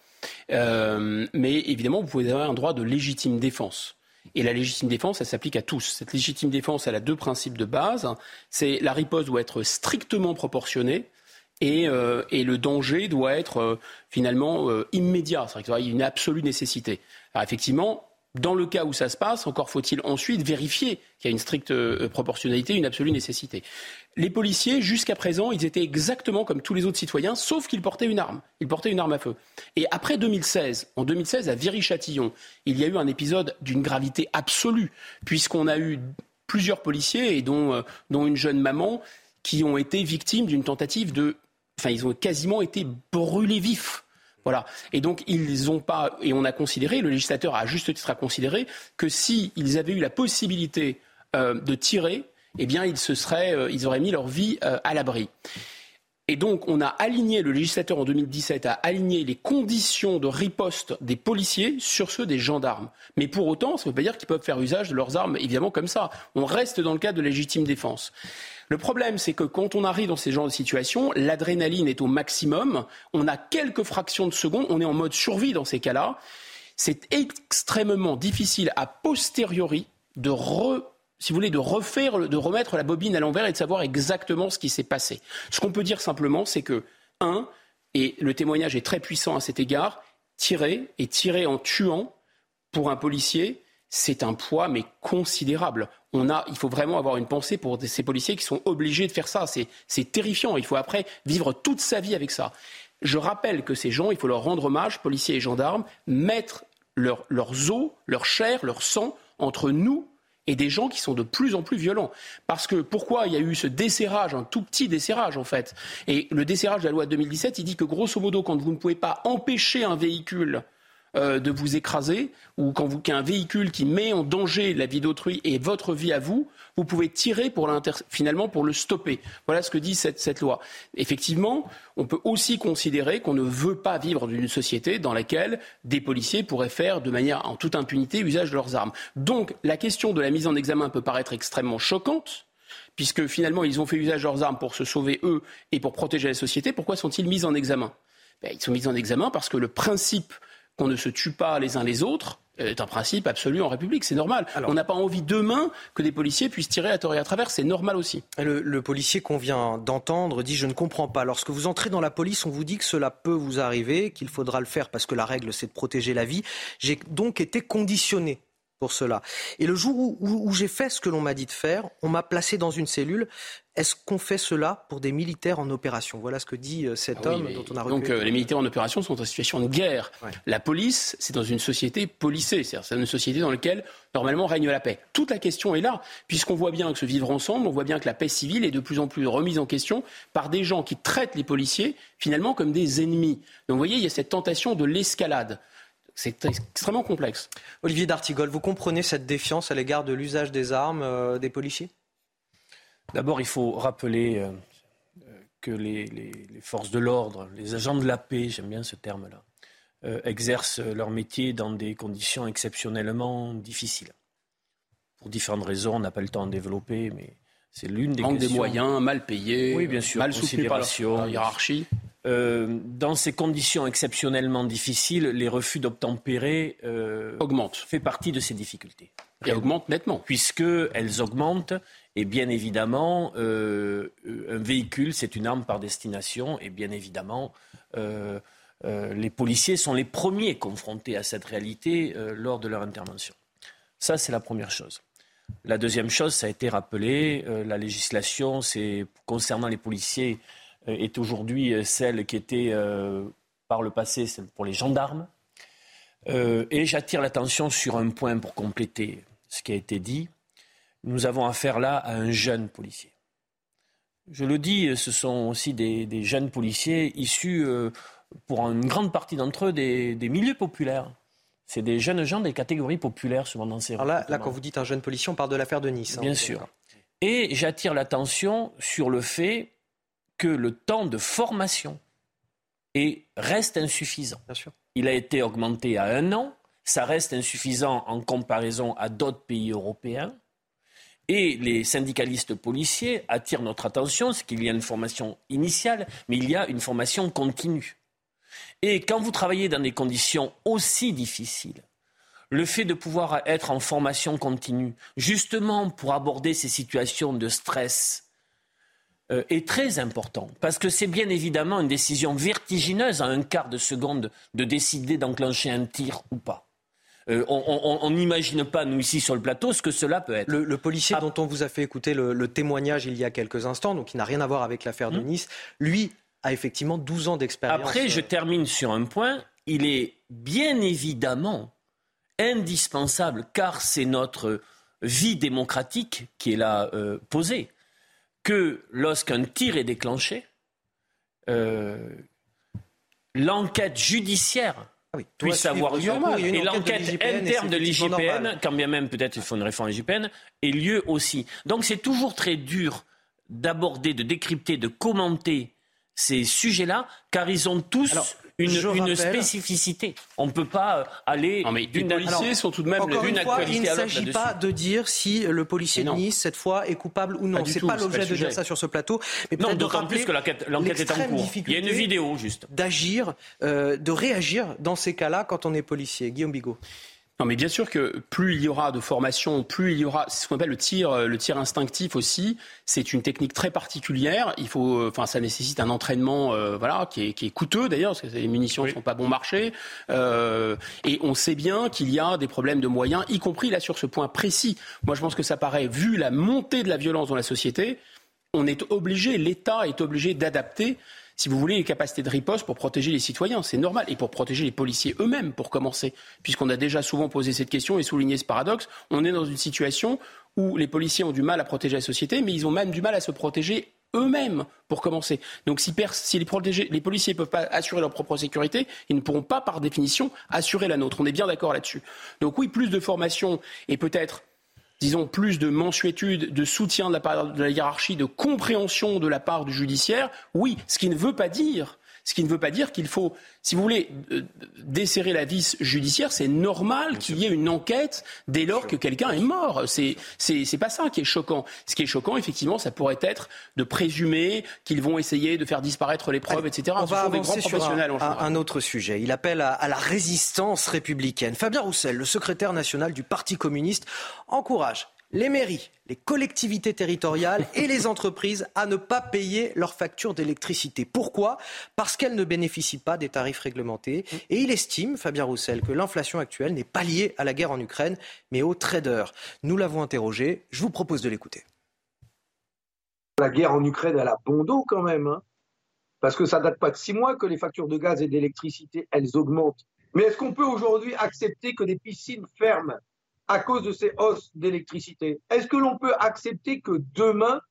Euh, mais évidemment, vous pouvez avoir un droit de légitime défense. Et la légitime défense, elle s'applique à tous. Cette légitime défense, elle a deux principes de base. C'est la riposte doit être strictement proportionnée et, euh, et le danger doit être euh, finalement immédiat. C'est-à-dire qu'il y a une absolue nécessité. Alors effectivement, Dans le cas où ça se passe, encore faut-il ensuite vérifier qu'il y a une stricte euh, proportionnalité, une absolue nécessité. Les policiers, jusqu'à présent, ils étaient exactement comme tous les autres citoyens, sauf qu'ils portaient une arme. Ils portaient une arme à feu. Et après 2016, en 2016, à Viry-Châtillon, il y a eu un épisode d'une gravité absolue, puisqu'on a eu plusieurs policiers, dont, euh, dont une jeune maman, qui ont été victimes d'une tentative de... Enfin, ils ont quasiment été brûlés vifs voilà. Et donc, ils ont pas, et on a considéré, le législateur a à juste titre à considérer que s'ils avaient eu la possibilité euh, de tirer, eh bien, ils, se seraient, euh, ils auraient mis leur vie euh, à l'abri. Et donc, on a aligné, le législateur en 2017 a aligné les conditions de riposte des policiers sur ceux des gendarmes. Mais pour autant, ça ne veut pas dire qu'ils peuvent faire usage de leurs armes, évidemment, comme ça. On reste dans le cadre de légitime défense. Le problème, c'est que quand on arrive dans ces genres de situations, l'adrénaline est au maximum, on a quelques fractions de secondes, on est en mode survie dans ces cas-là. C'est extrêmement difficile a posteriori de vous voulez, de refaire, de remettre la bobine à l'envers et de savoir exactement ce qui s'est passé. Ce qu'on peut dire simplement, c'est que, un, et le témoignage est très puissant à cet égard, tirer et tirer en tuant pour un policier, c'est un poids mais considérable. On a, il faut vraiment avoir une pensée pour ces policiers qui sont obligés de faire ça. C'est terrifiant. Il faut après vivre toute sa vie avec ça. Je rappelle que ces gens, il faut leur rendre hommage, policiers et gendarmes, mettre leur, leurs os, leur chair, leur sang entre nous et des gens qui sont de plus en plus violents. Parce que pourquoi il y a eu ce desserrage, un tout petit desserrage en fait? Et le desserrage de la loi de 2017, il dit que grosso modo, quand vous ne pouvez pas empêcher un véhicule euh, de vous écraser, ou quand vous qu'un véhicule qui met en danger la vie d'autrui et votre vie à vous, vous pouvez tirer pour finalement pour le stopper. Voilà ce que dit cette, cette loi. Effectivement, on peut aussi considérer qu'on ne veut pas vivre dans une société dans laquelle des policiers pourraient faire de manière en toute impunité usage de leurs armes. Donc la question de la mise en examen peut paraître extrêmement choquante puisque finalement ils ont fait usage de leurs armes pour se sauver eux et pour protéger la société, pourquoi sont-ils mis en examen? Ben, Ils sont mis en examen parce que le principe qu'on ne se tue pas les uns les autres est un principe absolu en République, c'est normal. on n'a pas envie demain que des policiers puissent tirer à tort et à travers, c'est normal aussi. Le, policier qu'on vient d'entendre dit je ne comprends pas. Lorsque vous entrez dans la police, on vous dit que cela peut vous arriver, qu'il faudra le faire parce que la règle c'est de protéger la vie. J'ai donc été conditionné pour cela. Et le jour où, j'ai fait ce que l'on m'a dit de faire, on m'a placé dans une cellule. Est-ce qu'on fait cela pour des militaires en opération? Voilà ce que dit euh, cet ah homme dont on a Donc euh, les militaires en opération sont en situation de guerre. La police, c'est dans une société policée, c'est-à-dire c'est une société dans laquelle normalement règne la paix. Toute la question est là, puisqu'on voit bien que ce vivre ensemble, on voit bien que la paix civile est de plus en plus remise en question par des gens qui traitent les policiers finalement comme des ennemis. Donc vous voyez, il y a cette tentation de l'escalade. C'est extrêmement complexe. Olivier D'Artigol, vous comprenez cette défiance à l'égard de l'usage des armes euh, des policiers? D'abord, il faut rappeler euh, que les, forces de l'ordre, les agents de la paix, j'aime bien ce terme-là, euh, exercent leur métier dans des conditions exceptionnellement difficiles. Pour différentes raisons, on n'a pas le temps de développer, mais c'est l'une des Manque des moyens, mal payés, oui, bien sûr, mal soutenu par la hiérarchie. Euh, dans ces conditions exceptionnellement difficiles, les refus d'obtempérer euh, augmentent. Fait partie de ces difficultés. Et augmentent nettement. Puisqu'elles augmentent, et bien évidemment, euh, un véhicule, c'est une arme par destination, et bien évidemment, les policiers sont les premiers confrontés à cette réalité lors de leur intervention. Ça, c'est la première chose. La deuxième chose, ça a été rappelé, la législation, c'est concernant les policiers euh, est aujourd'hui euh, celle qui était euh, par le passé celle pour les gendarmes. et j'attire l'attention sur un point pour compléter ce qui a été dit. Nous avons affaire là à un jeune policier. Je le dis, ce sont aussi des, jeunes policiers issus, pour une grande partie d'entre eux, des, milieux populaires. C'est des jeunes gens des catégories populaires, souvent dans ces Alors là, là, quand vous dites un jeune policier, on parle de l'affaire de Nice. Hein. Bien sûr. Et j'attire l'attention sur le fait que le temps de formation reste insuffisant. Il a été augmenté à un an, ça reste insuffisant en comparaison à d'autres pays européens. Et les syndicalistes policiers attirent notre attention, c'est qu'il y a une formation initiale, mais il y a une formation continue. Et quand vous travaillez dans des conditions aussi difficiles, le fait de pouvoir être en formation continue, justement pour aborder ces situations de stress, euh, est très important, parce que c'est bien évidemment une décision vertigineuse à un quart de seconde de décider d'enclencher un tir ou pas. Euh, on n'imagine pas, nous, ici, sur le plateau, ce que cela peut être. Le, policier ah. dont on vous a fait écouter le, témoignage il y a quelques instants, donc qui n'a rien à voir avec l'affaire de hmm. Nice, lui a effectivement 12 ans d'expérience. Après, je termine sur un point. Il est bien évidemment indispensable, car c'est notre vie démocratique qui est là euh, posée, que lorsqu'un tir est déclenché, euh, l'enquête judiciaire ah puisse avoir lieu et l'enquête interne de l'IGPN, quand bien même peut-être il faut une réforme l'IGPN, ait lieu aussi. Donc c'est toujours très dur d'aborder, de décrypter, de commenter ces sujets-là, car ils ont tous une, spécificité. On ne peut pas euh, aller. Non, mais les policiers sont tout de même d'une actualité Il ne s'agit pas de dire si le policier de Nice, cette fois, est coupable ou non. C'est pas l'objet de dire ça sur ce plateau. Mais non, d'autant plus que l'enquête est en cours. Il y a une vidéo, juste. D'agir, euh, de réagir dans ces cas-là quand on est policier. Guillaume Bigot. Non, mais bien sûr que plus il y aura de formation, plus il y aura ce qu'on appelle le tir, euh, le tir instinctif aussi. C'est une technique très particulière. Il faut, euh, enfin, ça nécessite un entraînement, euh, voilà, qui est, qui est, coûteux d'ailleurs, parce que les munitions ne sont pas bon marché. Euh, et on sait bien qu'il y a des problèmes de moyens, y compris là sur ce point précis. Moi, je pense que ça paraît, vu la montée de la violence dans la société, on est obligé, l'État est obligé d'adapter si vous voulez, les capacités de riposte pour protéger les citoyens. C'est normal. Et pour protéger les policiers eux-mêmes, pour commencer. Puisqu'on a déjà souvent posé cette question et souligné ce paradoxe. On est dans une situation où les policiers ont du mal à protéger la société, mais ils ont même du mal à se protéger eux-mêmes, pour commencer. Donc si, les, les, policiers ne peuvent pas assurer leur propre sécurité, ils ne pourront pas, par définition, assurer la nôtre. On est bien d'accord là-dessus. Donc oui, plus de formation et peut-être disons, plus de mensuétude, de soutien de la part de la hiérarchie, de compréhension de la part du judiciaire, oui, ce qui ne veut pas dire ce qui ne veut pas dire qu'il faut, si vous voulez, euh, desserrer la vis judiciaire. C'est normal qu'il y ait une enquête dès lors que quelqu'un est mort. C'est, c'est, pas ça qui est choquant. Ce qui est choquant, effectivement, ça pourrait être de présumer qu'ils vont essayer de faire disparaître les preuves, etc. On va avancer sur un, autre sujet. Il appelle à, à la résistance républicaine. Fabien Roussel, le secrétaire national du Parti communiste, encourage les mairies, les collectivités territoriales et les entreprises à ne pas payer leurs factures d'électricité. Pourquoi? Parce qu'elles ne bénéficient pas des tarifs réglementés. Et il estime, Fabien Roussel, que l'inflation actuelle n'est pas liée à la guerre en Ukraine, mais aux traders. Nous l'avons interrogé. Je vous propose de l'écouter. La guerre en Ukraine, elle a bon dos quand même. Hein. parce que ça date pas de six mois que les factures de gaz et d'électricité, elles augmentent. Mais est-ce qu'on peut aujourd'hui accepter que des piscines ferment? À cause de ces hausses d'électricité. Est-ce que l'on peut accepter que demain,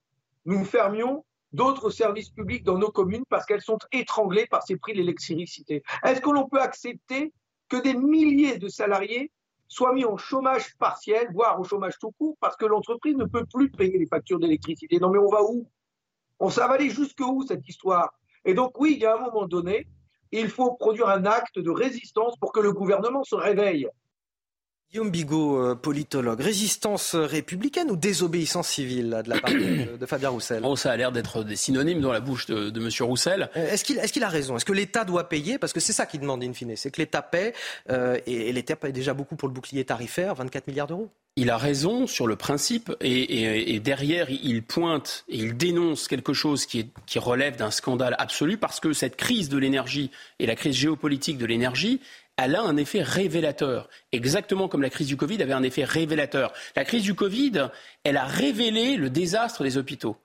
nous fermions d'autres services publics dans nos communes parce qu'elles sont étranglées par ces prix de l'électricité? Est-ce que l'on peut accepter que des milliers de salariés soient mis en chômage partiel, voire au chômage tout court, parce que l'entreprise ne peut plus payer les factures d'électricité? Non mais on va où? On s'est avalé jusqu'où cette histoire? Et donc oui, il y a un moment donné, il faut produire un acte de résistance pour que le gouvernement se réveille. Guillaume Bigot, euh, politologue, résistance républicaine ou désobéissance civile de la part de, [clears throat] Fabien Roussel oh, Ça a l'air d'être des synonymes dans la bouche de, de M. Roussel. Euh, est-ce qu'il est a raison? Est-ce que l'État doit payer? Parce que c'est ça qu'il demande in fine, c'est que l'État paie, euh, et, l'État paye déjà beaucoup pour le bouclier tarifaire, 24 milliards d'euros. Il a raison sur le principe, et, derrière, il pointe et il dénonce quelque chose qui, qui relève d'un scandale absolu, parce que cette crise de l'énergie et la crise géopolitique de l'énergie, elle a un effet révélateur, exactement comme la crise du Covid avait un effet révélateur. La crise du Covid, elle a révélé le désastre des hôpitaux.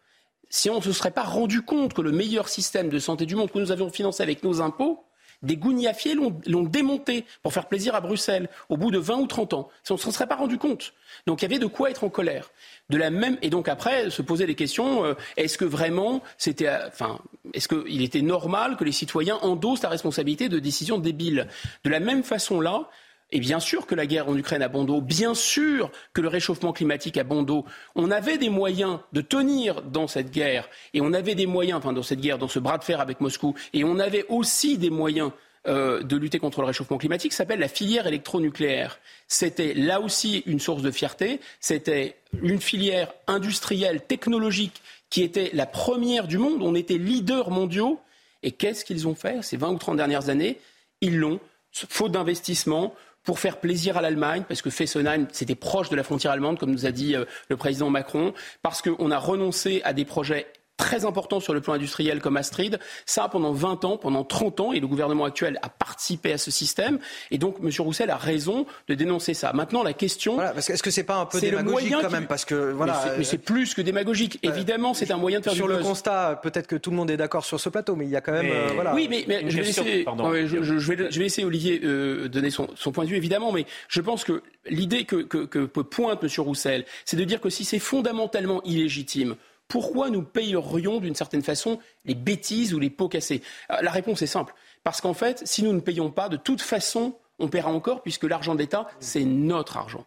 Si on ne se serait pas rendu compte que le meilleur système de santé du monde que nous avions financé avec nos impôts, des gougnafiers l'ont démonté pour faire plaisir à Bruxelles au bout de 20 ou 30 ans. On ne s'en serait pas rendu compte. Donc il y avait de quoi être en colère. De la même et donc après se poser des questions euh, est-ce que vraiment c'était euh, enfin est-ce qu'il était normal que les citoyens endossent la responsabilité de décisions débiles? De la même façon là, et bien sûr que la guerre en Ukraine a bon dos, bien sûr que le réchauffement climatique a bon dos. On avait des moyens de tenir dans cette guerre, et on avait des moyens, enfin dans cette guerre, dans ce bras de fer avec Moscou, et on avait aussi des moyens euh, de lutter contre le réchauffement climatique s'appelle la filière électronucléaire. C'était là aussi une source de fierté. C'était une filière industrielle, technologique, qui était la première du monde. On était leaders mondiaux. Et qu'est-ce qu'ils ont fait ces 20 ou 30 dernières années? Ils l'ont, faute d'investissement, pour faire plaisir à l'Allemagne, parce que Fessenheim, c'était proche de la frontière allemande, comme nous a dit euh, le président Macron, parce qu'on a renoncé à des projets très important sur le plan industriel comme Astrid. Ça, pendant 20 ans, pendant 30 ans, et le gouvernement actuel a participé à ce système. Et donc, M. Roussel a raison de dénoncer ça. Maintenant, la question. Voilà, parce que est-ce que c'est pas un peu démagogique quand même Parce que voilà. Mais c'est plus que démagogique. Euh, Évidemment, c'est un moyen de faire sur le constat. Peut-être que tout le monde est d'accord sur ce plateau, mais il y a quand même. Euh, voilà. Oui, mais, je, vais laisser, je, vais, laisser Olivier euh, donner son, point de vue, évidemment. Mais je pense que l'idée que, que, que pointe M. Roussel, c'est de dire que si c'est fondamentalement illégitime pourquoi nous payerions d'une certaine façon les bêtises ou les pots cassés euh, La réponse est simple. Parce qu'en fait, si nous ne payons pas, de toute façon, on paiera encore, puisque l'argent de l'État, c'est notre argent.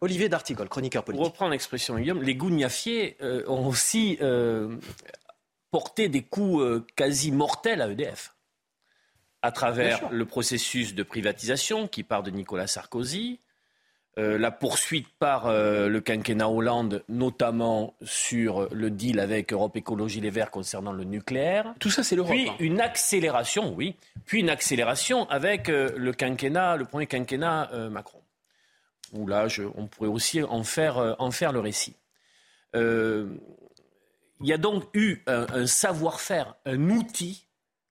Olivier D'Artigol, chroniqueur politique. Pour reprendre l'expression Guillaume, les gougnafiers euh, ont aussi euh, porté des coups quasi mortels à EDF. À travers le processus de privatisation qui part de Nicolas Sarkozy, euh, la poursuite par euh, le quinquennat Hollande, notamment sur le deal avec Europe Écologie Les Verts concernant le nucléaire. Tout ça, c'est l'Europe. Puis hein. une accélération, oui. Puis une accélération avec euh, le quinquennat, le premier quinquennat Macron. Où là, on pourrait aussi en faire, en faire le récit. Il y a donc eu un savoir-faire, un outil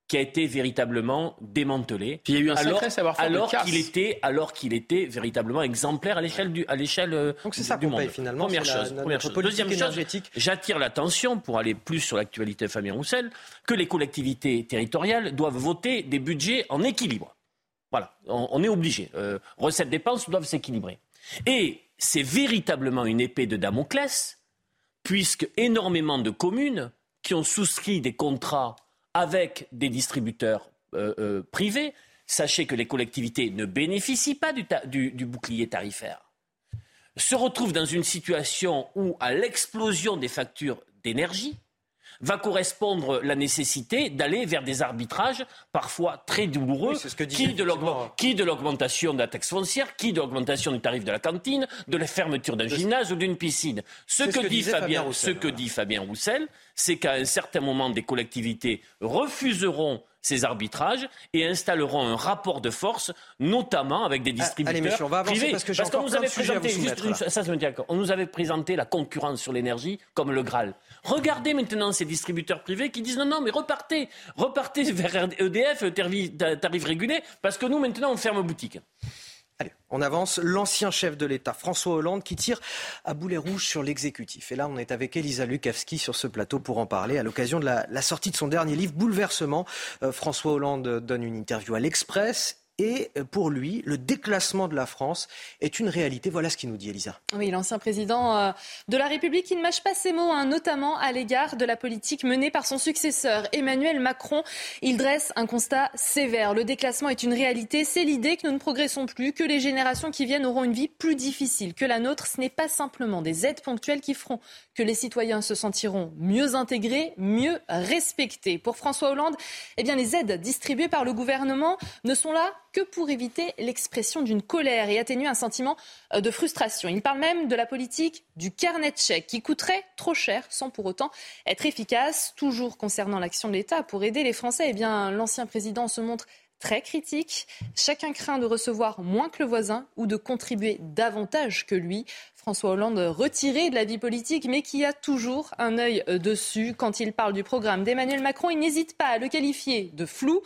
qui a été véritablement démantelé. Puis il y a eu un alors, savoir-faire alors qu'il était, alors qu'il était véritablement exemplaire à l'échelle du, à l'échelle euh, Donc c'est ça qu'on paye finalement. Première chose. première chose. Deuxième chose, j'attire l'attention pour aller plus sur l'actualité Fabien Roussel que les collectivités territoriales doivent voter des budgets en équilibre. Voilà, on, est obligé. Euh, recettes dépenses doivent s'équilibrer. Et c'est véritablement une épée de Damoclès, puisque énormément de communes qui ont souscrit des contrats avec des distributeurs euh, euh, privés, sachez que les collectivités ne bénéficient pas du, du bouclier tarifaire, se retrouvent dans une situation où, à l'explosion des factures d'énergie, va correspondre la nécessité d'aller vers des arbitrages parfois très douloureux, qui, de l'augmentation de la taxe foncière, qui de l'augmentation du tarif de la cantine, de la fermeture d'un gymnase ou d'une piscine. Ce que, dit Fabien, ce que dit Fabien Roussel, c'est qu'à un certain moment, des collectivités refuseront ces arbitrages et installeront un rapport de force, notamment avec des ah, distributeurs on va privés. Parce, que qu'on nous avait présenté, ça, on nous avait présenté la concurrence sur l'énergie comme le Graal. Regardez maintenant ces distributeurs privés qui disent non, non, mais repartez, repartez [laughs] vers EDF, tarif régulé, parce que nous maintenant on ferme boutique. Allez, on avance. L'ancien chef de l'État, François Hollande, qui tire à boulet rouge sur l'exécutif. Et là, on est avec Elisa Lukavski sur ce plateau pour en parler. À l'occasion de la, sortie de son dernier livre, Bouleversement, euh, François Hollande donne une interview à l'Express et euh, pour lui, le déclassement de la France est une réalité. Voilà ce qu'il nous dit, Elisa. Oui, l'ancien président euh, de la République, ne mâche pas ses mots, hein, notamment à l'égard de la politique menée par son successeur, Emmanuel Macron. Il dresse un constat sévère. Le déclassement est une réalité. C'est l'idée que nous ne progressons plus, que les générations qui viennent auront une vie plus difficile que la nôtre. Ce n'est pas simplement des aides ponctuelles qui feront que les citoyens se sentiront mieux intégrés, mieux respectés. Pour François Hollande, eh bien, les aides distribuées par le gouvernement ne sont là que pour éviter l'expression d'une colère et atténuer un sentiment euh, de frustration. Il parle même de la politique du carnet de chèques qui coûterait trop cher sans pour autant être efficace. Toujours concernant l'action de l'État pour aider les Français, eh bien, l'ancien président se montre très critique. Chacun craint de recevoir moins que le voisin ou de contribuer davantage que lui. François Hollande retiré de la vie politique, mais qui a toujours un œil euh, dessus. Quand il parle du programme d'Emmanuel Macron, il n'hésite pas à le qualifier de flou,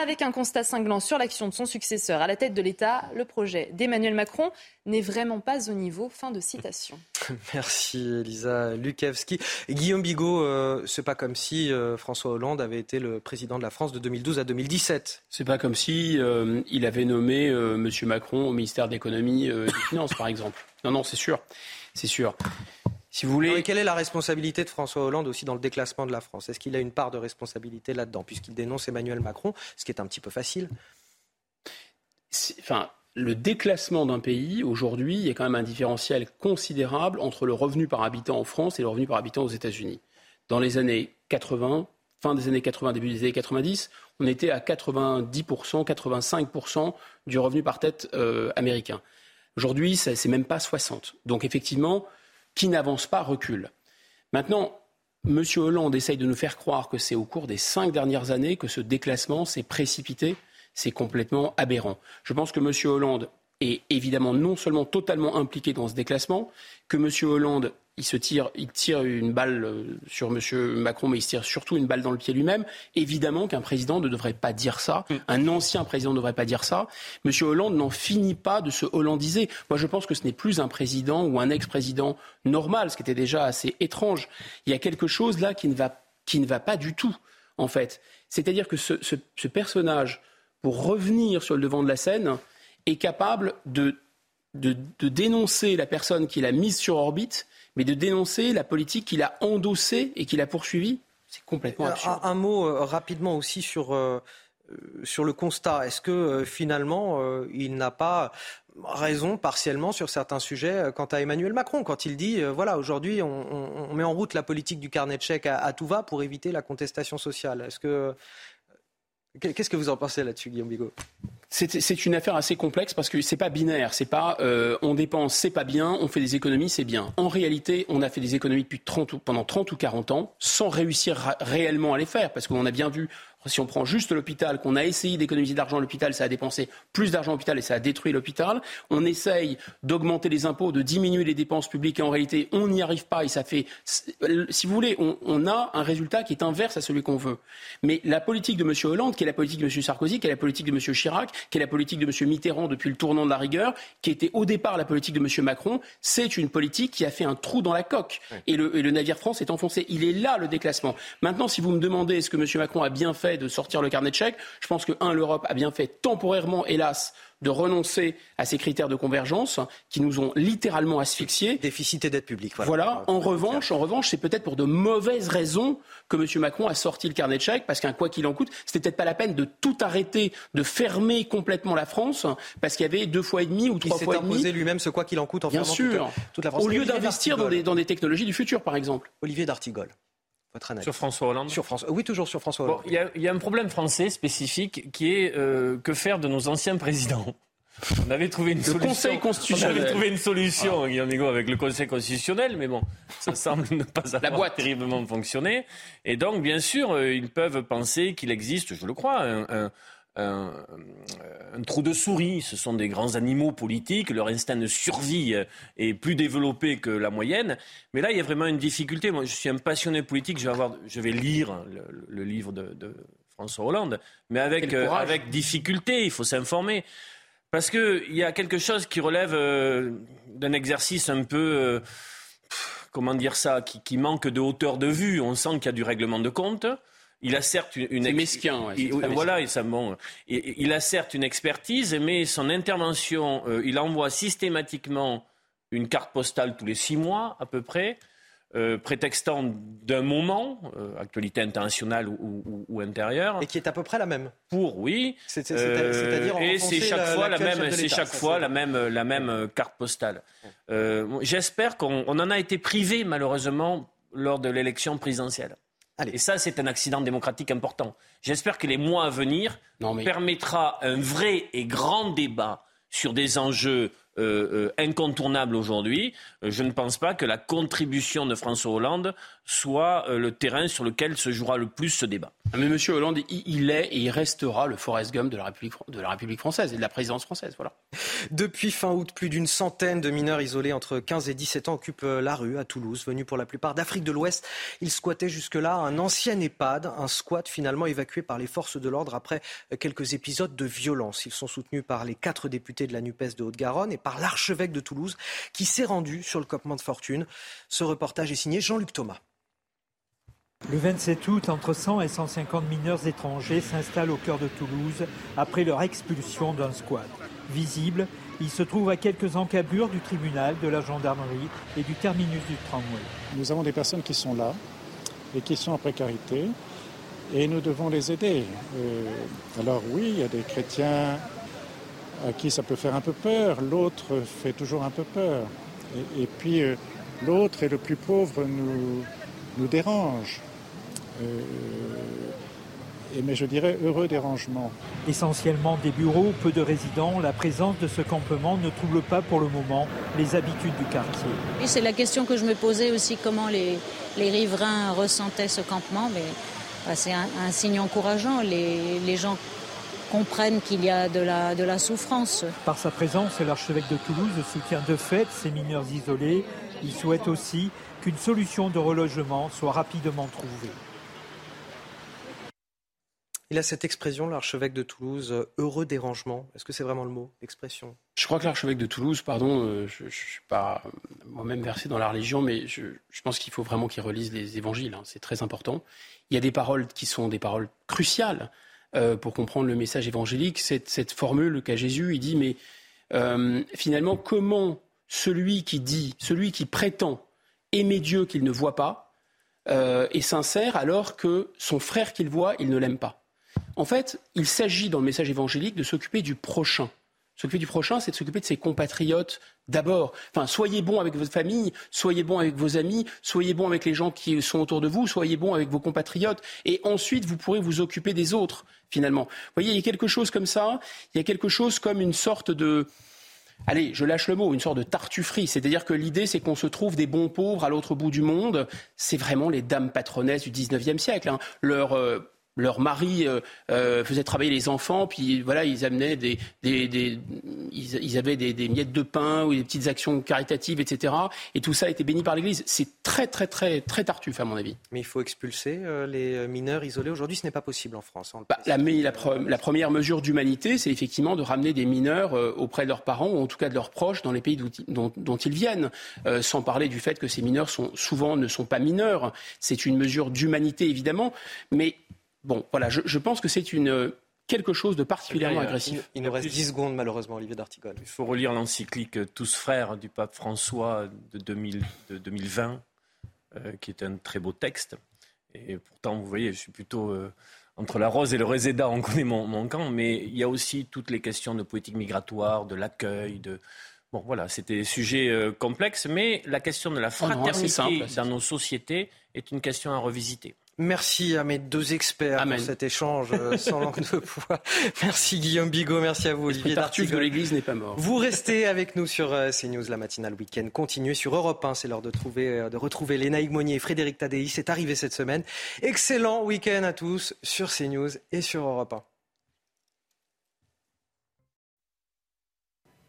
avec un constat cinglant sur l'action de son successeur à la tête de l'État. Le projet d'Emmanuel Macron n'est vraiment pas au niveau. Fin de citation. [laughs] Merci Elisa Lukevski. Guillaume Bigot, euh, c'est pas comme si euh, François Hollande avait été le président de la France de 2012 à 2017. C'est pas comme si il avait nommé M. Macron au ministère de l'économie et des finances, par exemple. Non, non, c'est sûr. C'est sûr. Si vous voulez. quelle est la responsabilité de François Hollande aussi dans le déclassement de la France? Est-ce qu'il a une part de responsabilité là-dedans, puisqu'il dénonce Emmanuel Macron, ce qui est un petit peu facile? Enfin, le déclassement d'un pays, aujourd'hui, il y a quand même un différentiel considérable entre le revenu par habitant en France et le revenu par habitant aux États-Unis. Dans les années 80, fin des années 80, début des années 90, on était à 90%, 85% du revenu par tête euh, américain. Aujourd'hui, ce n'est même pas 60. Donc effectivement, qui n'avance pas recule. Maintenant, M. Hollande essaye de nous faire croire que c'est au cours des cinq dernières années que ce déclassement s'est précipité. C'est complètement aberrant. Je pense que M. Hollande est évidemment non seulement totalement impliqué dans ce déclassement, que M. Hollande il se tire, il tire une balle euh, sur M. Macron, mais il se tire surtout une balle dans le pied lui-même. Évidemment qu'un président ne devrait pas dire ça. Mm. Un ancien président ne devrait pas dire ça. M. Hollande n'en finit pas de se hollandiser. Moi, je pense que ce n'est plus un président ou un ex-président normal, ce qui était déjà assez étrange. Il y a quelque chose là qui ne va, qui ne va pas du tout, en fait. C'est-à-dire que ce, ce personnage, pour revenir sur le devant de la scène, est capable de, de, de dénoncer la personne qu'il a mise sur orbite mais de dénoncer la politique qu'il a endossée et qu'il a poursuivie, c'est complètement absurde. Un, mot euh, rapidement aussi sur, euh, euh, sur le constat. Est-ce que finalement, il n'a pas raison partiellement sur certains sujets quant à Emmanuel Macron, quand il dit, voilà, aujourd'hui, on, met en route la politique du carnet de chèques à, tout va pour éviter la contestation sociale. Est-ce que Qu'est-ce que vous en pensez là-dessus, Guillaume Bigot? C'est une affaire assez complexe parce que c'est pas binaire. C'est pas euh, on dépense, c'est pas bien, on fait des économies, c'est bien. En réalité, on a fait des économies depuis 30 pendant 30 ou 40 ans sans réussir réellement à les faire parce qu'on a bien vu si on prend juste l'hôpital, qu'on a essayé d'économiser de l'argent à l'hôpital, ça a dépensé plus d'argent à l'hôpital et ça a détruit l'hôpital. On essaye d'augmenter les impôts, de diminuer les dépenses publiques et en réalité, on n'y arrive pas et ça fait, si vous voulez, on, a un résultat qui est inverse à celui qu'on veut. Mais la politique de M. Hollande, qui est la politique de M. Sarkozy, qui est la politique de M. Chirac, qui est la politique de M. Mitterrand depuis le tournant de la rigueur, qui était au départ la politique de M. Macron, c'est une politique qui a fait un trou dans la coque. Et, le, et le navire France est enfoncé. Il est là le déclassement. Maintenant, si vous me demandez est-ce que M. Macron a bien fait de sortir le carnet de chèques. Je pense que, un, l'Europe a bien fait temporairement, hélas, de renoncer à ces critères de convergence qui nous ont littéralement asphyxiés. Déficit et dette publique. Voilà. En revanche, en revanche, c'est peut-être pour de mauvaises raisons que M. Macron a sorti le carnet de chèques, parce qu'un quoi qu'il en coûte, c'était peut-être pas la peine de tout arrêter, de fermer complètement la France, parce qu'il y avait deux fois et demi ou trois fois et demi. Il s'est imposé lui-même ce quoi qu'il en coûte en Bien sûr. Toute, la France. Au lieu d'investir dans des, dans des technologies du futur, par exemple. Olivier D'Artigol. Sur François Hollande Sur France... Oui, toujours sur François Hollande. Il y, a un problème français spécifique qui est euh, que faire de nos anciens présidents on avait trouvé une solution. Conseil constitutionnel. On avait trouvé une solution, Guillaume Bigot, avec le Conseil constitutionnel, mais bon, ça semble ne pas avoir La boîte. terriblement fonctionné. Et donc, bien sûr, euh, ils peuvent penser qu'il existe, je le crois, un, un, un, trou de souris. Ce sont des grands animaux politiques. Leur instinct de survie est plus développé que la moyenne. Mais là, il y a vraiment une difficulté. Moi, je suis un passionné politique. Je vais, avoir, je vais lire le, livre de, de, François Hollande, mais avec, euh, avec difficulté. Il faut s'informer. Parce qu'il y a quelque chose qui relève euh, d'un exercice un peu. Euh, comment dire ça qui, qui manque de hauteur de vue. On sent qu'il y a du règlement de compte. Il a certes une, mesquin, voilà, et ça, bon, il a certes une expertise, mais son intervention, euh, il envoie systématiquement une carte postale tous les six mois à peu près. Euh, prétextant d'un moment, euh, actualité internationale ou, intérieure. Et qui est à peu près la même. Pour, oui. C'est-à-dire Et c'est chaque fois la même, c'est chaque fois la même, la même carte postale. J'espère qu'on en a été privé malheureusement lors de l'élection présidentielle. Et ça, c'est un accident démocratique important. J'espère que les mois à venir permettra un vrai et grand débat sur des enjeux euh, euh, incontournable aujourd'hui. Euh, je ne pense pas que la contribution de François Hollande soit le terrain sur lequel se jouera le plus ce débat. Ah, mais M. Hollande, il est et il restera le Forrest Gump de la République, de la République française et de la présidence française. Voilà. Depuis fin août, plus d'une centaine de mineurs isolés entre 15 et 17 ans occupent la rue à Toulouse, venus pour la plupart d'Afrique de l'Ouest. Ils squattaient jusque-là un ancien EHPAD, un squat finalement évacué par les forces de l'ordre après quelques épisodes de violence. Ils sont soutenus par les quatre députés de la NUPES de Haute-Garonne et par l'archevêque de Toulouse qui s'est rendu sur le campement de fortune. Ce reportage est signé Jean-Luc Thomas. Le 27 août, entre 100 et 150 mineurs étrangers s'installent au cœur de Toulouse après leur expulsion d'un squat. Visible, ils se trouvent à quelques encablures du tribunal, de la gendarmerie et du terminus du tramway. Nous avons des personnes qui sont là et qui sont en précarité et nous devons les aider. Euh, alors oui, il y a des chrétiens à qui ça peut faire un peu peur, l'autre fait toujours un peu peur. Et, puis euh, l'autre et le plus pauvre nous, nous dérange. Euh, et, mais je dirais heureux dérangement. Essentiellement des bureaux, peu de résidents, la présence de ce campement ne trouble pas pour le moment les habitudes du quartier. Et c'est la question que je me posais aussi, comment les, les riverains ressentaient ce campement. Mais bah, c'est un, signe encourageant. Les, les gens comprennent qu'il y a de la, de la souffrance. Par sa présence, l'archevêque de Toulouse soutient de fait ces mineurs isolés Il souhaite aussi qu'une solution de relogement soit rapidement trouvée. Il a cette expression, l'archevêque de Toulouse, euh, heureux dérangement. Est-ce que c'est vraiment le mot, l'expression? Je crois que l'archevêque de Toulouse, pardon, euh, je ne suis pas moi-même versé dans la religion, mais je, pense qu'il faut vraiment qu'il relise les évangiles. Hein. c'est très important. Il y a des paroles qui sont des paroles cruciales euh, pour comprendre le message évangélique. Cette, cette formule qu'a Jésus, il dit, mais finalement, comment celui qui dit, celui qui prétend aimer Dieu qu'il ne voit pas, est sincère alors que son frère qu'il voit, il ne l'aime pas? En fait, il s'agit dans le message évangélique de s'occuper du prochain. S'occuper du prochain, c'est de s'occuper de ses compatriotes d'abord. Enfin, soyez bon avec votre famille, soyez bon avec vos amis, soyez bon avec les gens qui sont autour de vous, soyez bon avec vos compatriotes, et ensuite vous pourrez vous occuper des autres, finalement. Vous voyez, il y a quelque chose comme ça, il y a quelque chose comme une sorte de, allez, je lâche le mot, une sorte de tartufferie. C'est-à-dire que l'idée, c'est qu'on se trouve des bons pauvres à l'autre bout du monde. C'est vraiment les dames patronesses du 19e siècle. Hein. Leur, euh, leur mari euh, euh, faisait travailler les enfants, puis voilà, ils amenaient des, des, ils, avaient des, miettes de pain ou des petites actions caritatives, etc. Et tout ça a été béni par l'Église. C'est très, très, très, très tartuffe à mon avis. Mais il faut expulser euh, les mineurs isolés. Aujourd'hui, ce n'est pas possible en France. Hein, bah, la, la, première mesure d'humanité, c'est effectivement de ramener des mineurs auprès de leurs parents ou en tout cas de leurs proches dans les pays dont, dont ils viennent. sans parler du fait que ces mineurs sont souvent ne sont pas mineurs. C'est une mesure d'humanité évidemment, mais Bon, voilà, je, pense que c'est une quelque chose de particulièrement agressif. Il, nous reste 10 secondes, malheureusement, Olivier d'Artigol. Il faut relire l'encyclique Tous frères du pape François de, 2020, euh, qui est un très beau texte. Et pourtant, vous voyez, je suis plutôt euh, entre la rose et le réséda, on connaît mon, camp, mais il y a aussi toutes les questions de politique migratoire, de l'accueil, de. Bon, voilà, c'était des sujets euh, complexes, mais la question de la oh fraternité dans nos sociétés est une question à revisiter. Merci à mes deux experts pour cet échange euh, sans [laughs] langue de poids. Merci Guillaume Bigot, merci à vous Olivier Tartuffe de l'Église n'est pas mort. Vous restez avec nous sur euh, CNews, la matinale week-end. Continuez sur Europe 1, c'est l'heure de, trouver, euh, de retrouver Léna Higmonier et Frédéric Tadei. C'est arrivé cette semaine. Excellent week-end à tous sur CNews et sur Europe 1.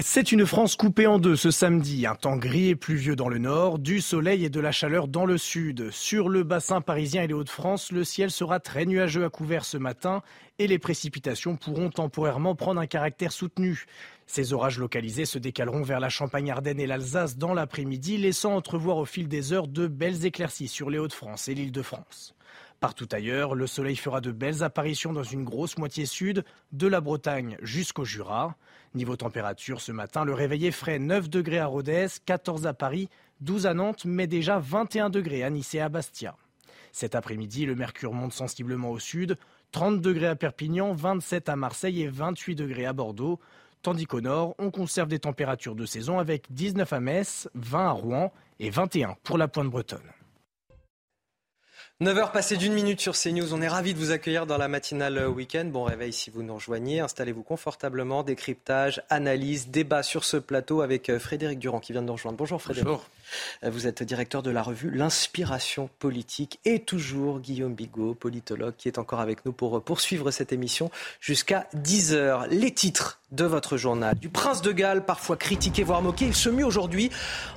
C'est une France coupée en deux ce samedi. Un temps gris et pluvieux dans le nord, du soleil et de la chaleur dans le sud. Sur le bassin parisien et les Hauts-de-France, le ciel sera très nuageux à couvert ce matin et les précipitations pourront temporairement prendre un caractère soutenu. Ces orages localisés se décaleront vers la Champagne-Ardenne et l'Alsace dans l'après-midi, laissant entrevoir au fil des heures de belles éclaircies sur les Hauts-de-France et l'Île-de-France. Partout ailleurs, le soleil fera de belles apparitions dans une grosse moitié sud, de la Bretagne jusqu'au Jura. Niveau température, ce matin, le réveil est frais 9 degrés à Rodez, 14 à Paris, 12 à Nantes, mais déjà 21 degrés à Nice et à Bastia. Cet après-midi, le mercure monte sensiblement au sud, 30 degrés à Perpignan, 27 à Marseille et 28 degrés à Bordeaux. Tandis qu'au nord, on conserve des températures de saison avec 19 à Metz, 20 à Rouen et 21 pour la pointe bretonne. 9h passées d'une minute sur CNews. On est ravis de vous accueillir dans la matinale week-end. Bon réveil si vous nous rejoignez. Installez-vous confortablement. Décryptage, analyse, débat sur ce plateau avec euh, Frédéric Durand qui vient de nous rejoindre. Bonjour Frédéric. Bonjour. Euh, vous êtes directeur de la revue L'Inspiration politique et toujours Guillaume Bigot, politologue, qui est encore avec nous pour poursuivre cette émission jusqu'à 10h. Les titres de votre journal. Du prince de Galles, parfois critiqué, voire moqué, il se mue aujourd'hui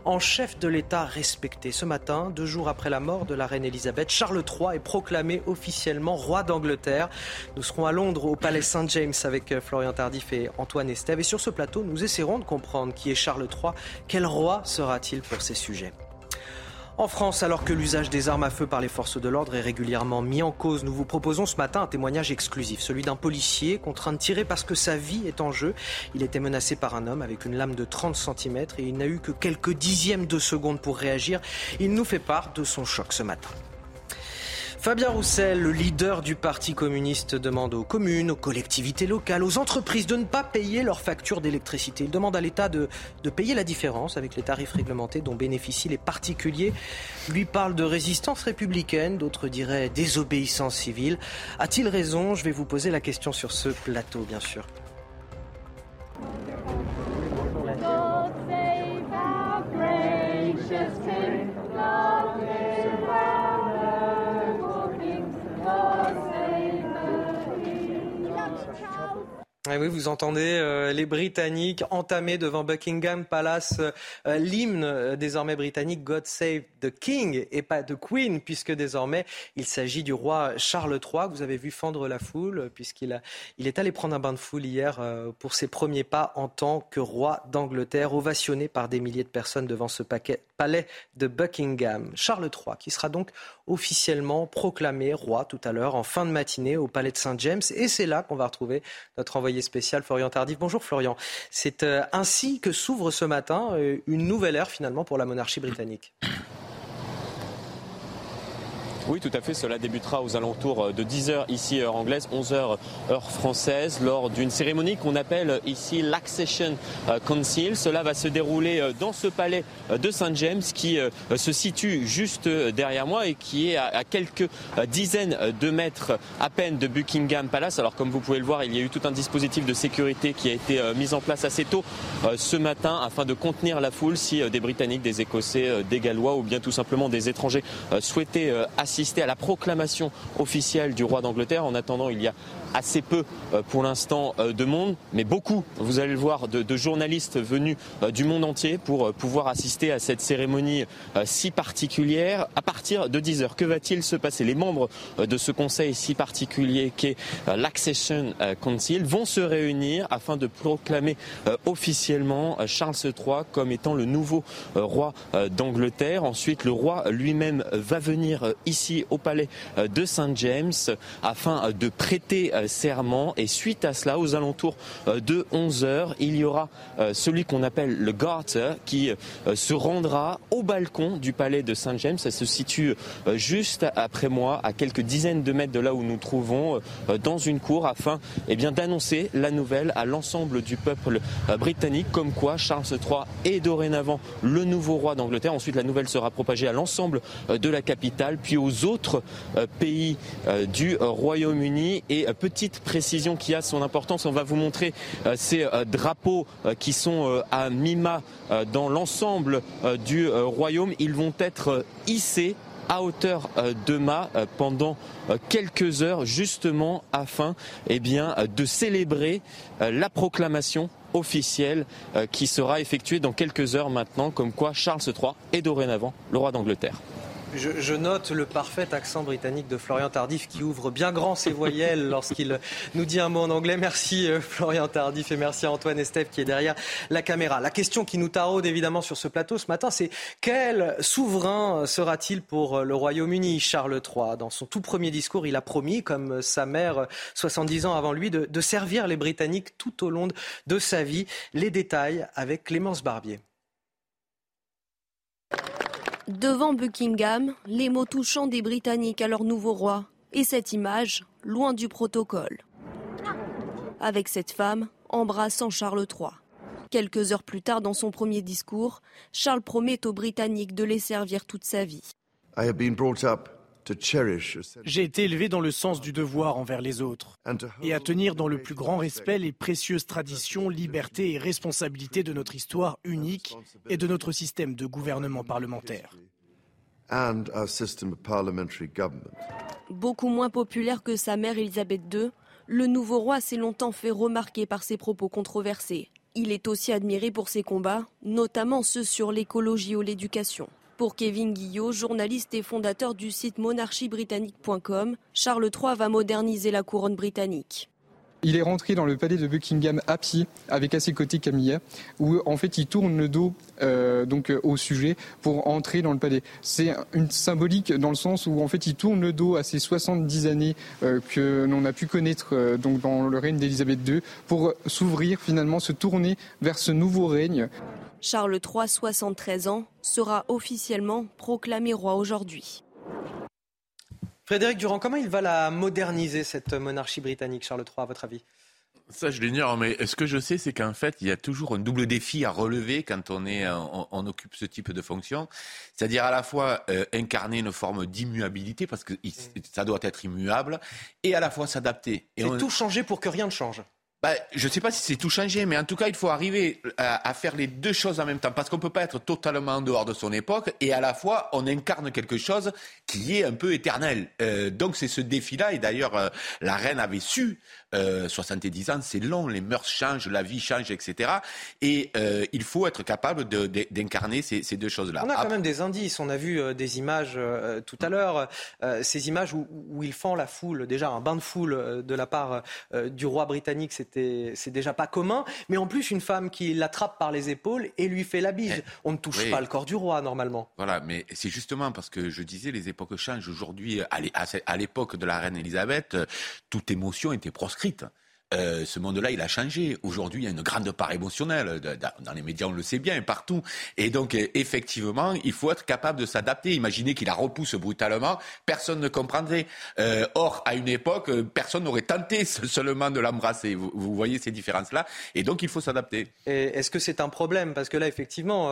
en chef de l'État respecté. Ce matin, deux jours après la mort de la reine Elisabeth, Charles III est proclamé officiellement roi d'Angleterre. Nous serons à Londres au Palais Saint-James avec euh, Florian Tardif et Antoine Estève. Et sur ce plateau, nous essaierons de comprendre qui est Charles III, quel roi sera-t-il pour ces En France, alors que l'usage des armes à feu par les forces de l'ordre est régulièrement mis en cause, nous vous proposons ce matin un témoignage exclusif, celui d'un policier contraint de tirer parce que sa vie est en jeu. Il était menacé par un homme avec une lame de 30 cm et il n'a eu que quelques dixièmes de seconde pour réagir. Il nous fait part de son choc ce matin. Fabien Roussel, le leader du Parti communiste, demande aux communes, aux collectivités locales, aux entreprises de ne pas payer leurs factures d'électricité. Il demande à l'État de, payer la différence avec les tarifs réglementés dont bénéficient les particuliers. Lui parle de résistance républicaine, d'autres diraient désobéissance civile. A-t-il raison? Je vais vous poser la question sur ce plateau, bien sûr. Lord. Ah oui, vous entendez euh, les Britanniques entamer devant Buckingham Palace euh, l'hymne euh, désormais britannique God Save the King et pas the Queen, puisque désormais il s'agit du roi Charles III. Vous avez vu fendre la foule, puisqu'il est allé prendre un bain de foule hier pour ses premiers pas en tant que roi d'Angleterre, ovationné par des milliers de personnes devant ce palais de Buckingham. Charles III, qui sera donc officiellement proclamé roi tout à l'heure en fin de matinée au palais de Saint-James. Et c'est là qu'on va retrouver notre envoyé spécial Florian Tardif. Bonjour Florian. C'est euh, ainsi que s'ouvre ce matin euh, une nouvelle ère finalement pour la monarchie britannique. Oui, tout à fait. Cela débutera aux alentours de 10h ici, heure anglaise, 11h heure française, lors d'une cérémonie qu'on appelle ici l'Accession euh, Council. Cela va se dérouler euh, dans ce palais euh, de Saint James qui se situe juste derrière moi et qui est à quelques dizaines de mètres à peine de Buckingham Palace. Alors comme vous pouvez le voir, il y a eu tout un dispositif de sécurité qui a été mis en place assez tôt ce matin afin de contenir la foule si des Britanniques, des Écossais, des Gallois ou bien tout simplement des étrangers souhaitaient assister assister à la proclamation officielle du roi d'Angleterre. En attendant, il y a assez peu euh, pour l'instant euh, de monde, mais beaucoup, vous allez le voir, de, journalistes venus euh, du monde entier pour pouvoir assister à cette cérémonie si particulière. À partir de 10 heures, que va-t-il se passer? Les membres de ce conseil si particulier qu'est l'Accession Council vont se réunir afin de proclamer officiellement Charles III comme étant le nouveau roi d'Angleterre. Ensuite, le roi lui-même va venir ici au palais de Saint James afin de prêter serment. Et suite à cela, aux alentours euh, de 11 heures, il y aura euh, celui qu'on appelle le Garter qui euh, se rendra au balcon du palais de Saint-James. Ça se situe juste après moi, à quelques dizaines de mètres de là où nous trouvons, dans une cour, afin eh d'annoncer la nouvelle à l'ensemble du peuple britannique, comme quoi Charles III est dorénavant le nouveau roi d'Angleterre. Ensuite, la nouvelle sera propagée à l'ensemble de la capitale, puis aux autres pays du Royaume-Uni. Et petite précision qui a son importance. On va vous montrer euh, ces euh, drapeaux euh, qui sont à mi-mât dans l'ensemble du royaume. Ils vont être hissés à hauteur de mât pendant quelques heures justement afin eh de célébrer la proclamation officielle qui sera effectuée dans quelques heures maintenant comme quoi Charles III est dorénavant le roi d'Angleterre. Je, note le parfait accent britannique de Florian Tardif qui ouvre bien grand ses voyelles [laughs] lorsqu'il nous dit un mot en anglais. Merci euh, Florian Tardif et merci à Antoine Estève qui est derrière la caméra. La question qui nous taraude évidemment sur ce plateau ce matin, c'est quel souverain sera-t-il pour euh, le Royaume-Uni Charles III Dans son tout premier discours, il a promis, comme sa mère 70 ans avant lui, de, de servir les Britanniques tout au long de sa vie. Les détails avec Clémence Barbier. Devant Buckingham, les mots touchants des Britanniques à leur nouveau roi. Et cette image, loin du protocole. Avec cette femme embrassant Charles III. Quelques heures plus tard, dans son premier discours, Charles promet aux Britanniques de les servir toute sa vie. J'ai été élevé dans le sens du devoir envers les autres et à tenir dans le plus grand respect les précieuses traditions, libertés et responsabilités de notre histoire unique et de notre système de gouvernement parlementaire. Beaucoup moins populaire que sa mère Elisabeth II, le nouveau roi s'est longtemps fait remarquer par ses propos controversés. Il est aussi admiré pour ses combats, notamment ceux sur l'écologie ou l'éducation. Pour Kevin Guillot, journaliste et fondateur du site monarchiebritannique.com, Charles III va moderniser la couronne britannique. Il est rentré dans le palais de Buckingham à pied avec à ses côtés Camilla, où en fait il tourne le dos euh, donc euh, au sujet pour entrer dans le palais. C'est une symbolique dans le sens où en fait il tourne le dos à ces 70 années euh, que l'on a pu connaître dans le règne d'Élisabeth II pour s'ouvrir finalement, se tourner vers ce nouveau règne. Charles III, 73 ans, sera officiellement proclamé roi aujourd'hui. Frédéric Durand, comment il va la moderniser, cette monarchie britannique, Charles III, à votre avis? Ça, je l'ignore, mais ce que je sais, c'est qu'en fait, il y a toujours un double défi à relever quand on, est, on, occupe ce type de fonction. C'est-à-dire à la fois euh, incarner une forme d'immuabilité, parce que ça doit être immuable, et à la fois s'adapter. Et tout changer pour que rien ne change. Bah, je ne sais pas si c'est tout changé, mais en tout cas, il faut arriver à, faire les deux choses en même temps, parce qu'on ne peut pas être totalement en dehors de son époque, et à la fois, on incarne quelque chose qui est un peu éternel. Euh, donc c'est ce défi-là, et d'ailleurs, euh, la reine avait su, euh, 70 ans, c'est long, les mœurs changent, la vie change, etc. Et euh, il faut être capable d'incarner ces, ces, deux choses-là. On a quand même des indices, on a vu des images tout à l'heure, ces images où, où, il fend la foule, déjà un bain de foule de la part du roi britannique, c'est déjà pas commun. Mais en plus, une femme qui l'attrape par les épaules et lui fait la bise. Eh, On ne touche pas le corps du roi, normalement. Voilà, mais c'est justement parce que je disais, les époques changent. Aujourd'hui, à l'époque de la reine Elisabeth, toute émotion était proscrite. Euh, ce monde-là, il a changé. Aujourd'hui, il y a une grande part émotionnelle. Dans les médias, on le sait bien, partout. Et donc, euh, effectivement, il faut être capable de s'adapter. Imaginez qu'il la repousse brutalement, personne ne comprendrait. Euh, or, à une époque, personne n'aurait tenté seulement de l'embrasser. Vous, vous, voyez ces différences-là. Et donc, il faut s'adapter. Est-ce que c'est un problème? Parce que là, effectivement,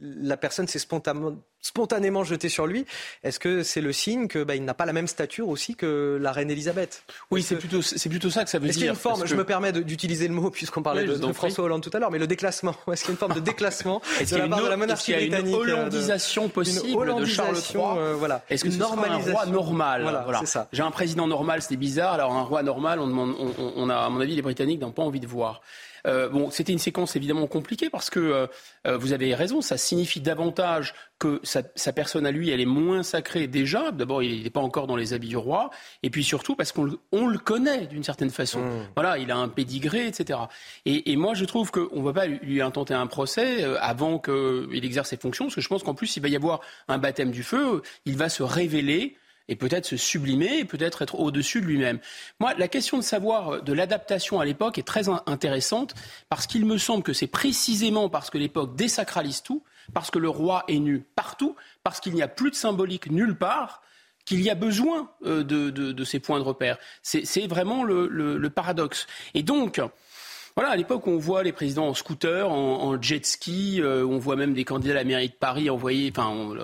la personne s'est spontanément, jetée sur lui. Est-ce que c'est le signe qu'il bah, n'a pas la même stature aussi que la reine Elisabeth? Oui, c'est plutôt, plutôt ça que ça veut dire. Est-ce qu'il y a une forme, je me permets d'utiliser le mot puisqu'on parlait de, François Hollande tout à l'heure, mais le déclassement, est-ce qu'il y a une forme de [laughs] déclassement de la part de la monarchie britannique Est-ce qu'il y a une hollandisation possible de Charles III euh, voilà. Est-ce que c'est un roi normal voilà, J'ai un président normal, c'est bizarre. Alors un roi normal, on, a, à mon avis, les Britanniques n'ont pas envie de voir. Euh, bon, c'était une séquence évidemment compliquée parce que euh, euh, vous avez raison, ça signifie davantage que sa, personne à lui, elle est moins sacrée déjà. D'abord, il n'est pas encore dans les habits du roi, et puis surtout parce qu'on le connaît d'une certaine façon. Mmh. Voilà, il a un pédigré, etc. Et, moi, je trouve qu'on ne va pas lui intenter un procès avant qu'il exerce ses fonctions, parce que je pense qu'en plus, il va y avoir un baptême du feu. Il va se révéler et peut-être se sublimer et peut-être être au-dessus de lui-même. Moi, la question de savoir euh, de l'adaptation à l'époque est très intéressante parce qu'il me semble que c'est précisément parce que l'époque désacralise tout, parce que le roi est nu partout, parce qu'il n'y a plus de symbolique nulle part, qu'il y a besoin euh, de, ces points de repère. C'est vraiment le, paradoxe. Et donc, voilà, à l'époque, on voit les présidents en scooter, en, jet ski, euh, on voit même des candidats à la mairie de Paris envoyer, enfin,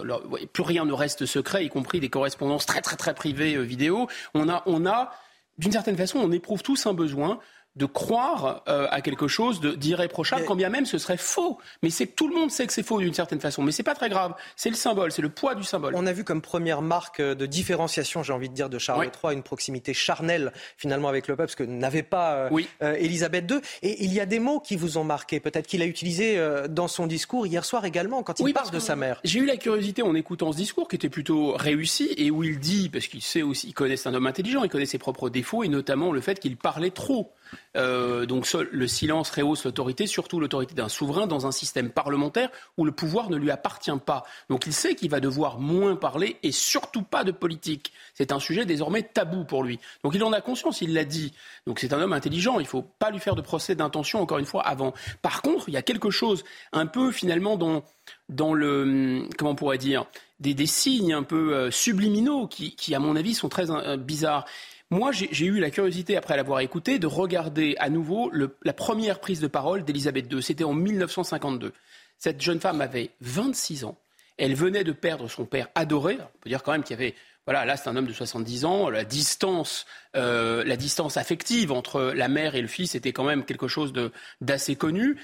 plus rien ne reste secret, y compris des correspondances très très très privées euh, vidéo. On a, on a, d'une certaine façon, on éprouve tous un besoin de croire euh, à quelque chose d'irréprochable, quand bien même ce serait faux. Mais c'est tout le monde sait que c'est faux d'une certaine façon. Mais c'est pas très grave. C'est le symbole, c'est le poids du symbole. On a vu comme première marque euh, de différenciation, j'ai envie de dire, de Charles III, une proximité charnelle finalement avec le peuple, ce que n'avait pas euh, oui. Élisabeth II. Et il y a des mots qui vous ont marqué. Peut-être qu'il a utilisé dans son discours hier soir également, quand il parle de sa mère. J'ai eu la curiosité en écoutant ce discours qui était plutôt réussi et où il dit, parce qu'il sait aussi, il connaît un homme intelligent, il connaît ses propres défauts et notamment le fait qu'il parlait trop. Euh, donc le silence rehausse l'autorité, surtout l'autorité d'un souverain dans un système parlementaire où le pouvoir ne lui appartient pas. Donc il sait qu'il va devoir moins parler et surtout pas de politique. C'est un sujet désormais tabou pour lui. Donc il en a conscience, il l'a dit. Donc c'est un homme intelligent, il ne faut pas lui faire de procès d'intention encore une fois avant. Par contre, il y a quelque chose un peu finalement dans, dans le comment on pourrait dire des, des signes un peu euh, subliminaux qui, qui, à mon avis sont très euh, bizarres. Moi, j'ai eu la curiosité, après l'avoir écouté, de regarder à nouveau la première prise de parole d'Elisabeth II. C'était en 1952. Cette jeune femme avait 26 ans. Elle venait de perdre son père adoré. On peut dire quand même qu'il y avait voilà, là c'est un homme de 70 ans. La distance, euh, la distance affective entre la mère et le fils était quand même quelque chose d'assez connu.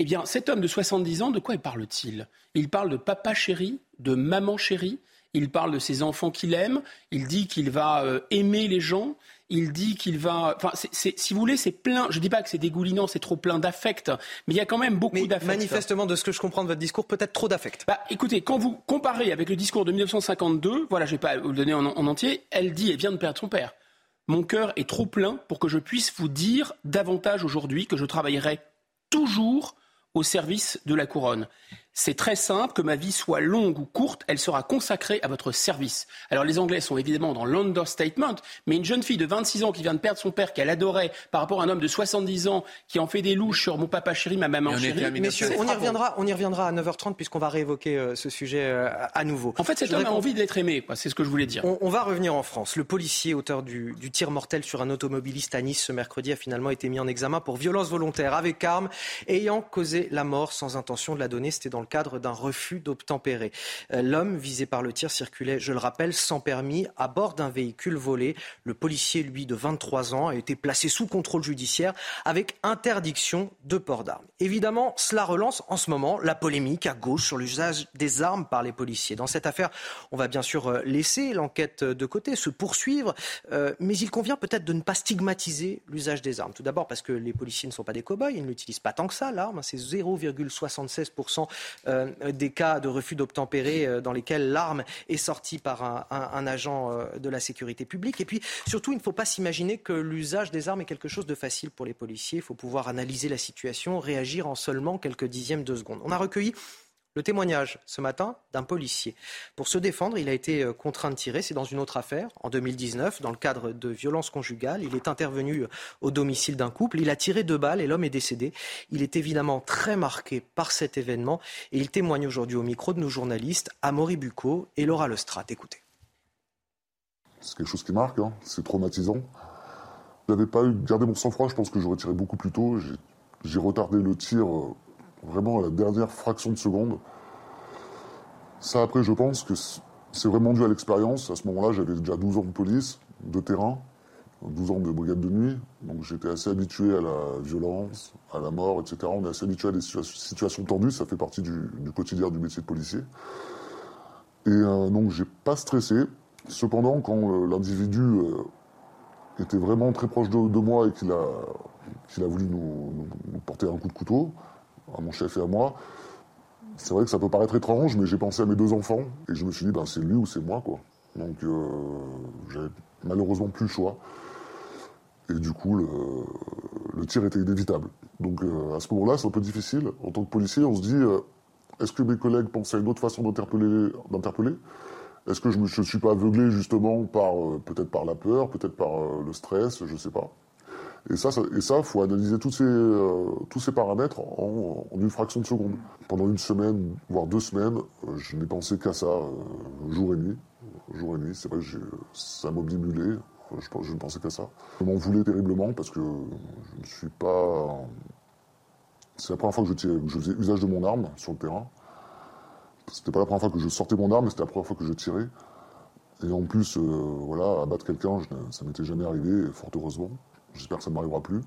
Eh bien, cet homme de 70 ans, de quoi parle-t-il? Il parle de papa chéri, de maman chérie il parle de ses enfants qu'il aime, il dit qu'il va euh, aimer les gens, il dit qu'il va. Enfin, si vous voulez, c'est plein. Je ne dis pas que c'est dégoulinant, c'est trop plein d'affect, mais il y a quand même beaucoup d'affect. Manifestement, de ce que je comprends de votre discours, peut-être trop d'affect. Bah, écoutez, quand vous comparez avec le discours de 1952, voilà, je ne vais pas vous le donner en, en entier, elle dit, elle vient de perdre son père. Mon cœur est trop plein pour que je puisse vous dire davantage aujourd'hui que je travaillerai toujours au service de la couronne. C'est très simple, que ma vie soit longue ou courte, elle sera consacrée à votre service. Alors les Anglais sont évidemment dans l'understatement, mais une jeune fille de 26 ans qui vient de perdre son père, qu'elle adorait, par rapport à un homme de 70 ans qui en fait des louches sur mon papa chéri, ma maman chérie. Messieurs, on y reviendra, on y reviendra à 9h30 puisqu'on va réévoquer euh, ce sujet euh, à nouveau. En fait, cet homme a envie d'être aimé, c'est ce que je voulais dire. On, va revenir en France. Le policier, auteur du, du, tir mortel sur un automobiliste à Nice ce mercredi, a finalement été mis en examen pour violence volontaire avec arme, ayant causé la mort sans intention de la donner. C'était dans cadre d'un refus d'obtempérer. Euh, l'homme visé par le tir circulait, je le rappelle, sans permis, à bord d'un véhicule volé. Le policier, lui, de 23 ans, a été placé sous contrôle judiciaire avec interdiction de port d'armes. Évidemment, cela relance en ce moment la polémique à gauche sur l'usage des armes par les policiers. Dans cette affaire, on va bien sûr euh, laisser l'enquête de côté, se poursuivre, euh, mais il convient peut-être de ne pas stigmatiser l'usage des armes. Tout d'abord parce que les policiers ne sont pas des cow-boys, ils n'utilisent pas tant que ça l'arme, c'est 0,76% euh, des cas de refus d'obtempérer dans lesquels l'arme est sortie par un, agent de la sécurité publique. Et puis surtout, il ne faut pas s'imaginer que l'usage des armes est quelque chose de facile pour les policiers. Il faut pouvoir analyser la situation, réagir en seulement quelques dixièmes de seconde. On a recueilli le témoignage ce matin d'un policier. Pour se défendre, il a été euh, contraint de tirer. C'est dans une autre affaire, en 2019, dans le cadre de violences conjugales. Il est intervenu euh, au domicile d'un couple. Il a tiré deux balles et l'homme est décédé. Il est évidemment très marqué par cet événement et il témoigne aujourd'hui au micro de nos journalistes Amaury Bucco et Laura Lestrade. Écoutez. C'est quelque chose qui marque, hein. c'est traumatisant. Je n'avais pas eu gardé mon sang-froid, je pense que j'aurais tiré beaucoup plus tôt. J'ai retardé le tir euh, vraiment à la dernière fraction de seconde. Ça, après, je pense que c'est vraiment dû à l'expérience. À ce moment-là, j'avais déjà 12 ans de police, de terrain, 12 ans de brigade de nuit. Donc j'étais assez habitué à la violence, à la mort, etc. On est assez habitué à des situations tendues. Ça fait partie du, quotidien du métier de policier. Et euh, donc, j'ai pas stressé. Cependant, quand euh, l'individu euh, était vraiment très proche de, moi et qu'il a, voulu nous, porter un coup de couteau, à mon chef et à moi. C'est vrai que ça peut paraître étrange, mais j'ai pensé à mes deux enfants et je me suis dit, ben, c'est lui ou c'est moi. Quoi. Donc euh, j'avais malheureusement plus le choix. Et du coup, le, tir était inévitable. Donc euh, à ce moment-là, c'est un peu difficile. En tant que policier, on se dit, euh, est-ce que mes collègues pensent à une autre façon d'interpeller Est-ce que je ne suis pas aveuglé justement par peut-être par la peur, peut-être par le stress, je ne sais pas. Et ça, il ça, faut analyser tous ces, euh, tous ces paramètres en, une fraction de seconde. Pendant une semaine, voire deux semaines, euh, je n'ai pensé qu'à ça, euh, jour et nuit. Jour et nuit, c'est vrai ça m'obstinulait. Je, je ne pensais qu'à ça. Je m'en voulais terriblement parce que je ne suis pas. C'est la première fois que je faisais usage de mon arme sur le terrain. C'était pas la première fois que je sortais mon arme, mais c'était la première fois que je tirais. Et en plus, voilà, abattre quelqu'un, ça m'était jamais arrivé, fort heureusement. J'espère que ça ne m'arrivera plus.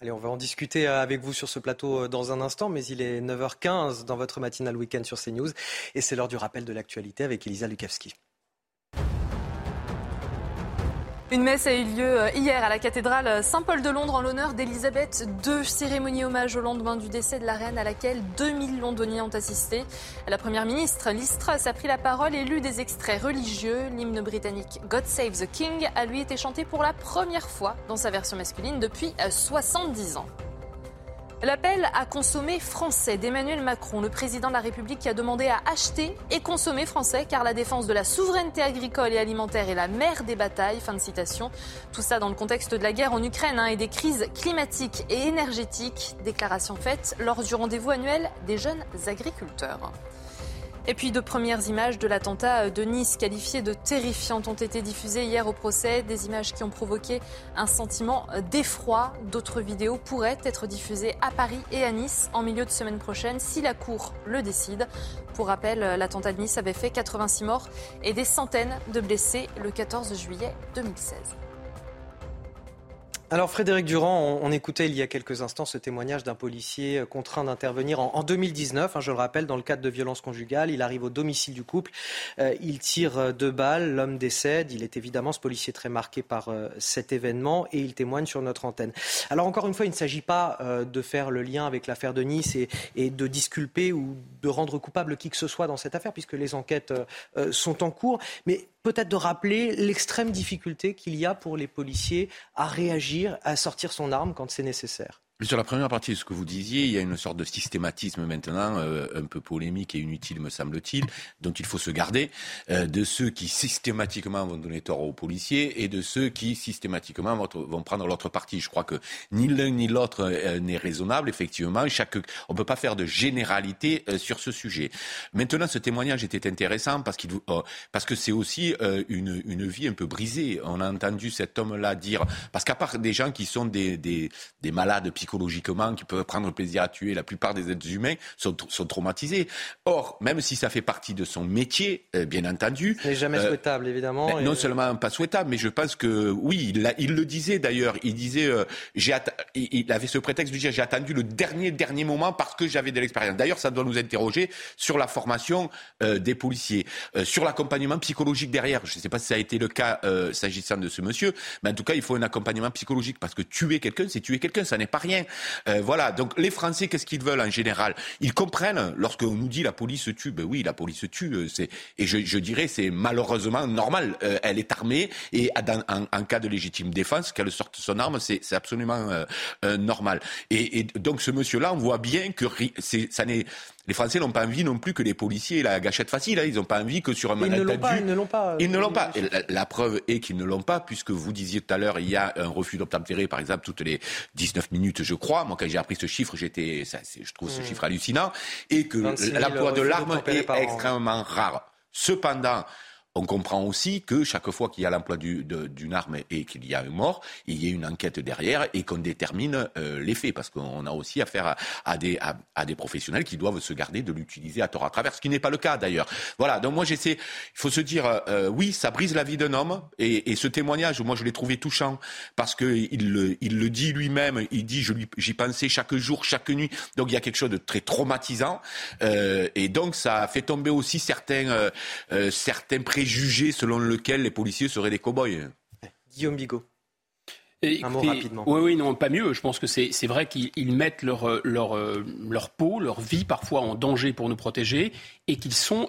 Allez, on va en discuter avec vous sur ce plateau euh, dans un instant, mais il est 9h15 dans votre matinale week-end sur CNews et c'est l'heure du rappel de l'actualité avec Elisa Lukavski. Une messe a eu lieu euh, hier à la cathédrale Saint-Paul de Londres en l'honneur d'Elisabeth II. Cérémonie hommage au lendemain du décès de la reine à laquelle 2000 londoniens ont assisté. La première ministre, Liz a pris la parole et lu des extraits religieux. L'hymne britannique God Save the King a lui été chanté pour la première fois dans sa version masculine depuis 70 euh, ans. L'appel à consommer français d'Emmanuel Macron, le président de la République qui a demandé à acheter et consommer français car la défense de la souveraineté agricole et alimentaire est la mère des batailles. Fin de citation. Tout ça dans le contexte de la guerre en Ukraine hein, et des crises climatiques et énergétiques. Déclaration faite lors du rendez-vous annuel des jeunes agriculteurs. Et puis de premières images de l'attentat de Nice qualifiées de terrifiantes ont été diffusées hier au procès. Des images qui ont provoqué un sentiment d'effroi. D'autres vidéos pourraient être diffusées à Paris et à Nice en milieu de semaine prochaine si la Cour le décide. Pour rappel, l'attentat de Nice avait fait 86 morts et des centaines de blessés le 14 juillet 2016. Alors Frédéric Durand, on, écoutait il y a quelques instants ce témoignage d'un policier euh, contraint d'intervenir en, 2019, hein, je le rappelle, dans le cadre de violences conjugales. Il arrive au domicile du couple, euh, il tire euh, deux balles, l'homme décède. Il est évidemment ce policier très marqué par cet événement et il témoigne sur notre antenne. Alors encore une fois, il ne s'agit pas de faire le lien avec l'affaire de Nice et, et, de disculper ou de rendre coupable qui que ce soit dans cette affaire, puisque les enquêtes sont en cours. Mais peut-être de rappeler l'extrême difficulté qu'il y a pour les policiers à réagir, à sortir son arme quand c'est nécessaire. Sur la première partie de ce que vous disiez, il y a une sorte de systématisme maintenant, euh, un peu polémique et inutile, me semble-t-il, dont il faut se garder, euh, de ceux qui systématiquement vont donner tort aux policiers et de ceux qui systématiquement vont, prendre l'autre partie. Je crois que ni l'un ni l'autre euh, n'est raisonnable, effectivement. Chaque, on ne peut pas faire de généralité sur ce sujet. Maintenant, ce témoignage était intéressant parce, qu'il, parce que c'est aussi une, une vie un peu brisée. On a entendu cet homme-là dire, parce qu'à part des gens qui sont des, des, des malades psychologiques, psychologiquement, qui peuvent prendre plaisir à tuer. La plupart des êtres humains sont, sont traumatisés. Or, même si ça fait partie de son métier, euh, bien entendu. Ce n'est jamais euh, souhaitable, évidemment. Ben, non seulement pas souhaitable, mais je pense que oui, il, il le disait d'ailleurs. Il disait, euh, j'ai il avait ce prétexte de dire j'ai attendu le dernier dernier moment parce que j'avais de l'expérience. D'ailleurs, ça doit nous interroger sur la formation des policiers, sur l'accompagnement psychologique derrière. Je ne sais pas si ça a été le cas s'agissant de ce monsieur, mais en tout cas, il faut un accompagnement psychologique parce que tuer quelqu'un, c'est tuer quelqu'un, ça n'est pas rien. Voilà. Donc les Français, qu'est-ce qu'ils veulent en général? Ils comprennent lorsqu'on nous dit la police tue. Ben oui, la police tue. C'est et je, je dirais c'est malheureusement normal. Euh, elle est armée et dans, en, cas de légitime défense, qu'elle sorte son arme, c'est absolument euh, euh, normal. Et, et, donc ce monsieur-là, on voit bien que ça n'est les Français n'ont pas envie non plus que les policiers aient la gâchette facile. Hein. Ils n'ont pas envie que sur un malentendu... Ils ne l'ont pas. Ils ne l'ont pas. la, preuve est qu'ils ne l'ont pas, puisque vous disiez tout à l'heure, il y a un refus d'obtempérer, par exemple, toutes les 19 minutes, je crois. Moi, quand j'ai appris ce chiffre, j'étais, je trouve ce hmm. chiffre hallucinant, et que l'emploi de l'arme est extrêmement rare. Cependant, on comprend aussi que chaque fois qu'il y a l'emploi d'une arme et qu'il y a un mort, il y ait une enquête derrière et qu'on détermine euh, les faits, parce qu'on a aussi affaire à, des, professionnels qui doivent se garder de l'utiliser à tort à travers, ce qui n'est pas le cas d'ailleurs. Voilà, donc moi j'essaie, il faut se dire, euh, oui, ça brise la vie d'un homme, et, ce témoignage, moi je l'ai trouvé touchant, parce qu'il le, dit lui-même, il dit, j'y pensais chaque jour, chaque nuit, donc il y a quelque chose de très traumatisant, euh, et donc ça fait tomber aussi certains, certains jugé selon lequel les policiers seraient des cow-boys. Guillaume Bigot. un mot rapidement. Oui, oui, non, pas mieux. Je pense que c'est vrai qu'ils mettent leur, leur, leur peau, leur vie parfois en danger pour nous protéger et qu'ils sont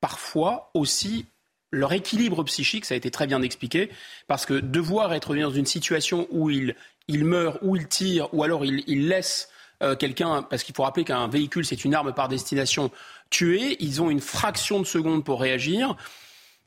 parfois aussi leur équilibre psychique, ça a été très bien expliqué, parce que devoir être dans une situation où il, il meurt, où il tire, ou alors il, il laisse euh, quelqu'un, parce qu'il faut rappeler qu'un véhicule, c'est une arme par destination, tuer, ils ont une fraction de seconde pour réagir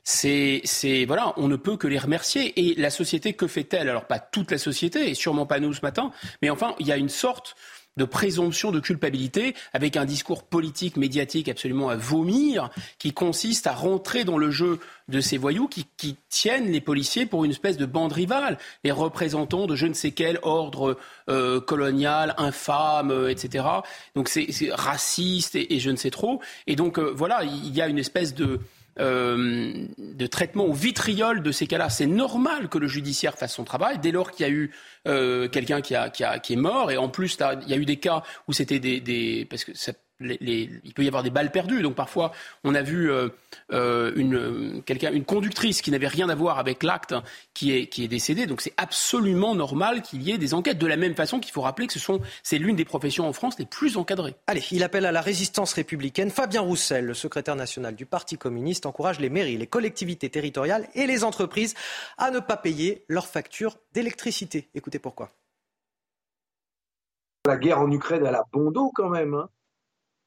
c'est, c'est voilà, on ne peut que les remercier. Et la société, que fait-elle? Alors pas toute la société, et sûrement pas nous ce matin, mais enfin, il y a une sorte de présomption de culpabilité avec un discours politique, médiatique absolument à vomir, qui consiste à rentrer dans le jeu de ces voyous qui, qui tiennent les policiers pour une espèce de bande rivale, les représentants de je ne sais quel ordre euh, colonial, infâme, euh, etc. Donc c'est, raciste et, je ne sais trop. Et donc euh, voilà, il y a une espèce de euh, de traitement au vitriol de ces cas-là. C'est normal que le judiciaire fasse son travail dès lors qu'il y a eu euh, quelqu'un qui, a, est mort. Et en plus, il y a eu des cas où c'était des, parce que il peut y avoir des balles perdues. Donc parfois, on a vu euh, euh, une, quelqu'un, une conductrice qui n'avait rien à voir avec l'acte qui est, qui est décédée. Donc c'est absolument normal qu'il y ait des enquêtes. De la même façon qu'il faut rappeler que ce sont, c'est l'une des professions en France les plus encadrées. Allez, il appelle à la résistance républicaine. Fabien Roussel, le secrétaire national du Parti communiste, encourage les mairies, les collectivités territoriales et les entreprises à ne pas payer leurs factures d'électricité. Écoutez pourquoi. La guerre en Ukraine, elle a bon dos quand même. Hein.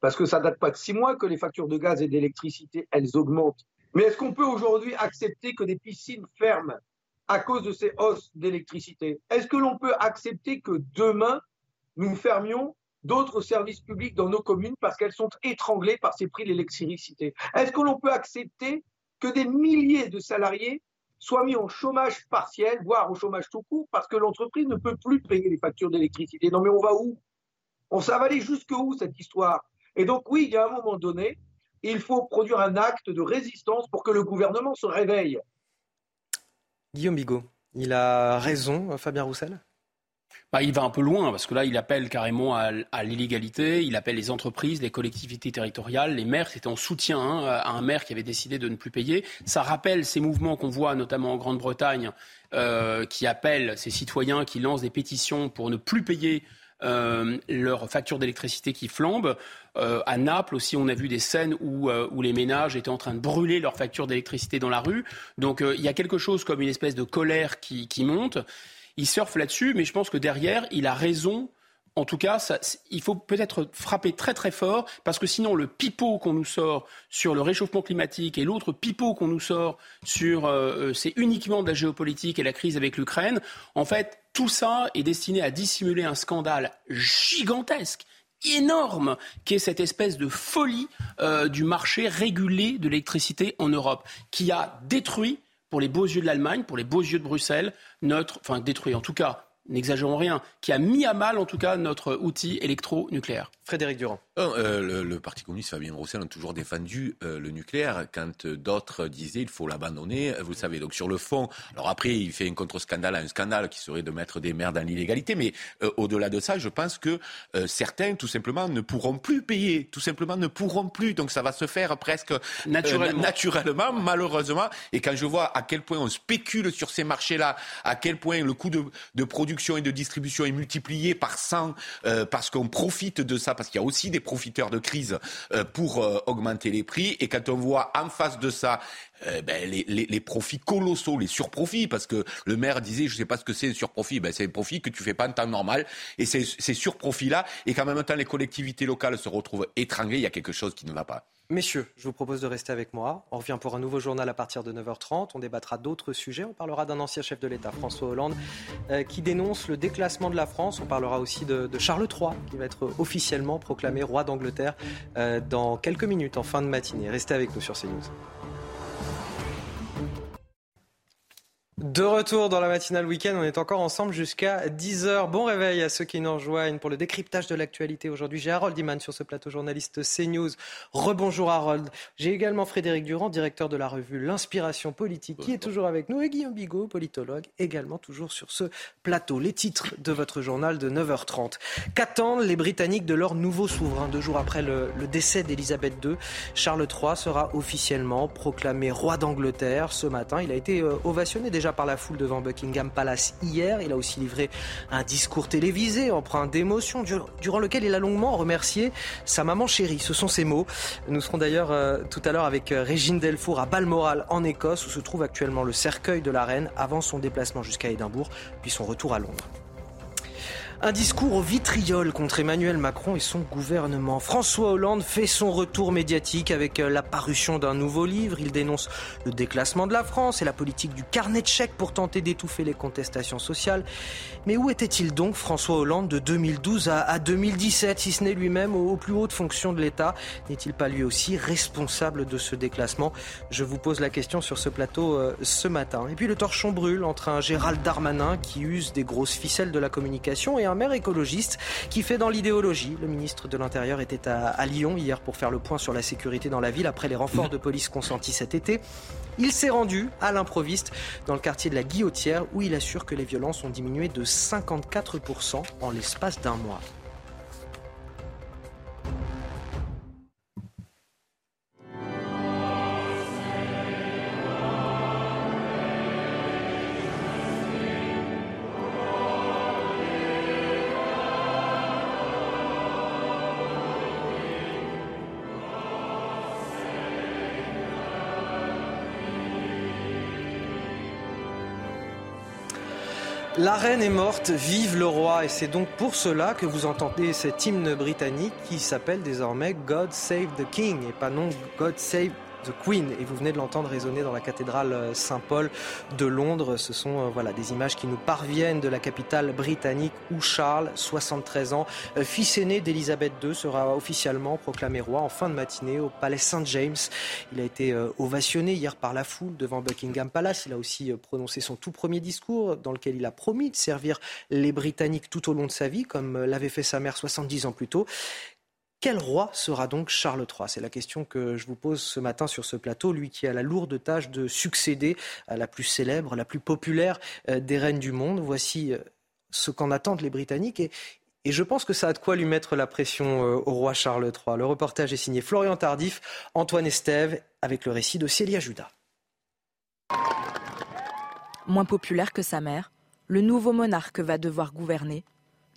Parce que ça date pas de six mois que les factures de gaz et d'électricité, elles augmentent. Mais est-ce qu'on peut aujourd'hui accepter que des piscines ferment à cause de ces hausses d'électricité? Est-ce que l'on peut accepter que demain, nous fermions d'autres services publics dans nos communes parce qu'elles sont étranglées par ces prix de l'électricité? Est-ce que l'on peut accepter que des milliers de salariés soient mis en chômage partiel, voire au chômage tout court, parce que l'entreprise ne peut plus payer les factures d'électricité? Non mais on va où? On s'avalait jusqu'où cette histoire? Et donc oui, il y a un moment donné, il faut produire un acte de résistance pour que le gouvernement se réveille. Guillaume Bigot, il a raison, Fabien Roussel? Bah, il va un peu loin parce que là, il appelle carrément à, l'illégalité. Il appelle les entreprises, les collectivités territoriales, les maires. C'était en soutien hein, à un maire qui avait décidé de ne plus payer. Ça rappelle ces mouvements qu'on voit notamment en Grande-Bretagne, euh, qui appellent ces citoyens qui lancent des pétitions pour ne plus payer euh, leurs factures d'électricité qui flambent. Euh, à Naples aussi, on a vu des scènes où, euh, où, les ménages étaient en train de brûler leurs factures d'électricité dans la rue. Donc il y a quelque chose comme une espèce de colère qui, qui monte. Il surfe là-dessus, mais je pense que derrière, il a raison en tout cas, il faut peut-être frapper très très fort parce que sinon le pipeau qu'on nous sort sur le réchauffement climatique et l'autre pipeau qu'on nous sort sur euh, euh, c'est uniquement de la géopolitique et la crise avec l'Ukraine. En fait, tout ça est destiné à dissimuler un scandale gigantesque énorme qui est cette espèce de folie euh, du marché régulé de l'électricité en Europe, qui a détruit, pour les beaux yeux de l'Allemagne, pour les beaux yeux de Bruxelles, notre, enfin détruit en tout cas n'exagérons rien, qui a mis à mal en tout cas notre outil électronucléaire. Frédéric Durand. Euh, le, Parti communiste, Fabien Roussel, a toujours défendu euh, le nucléaire quand euh, d'autres disaient il faut l'abandonner. Vous savez, donc sur le fond, alors après, il fait un contre-scandale à un scandale qui serait de mettre des maires dans l'illégalité, mais au-delà de ça, je pense que certains, tout simplement, ne pourront plus payer, tout simplement ne pourront plus. Donc ça va se faire presque naturellement, naturellement malheureusement. Et quand je vois à quel point on spécule sur ces marchés-là, à quel point le coût de, de, production et de distribution est multiplié par 100 parce qu'on profite de ça, parce qu'il y a aussi des profiteurs de crise euh, pour euh, augmenter les prix. Et quand on voit en face de ça euh, ben, les, profits colossaux, les surprofits, parce que le maire disait, je ne sais pas ce que c'est un surprofit, ben, c'est un profit que tu fais pas en temps normal, et ces, ces surprofits-là, et qu'en même temps les collectivités locales se retrouvent étranglées, il y a quelque chose qui ne va pas. Messieurs, je vous propose de rester avec moi. On revient pour un nouveau journal à partir de 9h30. On débattra d'autres sujets. On parlera d'un ancien chef de l'État, François Hollande, euh, qui dénonce le déclassement de la France. On parlera aussi de, Charles III, qui va être officiellement proclamé roi d'Angleterre euh, dans quelques minutes, en fin de matinée. Restez avec nous sur CNews. De retour dans la matinale week-end, on est encore ensemble jusqu'à 10h. Bon réveil à ceux qui nous rejoignent pour le décryptage de l'actualité. Aujourd'hui, j'ai Harold Iman sur ce plateau journaliste CNews. Rebonjour Harold. J'ai également Frédéric Durand, directeur de la revue L'Inspiration Politique, qui est toujours avec nous, et Guillaume Bigot, politologue, également toujours sur ce plateau. Les titres de votre journal de 9h30. Qu'attendent les Britanniques de leur nouveau souverain? Deux jours après le, le décès d'Elisabeth II, Charles III sera officiellement proclamé roi d'Angleterre ce matin. Il a été euh, ovationné déjà par la foule devant Buckingham Palace hier. Il a aussi livré un discours télévisé empreint d'émotion, durant lequel il a longuement remercié sa maman chérie. Ce sont ses mots. Nous serons d'ailleurs euh, tout à l'heure avec euh, Régine Delfour à Balmoral en Écosse, où se trouve actuellement le cercueil de la reine avant son déplacement jusqu'à Édimbourg, puis son retour à Londres. Un discours au vitriol contre Emmanuel Macron et son gouvernement. François Hollande fait son retour médiatique avec euh, la parution d'un nouveau livre. Il dénonce le déclassement de la France et la politique du carnet de chèques pour tenter d'étouffer les contestations sociales. Mais où était-il donc François Hollande de 2012 à 2017, si ce n'est lui-même aux plus hautes fonctions de l'État? N'est-il pas lui aussi responsable de ce déclassement? Je vous pose la question sur ce plateau euh, ce matin. Et puis le torchon brûle entre un Gérald Darmanin qui use des grosses ficelles de la communication et un maire écologiste qui fait dans l'idéologie. Le ministre de l'Intérieur était à, Lyon hier pour faire le point sur la sécurité dans la ville après les renforts de police consentis cet été. Il s'est rendu à l'improviste dans le quartier de la Guillotière où il assure que les violences ont diminué de 54% en l'espace d'un mois. La reine est morte, vive le roi. Et c'est donc pour cela que vous entendez cet hymne britannique qui s'appelle désormais God Save the King et pas non God Save The Queen. Et vous venez de l'entendre résonner dans la cathédrale euh, Saint-Paul de Londres. Ce sont euh, voilà, des images qui nous parviennent de la capitale britannique où Charles, 73 ans, euh, fils aîné d'Elisabeth II, sera officiellement proclamé roi en fin de matinée au palais Saint James. Il a été ovationné hier par la foule devant Buckingham Palace. Il a aussi prononcé son tout premier discours dans lequel il a promis de servir les Britanniques tout au long de sa vie, comme l'avait fait sa mère 70 ans plus tôt. Quel roi sera donc Charles III C'est la question que je vous pose ce matin sur ce plateau, lui qui a la lourde tâche de succéder à la plus célèbre, la plus populaire euh, des reines du monde. Voici euh, ce qu'en attendent les Britanniques et, je pense que ça a de quoi lui mettre la pression euh, au roi Charles III. Le reportage est signé Florian Tardif, Antoine Estève, avec le récit de Célia Judas. Moins populaire que sa mère, le nouveau monarque va devoir gouverner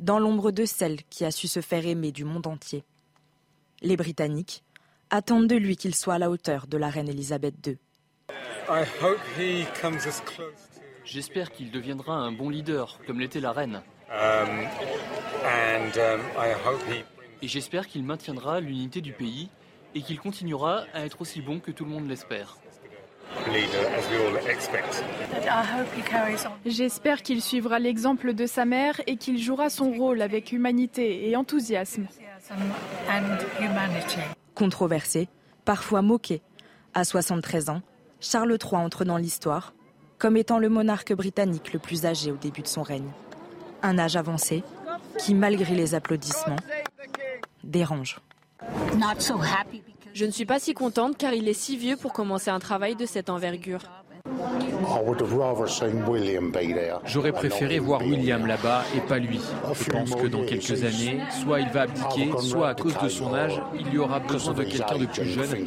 dans l'ombre de celle qui a su se faire aimer du monde entier les Britanniques attendent de lui qu'il soit à la hauteur de la reine Elisabeth II. J'espère qu'il deviendra un bon leader, comme l'était la reine. Um, um, et j'espère qu'il maintiendra l'unité du pays et qu'il continuera à être aussi bon que tout le monde l'espère. J'espère qu'il suivra l'exemple de sa mère et qu'il jouera son rôle avec humanité et enthousiasme. Controversé, parfois moqué, à 73 ans, Charles III entre dans l'histoire comme étant le monarque britannique le plus âgé au début de son règne. Un âge avancé qui, malgré les applaudissements, dérange. Je ne suis pas si contente car il est si vieux pour commencer un travail de cette envergure. J'aurais préféré voir William là-bas et pas lui. Je pense que dans quelques années, soit il va abdiquer, soit à cause de son âge, il y aura besoin de quelqu'un de plus jeune.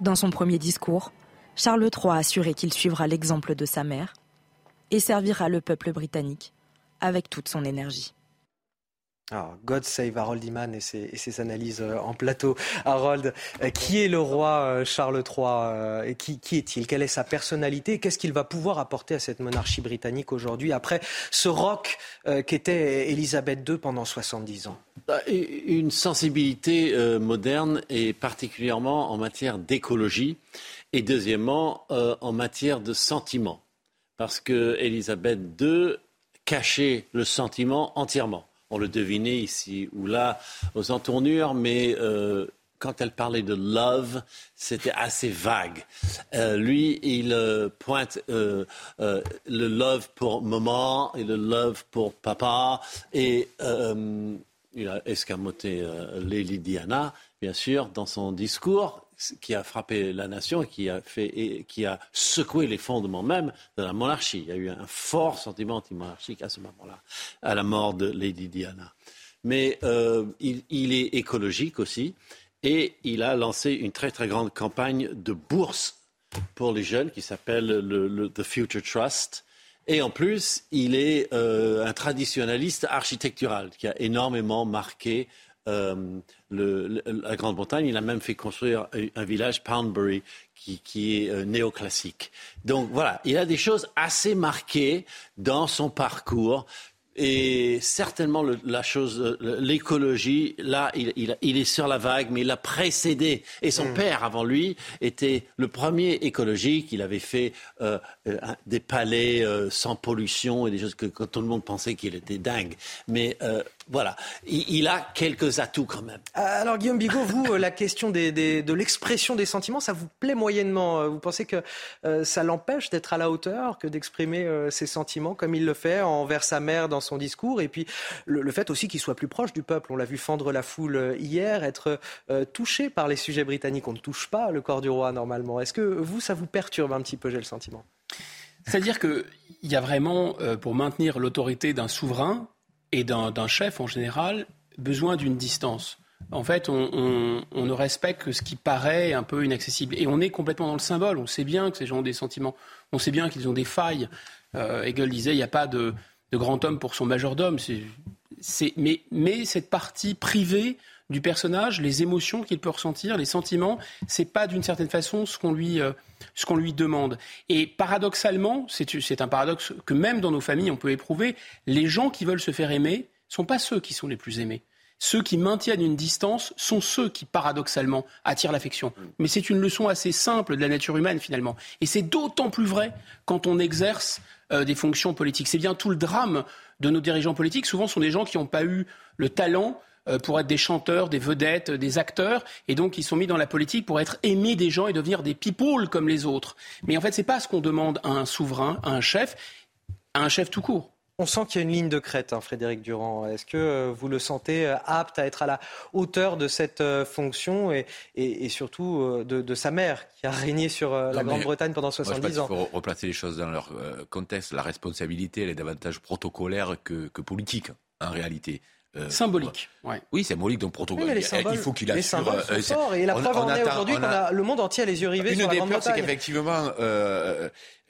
Dans son premier discours, Charles III a assuré qu'il suivra l'exemple de sa mère et servira le peuple britannique avec toute son énergie. Alors, God save Harold Iman et ses, analyses euh, en plateau. Harold, euh, qui est le roi euh, Charles III qui, est-il? Quelle est sa personnalité? Qu'est-ce qu'il va pouvoir apporter à cette monarchie britannique aujourd'hui après ce roc qu'était Élisabeth II pendant 70 ans? Bah, Une sensibilité moderne et particulièrement en matière d'écologie et deuxièmement en matière de sentiment. Parce que Élisabeth II cachait le sentiment entièrement on le devinait ici ou là aux entournures, mais euh, quand elle parlait de love, c'était assez vague. Euh, lui, il euh, pointe le love pour maman et le love pour papa. Et il a escamoté Lady Diana, bien sûr, dans son discours qui a frappé la nation et qui a, fait, et qui a secoué les fondements même de la monarchie. Il y a eu un fort sentiment anti-monarchique à ce moment-là, à la mort de Lady Diana. Mais euh, il, est écologique aussi et il a lancé une très très grande campagne de bourse pour les jeunes qui s'appelle le, The Future Trust. Et en plus, il est euh, un traditionnaliste architectural qui a énormément marqué euh, la Grande-Bretagne. Il a même fait construire un village, Poundbury, qui, est euh, néoclassique. Donc voilà, il a des choses assez marquées dans son parcours. Et certainement, la chose, l'écologie, là, il, est sur la vague, mais il a précédé. Et son mm. père, avant lui, était le premier écologique. Il avait fait euh, des palais sans pollution et des choses que, que, tout le monde pensait qu'il était dingue. Mais voilà, il, a quelques atouts quand même. Euh, alors Guillaume Bigot, vous, euh, la question de l'expression des sentiments, ça vous plaît moyennement euh, Vous pensez que ça l'empêche d'être à la hauteur, que d'exprimer ses sentiments comme il le fait envers sa mère dans son discours Et puis le, fait aussi qu'il soit plus proche du peuple. On l'a vu fendre la foule hier, être touché par les sujets britanniques. On ne touche pas le corps du roi normalement. Est-ce que vous, ça vous perturbe un petit peu, j'ai le sentiment? C'est-à-dire qu'il y a vraiment, pour maintenir l'autorité d'un souverain, et d'un chef en général besoin d'une distance. En fait, on, ne respecte que ce qui paraît un peu inaccessible. Et on est complètement dans le symbole. On sait bien que ces gens ont des sentiments. On sait bien qu'ils ont des failles. Euh, Hegel disait il n'y a pas de, grand homme pour son majordome. mais, mais cette partie privée du personnage, les émotions qu'il peut ressentir, les sentiments, c'est pas d'une certaine façon ce qu'on lui, euh, ce qu'on lui demande. Et paradoxalement, c'est un paradoxe que même dans nos familles on peut éprouver, les gens qui veulent se faire aimer sont pas ceux qui sont les plus aimés. Ceux qui maintiennent une distance sont ceux qui, paradoxalement, attirent l'affection. Mais c'est une leçon assez simple de la nature humaine, finalement. Et c'est d'autant plus vrai quand on exerce euh, des fonctions politiques. C'est bien tout le drame de nos dirigeants politiques. Souvent, ce sont des gens qui n'ont pas eu le talent pour être des chanteurs, des vedettes, des acteurs, et donc ils sont mis dans la politique pour être aimés des gens et devenir des people comme les autres. Mais en fait, ce n'est pas ce qu'on demande à un souverain, à un chef, à un chef tout court. On sent qu'il y a une ligne de crête, hein, Frédéric Durand. Est-ce que euh, vous le sentez euh, apte à être à la hauteur de cette fonction et, surtout de, sa mère qui a régné sur la Grande-Bretagne pendant 70 ans? Il faut replacer les choses dans leur contexte. La responsabilité, elle est davantage protocolaire que politique, en réalité. Euh, symbolique. Oui, symbolique, donc protocole. il faut qu'il assure. Les euh, et la preuve en est aujourd'hui qu'on a le monde entier à les yeux rivés Une sur la des peurs, c'est qu'effectivement,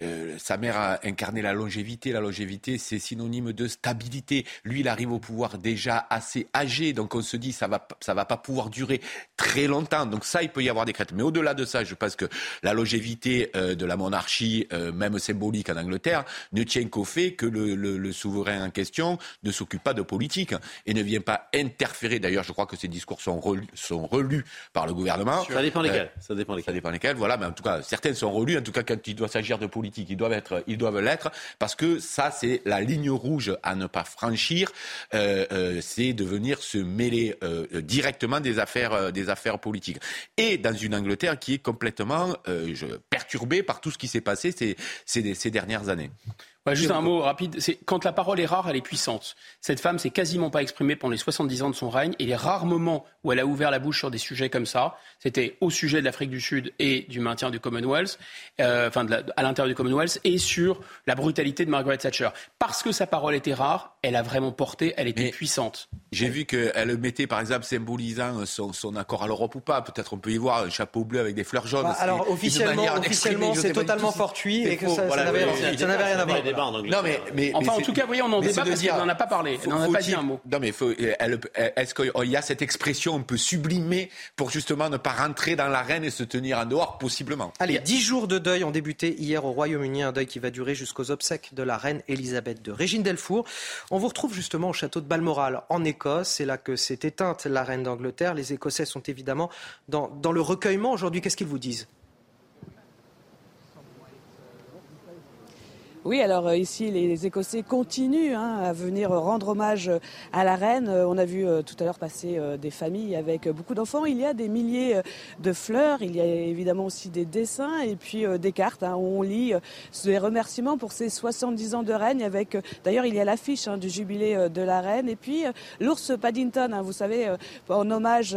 euh, sa mère a incarné la longévité. La longévité, c'est synonyme de stabilité. Lui, il arrive au pouvoir déjà assez âgé, donc on se dit ça va ça va pas pouvoir durer très longtemps. Donc ça, il peut y avoir des crêtes. Mais au-delà de ça, je pense que la longévité euh, de la monarchie, euh, même symbolique en Angleterre, ne tient qu'au fait que le, le, le, souverain en question ne s'occupe pas de politique et ne vient pas interférer. D'ailleurs, je crois que ces discours sont relus, sont relus par le gouvernement. Ça dépend lesquels. Ça dépend lesquels. Ça dépend lesquels. Voilà, mais en tout cas, certaines sont relues. En tout cas, quand il doit s'agir de politique ils doivent l'être, parce que ça, c'est la ligne rouge à ne pas franchir. Euh, euh, c'est de venir se mêler euh, directement des affaires, des affaires politiques. Et dans une Angleterre qui est complètement perturbée par tout ce qui s'est passé ces dernières années. Juste un mot rapide. C'est quand la parole est rare, elle est puissante. Cette femme s'est quasiment pas exprimée pendant les 70 ans de son règne. Et les rares moments où elle a ouvert la bouche sur des sujets comme ça, c'était au sujet de l'Afrique du Sud et du maintien du Commonwealth, euh, enfin à l'intérieur du Commonwealth, et sur la brutalité de Margaret Thatcher. Parce que sa parole était rare, elle a vraiment porté, elle était puissante. J'ai vu qu'elle mettait, par exemple, symbolisant son, accord à l'Europe ou pas. Peut-être on peut y voir un chapeau bleu avec des fleurs jaunes. Bah, alors officiellement, officiellement c'est totalement fortuit et que ça n'avait rien à voir. Non, mais, mais, enfin, en tout cas, voyez, on en débat parce qu'on n'en a pas parlé. on n'en a pas dit un mot. Non, mais est-ce qu'il y a cette expression un peu sublimée pour justement ne pas rentrer dans l'arène et se tenir en dehors, possiblement? Allez, dix jours de deuil ont débuté hier au Royaume-Uni, un deuil qui va durer jusqu'aux obsèques de la reine Elisabeth II. Régine Delfour, on vous retrouve justement au château de Balmoral, en Écosse. C'est là que s'est éteinte la reine d'Angleterre. Les Écossais sont évidemment dans, dans le recueillement aujourd'hui. Qu'est-ce qu'ils vous disent? Oui, alors euh, ici, les Écossais continuent hein, à venir rendre hommage à la reine. Euh, on a vu euh, tout à l'heure passer des familles avec beaucoup d'enfants. Il y a des milliers de fleurs, il y a évidemment aussi des dessins et puis des cartes hein, où on lit des remerciements pour ces 70 ans de règne. Avec d'ailleurs, il y a l'affiche hein, du jubilé de la reine et puis l'ours Paddington. vous savez, en hommage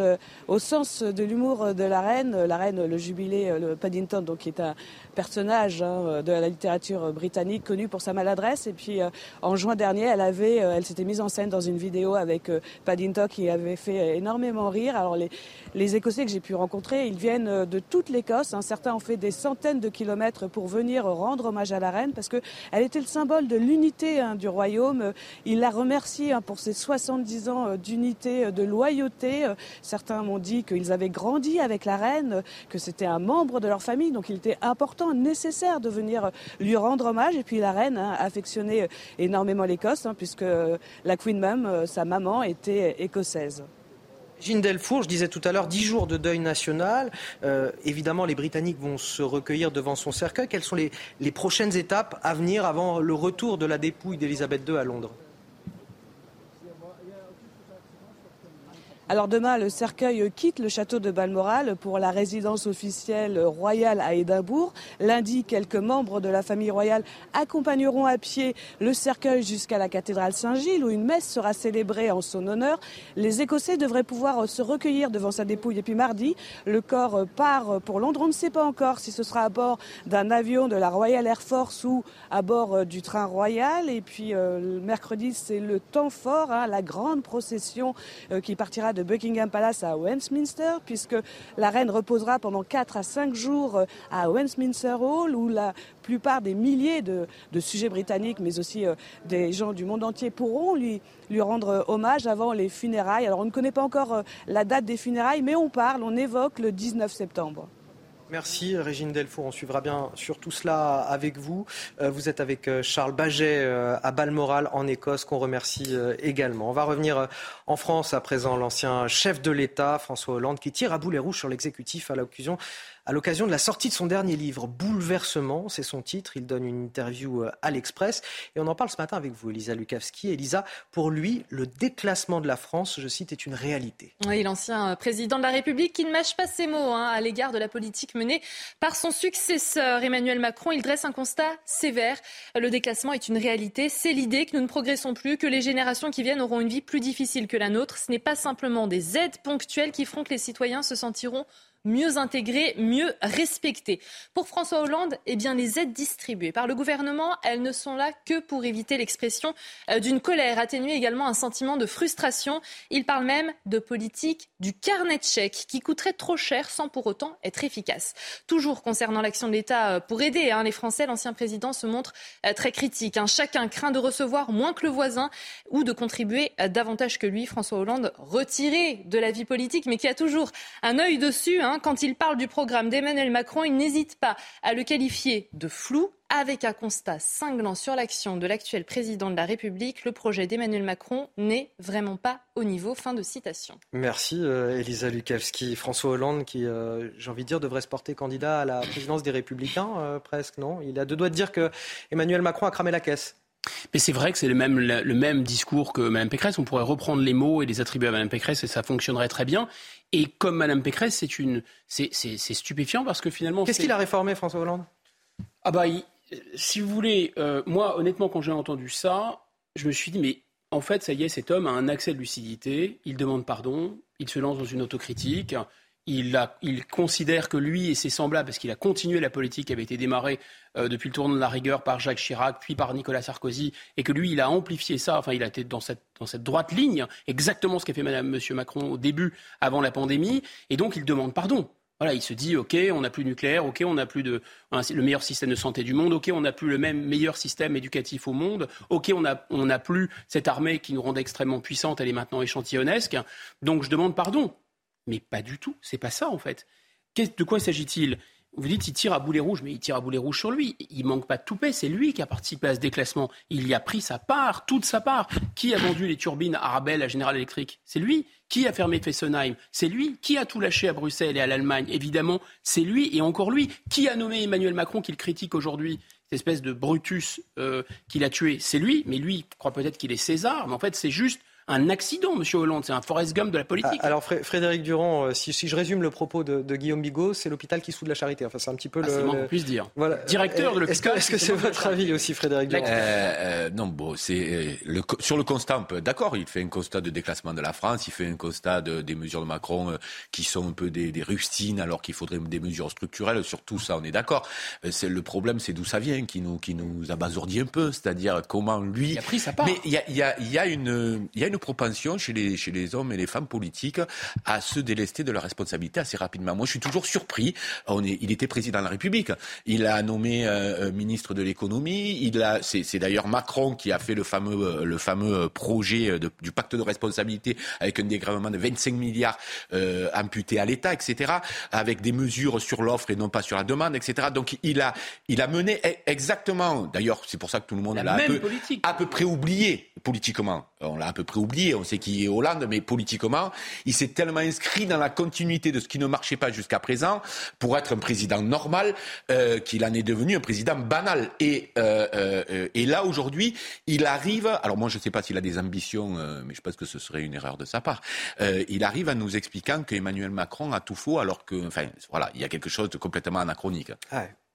au sens de l'humour de la reine, la reine, le jubilé, le Paddington, donc qui est un personnage de la littérature britannique connue pour sa maladresse. Et puis euh, en juin dernier, elle avait, euh, elle s'était mise en scène dans une vidéo avec euh, Paddington qui avait fait énormément rire. Alors les, les Écossais que j'ai pu rencontrer, ils viennent de toute l'Écosse. Hein. Certains ont fait des centaines de kilomètres pour venir rendre hommage à la reine parce que elle était le symbole de l'unité hein, du royaume. Ils la remercient hein, pour ses 70 ans d'unité, de loyauté. Certains m'ont dit qu'ils avaient grandi avec la reine, que c'était un membre de leur famille, donc il était important, nécessaire de venir lui rendre hommage. Et la reine affectionné énormément l'Écosse, puisque la Queen Mum, sa maman, était écossaise. Gilles Delfour, je disais tout à l'heure, dix jours de deuil national. Euh, évidemment, les Britanniques vont se recueillir devant son cercueil. Quelles sont les, les prochaines étapes à venir avant le retour de la dépouille d'Elisabeth II à Londres? Alors demain, le cercueil quitte le château de Balmoral pour la résidence officielle royale à Édimbourg. Lundi, quelques membres de la famille royale accompagneront à pied le cercueil jusqu'à la cathédrale Saint-Gilles où une messe sera célébrée en son honneur. Les Écossais devraient pouvoir se recueillir devant sa dépouille. Et puis mardi, le corps part pour Londres. On ne sait pas encore si ce sera à bord d'un avion de la Royal Air Force ou à bord du train royal. Et puis euh, mercredi, c'est le temps fort, hein, la grande procession euh, qui partira de Buckingham Palace à Westminster, puisque la reine reposera pendant 4 à 5 jours euh, à Westminster Hall, où la plupart des milliers de, sujets britanniques, mais aussi euh, des gens du monde entier, pourront lui, rendre hommage avant les funérailles. Alors on ne connaît pas encore euh, la date des funérailles, mais on parle, on évoque le 19 septembre. Merci Régine Delfour. On suivra bien sur tout cela avec vous. Euh, vous êtes avec euh, Charles Baget euh, à Balmoral en Écosse qu'on remercie également. On va revenir en France à présent. L'ancien chef de l'État, François Hollande, qui tire à boulet rouge sur l'exécutif à l'occasion à l'occasion de la sortie de son dernier livre, Bouleversement, c'est son titre. Il donne une interview euh, à l'Express. Et on en parle ce matin avec vous, Elisa Lukavski. Elisa, pour lui, le déclassement de la France, je cite, est une réalité. Oui, l'ancien euh, président de la République qui ne mâche pas ses mots hein, à l'égard de la politique menée par son successeur, Emmanuel Macron. Il dresse un constat sévère. Le déclassement est une réalité. C'est l'idée que nous ne progressons plus, que les générations qui viennent auront une vie plus difficile que la nôtre. Ce n'est pas simplement des aides ponctuelles qui feront que les citoyens se sentiront mieux intégrés, mieux respectés. Pour François Hollande, eh bien, les aides distribuées par le gouvernement, elles ne sont là que pour éviter l'expression euh, d'une colère, atténuer également un sentiment de frustration. Il parle même de politique du carnet de chèques qui coûterait trop cher sans pour autant être efficace. Toujours concernant l'action de l'État euh, pour aider hein, les Français, l'ancien président se montre euh, très critique. Hein. Chacun craint de recevoir moins que le voisin ou de contribuer davantage que lui. François Hollande retiré de la vie politique, mais qui a toujours un œil dessus. Hein, quand il parle du programme d'Emmanuel Macron, il n'hésite pas à le qualifier de flou avec un constat cinglant sur l'action de l'actuel président de la République. Le projet d'Emmanuel Macron n'est vraiment pas au niveau. Fin de citation. Merci euh, Elisa Lukavski. François Hollande qui, euh, j'ai envie de dire, devrait se porter candidat à la présidence des Républicains, euh, presque, non? Il a deux doigts de dire que Emmanuel Macron a cramé la caisse. Mais c'est vrai que c'est le même, le même discours que Mme Pécresse. On pourrait reprendre les mots et les attribuer à Mme Pécresse et ça fonctionnerait très bien. Et comme Mme Pécresse, c'est une, c'est, stupéfiant parce que finalement. Qu'est-ce qu'il a réformé, François Hollande? Ah bah, si vous voulez, euh, moi, honnêtement, quand j'ai entendu ça, je me suis dit, mais en fait, ça y est, cet homme a un accès de lucidité, il demande pardon, il se lance dans une autocritique, il, considère que lui et ses semblables, parce qu'il a continué la politique qui avait été démarrée euh, depuis le tournant de la rigueur par Jacques Chirac, puis par Nicolas Sarkozy, et que lui, il a amplifié ça, enfin, il a été dans cette, droite ligne, exactement ce qu'a fait Madame, Monsieur Macron au début, avant la pandémie, et donc il demande pardon. Voilà, il se dit, OK, on n'a plus de nucléaire, OK, on n'a plus de, le meilleur système de santé du monde, OK, on n'a plus le même meilleur système éducatif au monde, OK, on n'a on plus cette armée qui nous rendait extrêmement puissante, elle est maintenant échantillonnesque. Donc je demande pardon. Mais pas du tout, c'est pas ça en fait. De quoi s'agit-il? Vous dites il tire à boulet rouge, mais il tire à boulet rouge sur lui. Il manque pas de toupet, c'est lui qui a participé à ce déclassement. Il y a pris sa part, toute sa part. Qui a vendu les turbines à Arabelle à General Electric? C'est lui. Qui a fermé Fessenheim? C'est lui. Qui a tout lâché à Bruxelles et à l'Allemagne? Évidemment, c'est lui et encore lui. Qui a nommé Emmanuel Macron qu'il critique aujourd'hui? Cette espèce de Brutus euh, qu'il a tué, c'est lui. Mais lui il croit peut-être qu'il est César, mais en fait c'est juste un accident, Monsieur Hollande. C'est un Forrest Gump de la politique. Ah, alors, Frédéric Durand, euh, si, je résume le propos de, Guillaume Bigot, c'est l'hôpital qui soude la charité. Enfin, c'est un petit peu ah, le. C'est moins qu'on puisse dire. Voilà. Directeur de l'hôpital. Est-ce que c'est votre avis aussi, Frédéric Durand euh, euh, Non, bon, c'est sur le constat, d'accord. Il fait un constat de déclassement de la France. Il fait un constat des mesures de Macron qui sont un peu des, rustines, alors qu'il faudrait des mesures structurelles. Sur tout ça, on est d'accord. C'est le problème, c'est d'où ça vient, qui nous qui nous abasourdit un peu. C'est-à-dire comment lui. Il a pris sa part. Mais il y a, y, a, y a une il y a une propension chez chez les, hommes et les femmes politiques à se délester de leur responsabilité assez rapidement. Moi, je suis toujours surpris. On est, il était président de la République. Il a nommé euh, euh, ministre de l'économie. Il a, c'est, d'ailleurs Macron qui a fait le fameux, euh, le fameux projet du pacte de responsabilité avec un dégrèvement de 25 milliards euh, amputés à l'État, etc., avec des mesures sur l'offre et non pas sur la demande, etc. Donc, il a, il a mené e-, exactement. D'ailleurs, c'est pour ça que tout le monde l'a un peu, à peu près oublié politiquement. On l'a à peu près oublié. On sait qui Hollande, mais politiquement, il s'est tellement inscrit dans la continuité de ce qui ne marchait pas jusqu'à présent pour être un président normal euh, qu'il en est devenu un président banal. Et, euh, euh, là, aujourd'hui, il arrive, alors moi je ne sais pas s'il a des ambitions, mais je pense que ce serait une erreur de sa part, il arrive à nous expliquant qu'Emmanuel Macron a tout faux alors que, enfin, voilà, il y a quelque chose de complètement anachronique.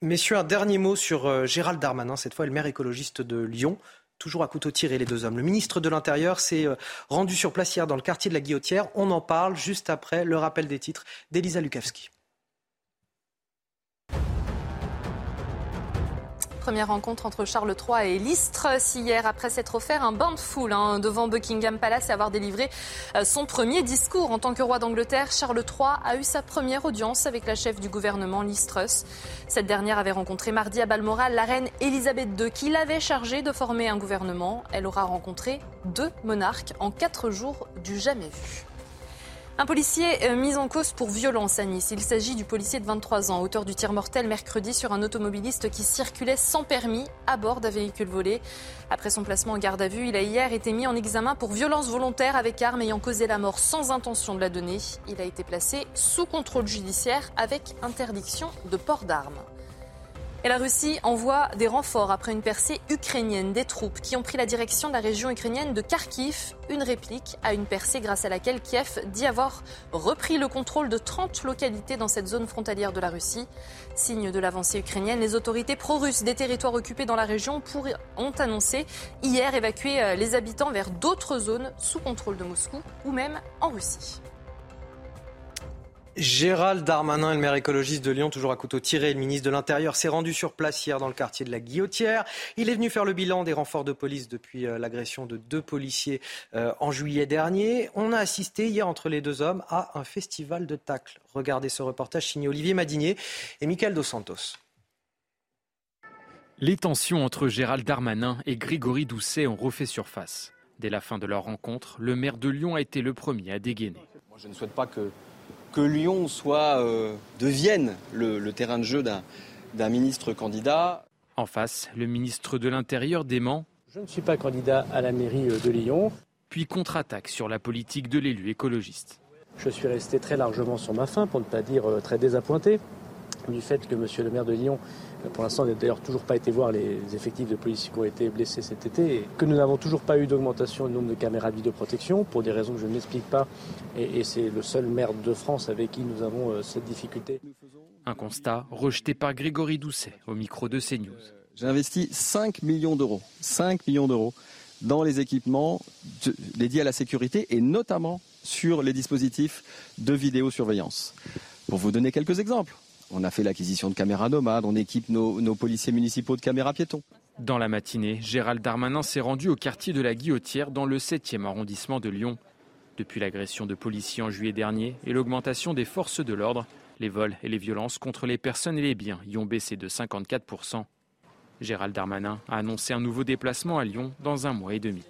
Messieurs, un dernier mot sur Gérald Darmanin, cette fois le maire écologiste de Lyon toujours à couteau tiré les deux hommes. Le ministre de l'Intérieur s'est euh, rendu sur place hier dans le quartier de la Guillotière. On en parle juste après le rappel des titres d'Elisa Lukavski. Première rencontre entre Charles III et Listre hier après s'être offert un bain de foule hein, devant Buckingham Palace et avoir délivré euh, son premier discours en tant que roi d'Angleterre. Charles III a eu sa première audience avec la chef du gouvernement Listrus. Cette dernière avait rencontré mardi à Balmoral la reine Elisabeth II qui l'avait chargée de former un gouvernement. Elle aura rencontré deux monarques en quatre jours du jamais vu. Un policier euh, mis en cause pour violence à Nice. Il s'agit du policier de 23 ans, auteur du tir mortel mercredi sur un automobiliste qui circulait sans permis à bord d'un véhicule volé. Après son placement en garde à vue, il a hier été mis en examen pour violence volontaire avec arme ayant causé la mort sans intention de la donner. Il a été placé sous contrôle judiciaire avec interdiction de port d'armes. La Russie envoie des renforts après une percée ukrainienne des troupes qui ont pris la direction de la région ukrainienne de Kharkiv, une réplique à une percée grâce à laquelle Kiev dit avoir repris le contrôle de 30 localités dans cette zone frontalière de la Russie. Signe de l'avancée ukrainienne, les autorités pro-russes des territoires occupés dans la région ont annoncé hier évacuer euh, les habitants vers d'autres zones sous contrôle de Moscou ou même en Russie. Gérald Darmanin, le maire écologiste de Lyon, toujours à couteau tiré, le ministre de l'Intérieur, s'est rendu sur place hier dans le quartier de la Guillotière. Il est venu faire le bilan des renforts de police depuis euh, l'agression de deux policiers euh, en juillet dernier. On a assisté hier entre les deux hommes à un festival de tacles. Regardez ce reportage signé Olivier Madinier et Michael Dos Santos. Les tensions entre Gérald Darmanin et Grégory Doucet ont refait surface. Dès la fin de leur rencontre, le maire de Lyon a été le premier à dégainer. Moi, je ne souhaite pas que que Lyon soit, euh, devienne le, terrain de jeu d'un ministre candidat. En face, le ministre de l'Intérieur dément. Je ne suis pas candidat à la mairie euh, de Lyon. Puis contre-attaque sur la politique de l'élu écologiste. Je suis resté très largement sur ma faim, pour ne pas dire euh, très désappointé, du fait que monsieur le maire de Lyon pour l'instant, on n'a d'ailleurs toujours pas été voir les effectifs de policiers qui ont été blessés cet été et que nous n'avons toujours pas eu d'augmentation du nombre de caméras de vidéoprotection pour des raisons que je ne m'explique pas. Et, c'est le seul maire de France avec qui nous avons euh, cette difficulté. Un constat rejeté par Grégory Doucet au micro de CNews. J'ai investi 5 millions d'euros. 5 millions d'euros dans les équipements dédiés à la sécurité et notamment sur les dispositifs de vidéosurveillance. Pour vous donner quelques exemples, on a fait l'acquisition de caméras nomades, on équipe nos, policiers municipaux de caméras piétons. Dans la matinée, Gérald Darmanin s'est rendu au quartier de la Guillotière dans le 7e arrondissement de Lyon. Depuis l'agression de policiers en juillet dernier et l'augmentation des forces de l'ordre, les vols et les violences contre les personnes et les biens y ont baissé de 54%. Gérald Darmanin a annoncé un nouveau déplacement à Lyon dans un mois et demi.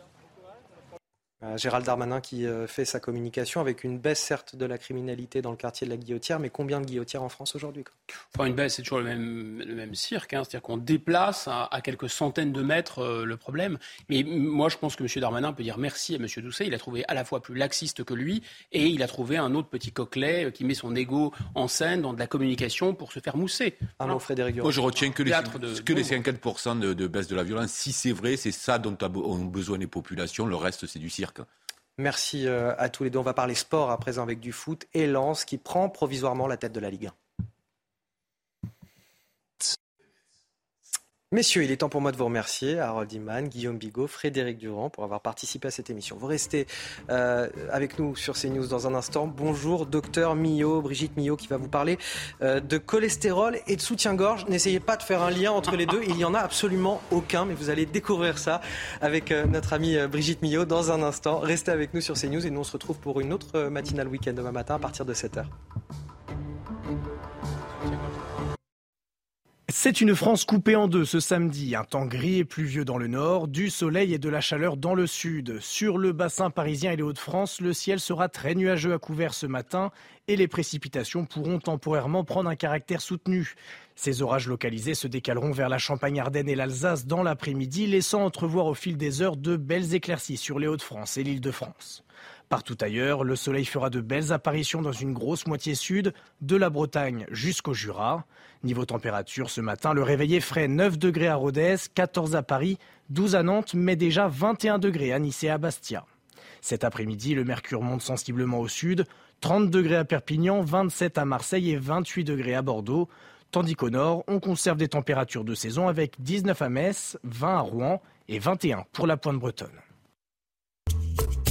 Euh, Gérald Darmanin qui euh, fait sa communication avec une baisse certes de la criminalité dans le quartier de la Guillotière, mais combien de guillotières en France aujourd'hui Enfin, une baisse, c'est toujours le même, le même cirque, hein. c'est-à-dire qu'on déplace à, à, quelques centaines de mètres euh, le problème. Mais moi, je pense que M. Darmanin peut dire merci à M. Doucet. Il a trouvé à la fois plus laxiste que lui, et il a trouvé un autre petit coquelet qui met son ego en scène dans de la communication pour se faire mousser. Un mot, Frédéric Moi, je retiens que les, de, que les 54% de, de baisse de la violence. Si c'est vrai, c'est ça dont ont besoin les populations. Le reste, c'est du cirque. Merci euh, à tous les deux. On va parler sport à présent avec du foot et Lens qui prend provisoirement la tête de la Ligue 1. Messieurs, il est temps pour moi de vous remercier, Harold Iman, Guillaume Bigot, Frédéric Durand, pour avoir participé à cette émission. Vous restez euh, avec nous sur CNews dans un instant. Bonjour, docteur Millot, Brigitte Millot, qui va vous parler euh, de cholestérol et de soutien-gorge. N'essayez pas de faire un lien entre les deux, il n'y en a absolument aucun, mais vous allez découvrir ça avec euh, notre amie Brigitte Millot dans un instant. Restez avec nous sur CNews et nous on se retrouve pour une autre matinale week-end demain matin à partir de 7h. C'est une France coupée en deux ce samedi. Un temps gris et pluvieux dans le nord, du soleil et de la chaleur dans le sud. Sur le bassin parisien et les Hauts-de-France, le ciel sera très nuageux à couvert ce matin et les précipitations pourront temporairement prendre un caractère soutenu. Ces orages localisés se décaleront vers la Champagne-Ardenne et l'Alsace dans l'après-midi, laissant entrevoir au fil des heures de belles éclaircies sur les Hauts-de-France et l'île de France. Partout ailleurs, le soleil fera de belles apparitions dans une grosse moitié sud, de la Bretagne jusqu'au Jura. Niveau température, ce matin, le réveil est frais 9 degrés à Rodez, 14 à Paris, 12 à Nantes, mais déjà 21 degrés à Nice et à Bastia. Cet après-midi, le mercure monte sensiblement au sud, 30 degrés à Perpignan, 27 à Marseille et 28 degrés à Bordeaux. Tandis qu'au nord, on conserve des températures de saison avec 19 à Metz, 20 à Rouen et 21 pour la pointe bretonne.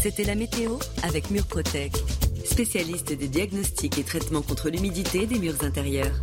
C'était la météo avec Murprotec, spécialiste des diagnostics et traitements contre l'humidité des murs intérieurs.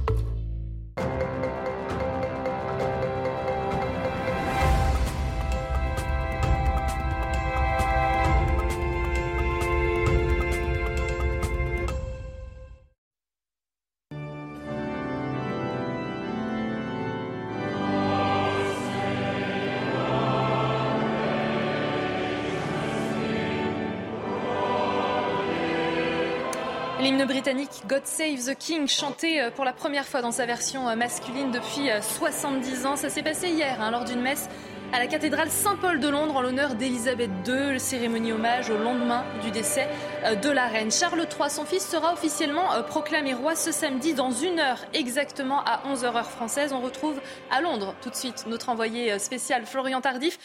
Britannique God Save the King, chanté euh, pour la première fois dans sa version euh, masculine depuis 70 euh, ans. Ça s'est passé hier hein, lors d'une messe à la cathédrale Saint-Paul de Londres en l'honneur d'Élisabeth II, cérémonie hommage au lendemain du décès de la reine. Charles III, son fils, sera officiellement proclamé roi ce samedi dans une heure exactement à 11h heure française. On retrouve à Londres tout de suite notre envoyé spécial Florian Tardif.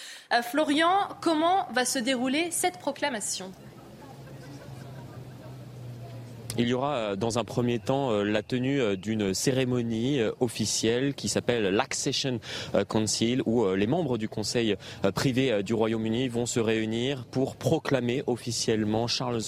Florian, comment va se dérouler cette proclamation? Il y aura euh, dans un premier temps euh, la tenue euh, d'une cérémonie officielle qui s'appelle l'Accession Council où les membres du Conseil privé du Royaume-Uni vont se réunir pour proclamer officiellement Charles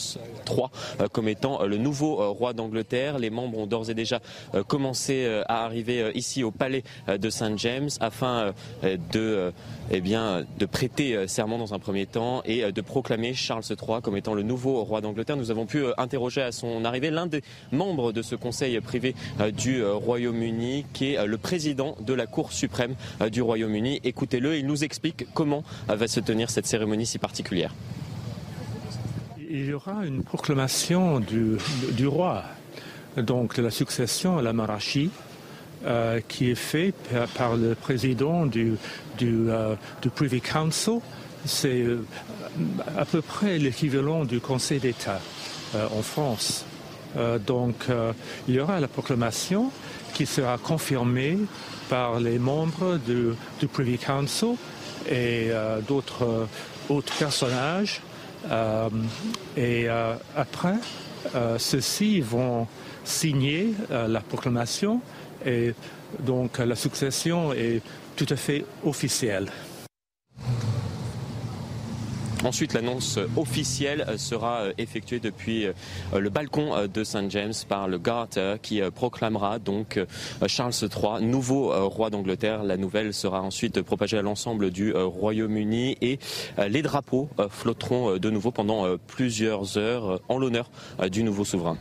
III comme étant le nouveau roi d'Angleterre. Les membres ont d'ores et déjà commencé à arriver ici au palais de Saint James afin de, eh bien, de prêter serment dans un premier temps et de proclamer Charles III comme étant le nouveau roi d'Angleterre. Nous avons pu interroger à son arrivée l'un des membres de ce conseil privé euh, du euh, Royaume-Uni, qui est euh, le président de la Cour suprême du Royaume-Uni. Écoutez-le, il nous explique comment va se tenir cette cérémonie si particulière. Il y aura une proclamation du, roi, donc de la succession à la monarchie, euh, qui est fait par, par le président du, du, euh, du Privy Council. C'est euh, à peu près l'équivalent du Conseil d'État en France. Euh, donc euh, il y aura la proclamation qui sera confirmée par les membres du, du Privy Council et euh, d'autres autres personnages. et après, ceux-ci vont signer la proclamation et donc la succession est tout à fait officielle. Ensuite, l'annonce officielle sera effectuée depuis le balcon de Saint James par le Garter qui proclamera donc Charles III nouveau roi d'Angleterre. La nouvelle sera ensuite propagée à l'ensemble du Royaume-Uni et les drapeaux flotteront de nouveau pendant plusieurs heures en l'honneur du nouveau souverain.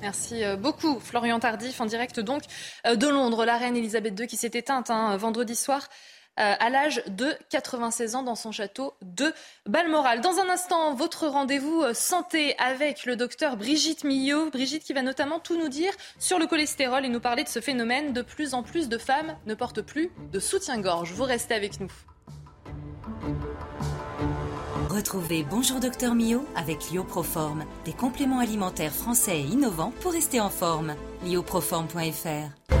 Merci beaucoup, Florian Tardif, en direct donc de Londres. La reine Elisabeth II qui s'est éteinte hein, vendredi soir à l'âge de 96 ans dans son château de Balmoral. Dans un instant, votre rendez-vous santé avec le docteur Brigitte Millot. Brigitte qui va notamment tout nous dire sur le cholestérol et nous parler de ce phénomène. De plus en plus de femmes ne portent plus de soutien-gorge. Vous restez avec nous. Retrouvez Bonjour Docteur Mio avec Lioproform, des compléments alimentaires français et innovants pour rester en forme. lioproform.fr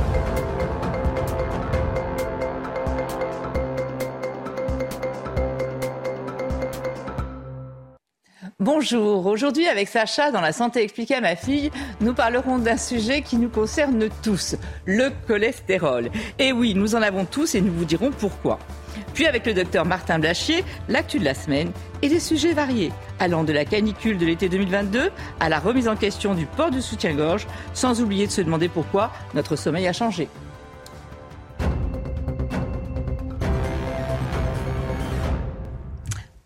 Bonjour, aujourd'hui avec Sacha dans la santé expliquée à ma fille, nous parlerons d'un sujet qui nous concerne tous, le cholestérol. Et oui, nous en avons tous et nous vous dirons pourquoi. Puis avec le docteur Martin Blachier, l'actu de la semaine et des sujets variés, allant de la canicule de l'été 2022 à la remise en question du port du soutien-gorge, sans oublier de se demander pourquoi notre sommeil a changé.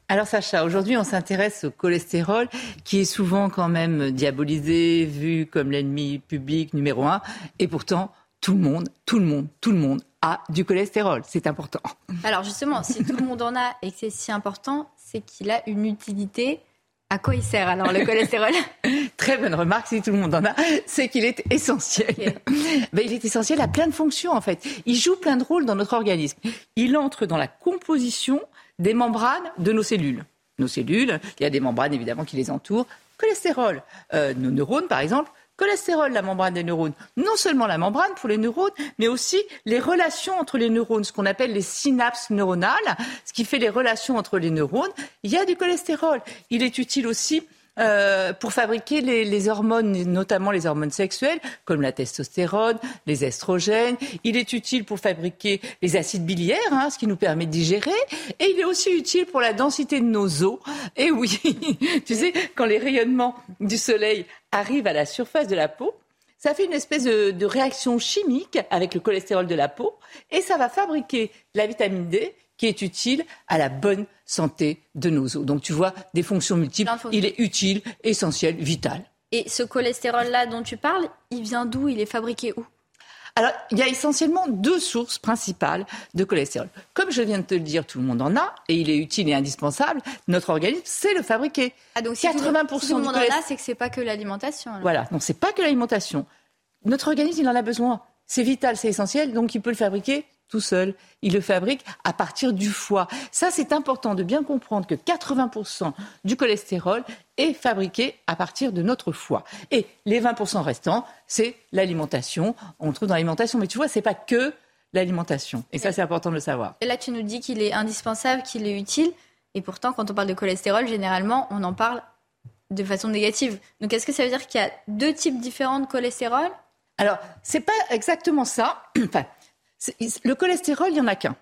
Alors Sacha, aujourd'hui on s'intéresse au cholestérol qui est souvent quand même diabolisé, vu comme l'ennemi public numéro un, et pourtant tout le monde, tout le monde, tout le monde a du cholestérol. C'est important. Alors justement, si tout le monde en a et que c'est si important, c'est qu'il a une utilité. À quoi il sert alors le [laughs] cholestérol? Très bonne remarque, si tout le monde en a, c'est qu'il est essentiel. [laughs] Ben, il est essentiel à plein de fonctions en fait. Il joue plein de rôles dans notre organisme. Il entre dans la composition des membranes de nos cellules. Nos cellules, il y a des membranes évidemment qui les entourent. Cholestérol, euh, nos neurones par exemple, cholestérol, la membrane des neurones. Non seulement la membrane pour les neurones, mais aussi les relations entre les neurones, ce qu'on appelle les synapses neuronales, ce qui fait les relations entre les neurones. Il y a du cholestérol. Il est utile aussi euh, pour fabriquer les, hormones, notamment les hormones sexuelles, comme la testostérone, les estrogènes. Il est utile pour fabriquer les acides biliaires, hein, ce qui nous permet de digérer. Et il est aussi utile pour la densité de nos os. Et oui, [laughs] tu sais, quand les rayonnements du soleil arrivent à la surface de la peau, ça fait une espèce de, de réaction chimique avec le cholestérol de la peau et ça va fabriquer la vitamine D qui est utile à la bonne santé de nos os. Donc tu vois, des fonctions multiples, il est utile, essentiel, vital. Et ce cholestérol-là dont tu parles, il vient d'où? Il est fabriqué où? Alors, il y a essentiellement deux sources principales de cholestérol. Comme je viens de te le dire, tout le monde en a et il est utile et indispensable. Notre organisme sait le fabriquer. Ah donc 80 tout, si tout le monde en a, c'est que c'est pas que l'alimentation. Voilà, donc c'est pas que l'alimentation. Notre organisme, il en a besoin. C'est vital, c'est essentiel, donc il peut le fabriquer tout seul. Il le fabrique à partir du foie. Ça, c'est important de bien comprendre que 80% du cholestérol est fabriqué à partir de notre foie. Et les 20% restants, c'est l'alimentation. On le trouve dans l'alimentation. Mais tu vois, c'est pas que l'alimentation. Et ça, c'est important de le savoir. Et là, tu nous dis qu'il est indispensable, qu'il est utile. Et pourtant, quand on parle de cholestérol, généralement, on en parle de façon négative. Donc, est-ce que ça veut dire qu'il y a deux types différents de cholestérol? Alors, c'est pas exactement ça. [clears throat] Enfin, le cholestérol, il n'y en a qu'un.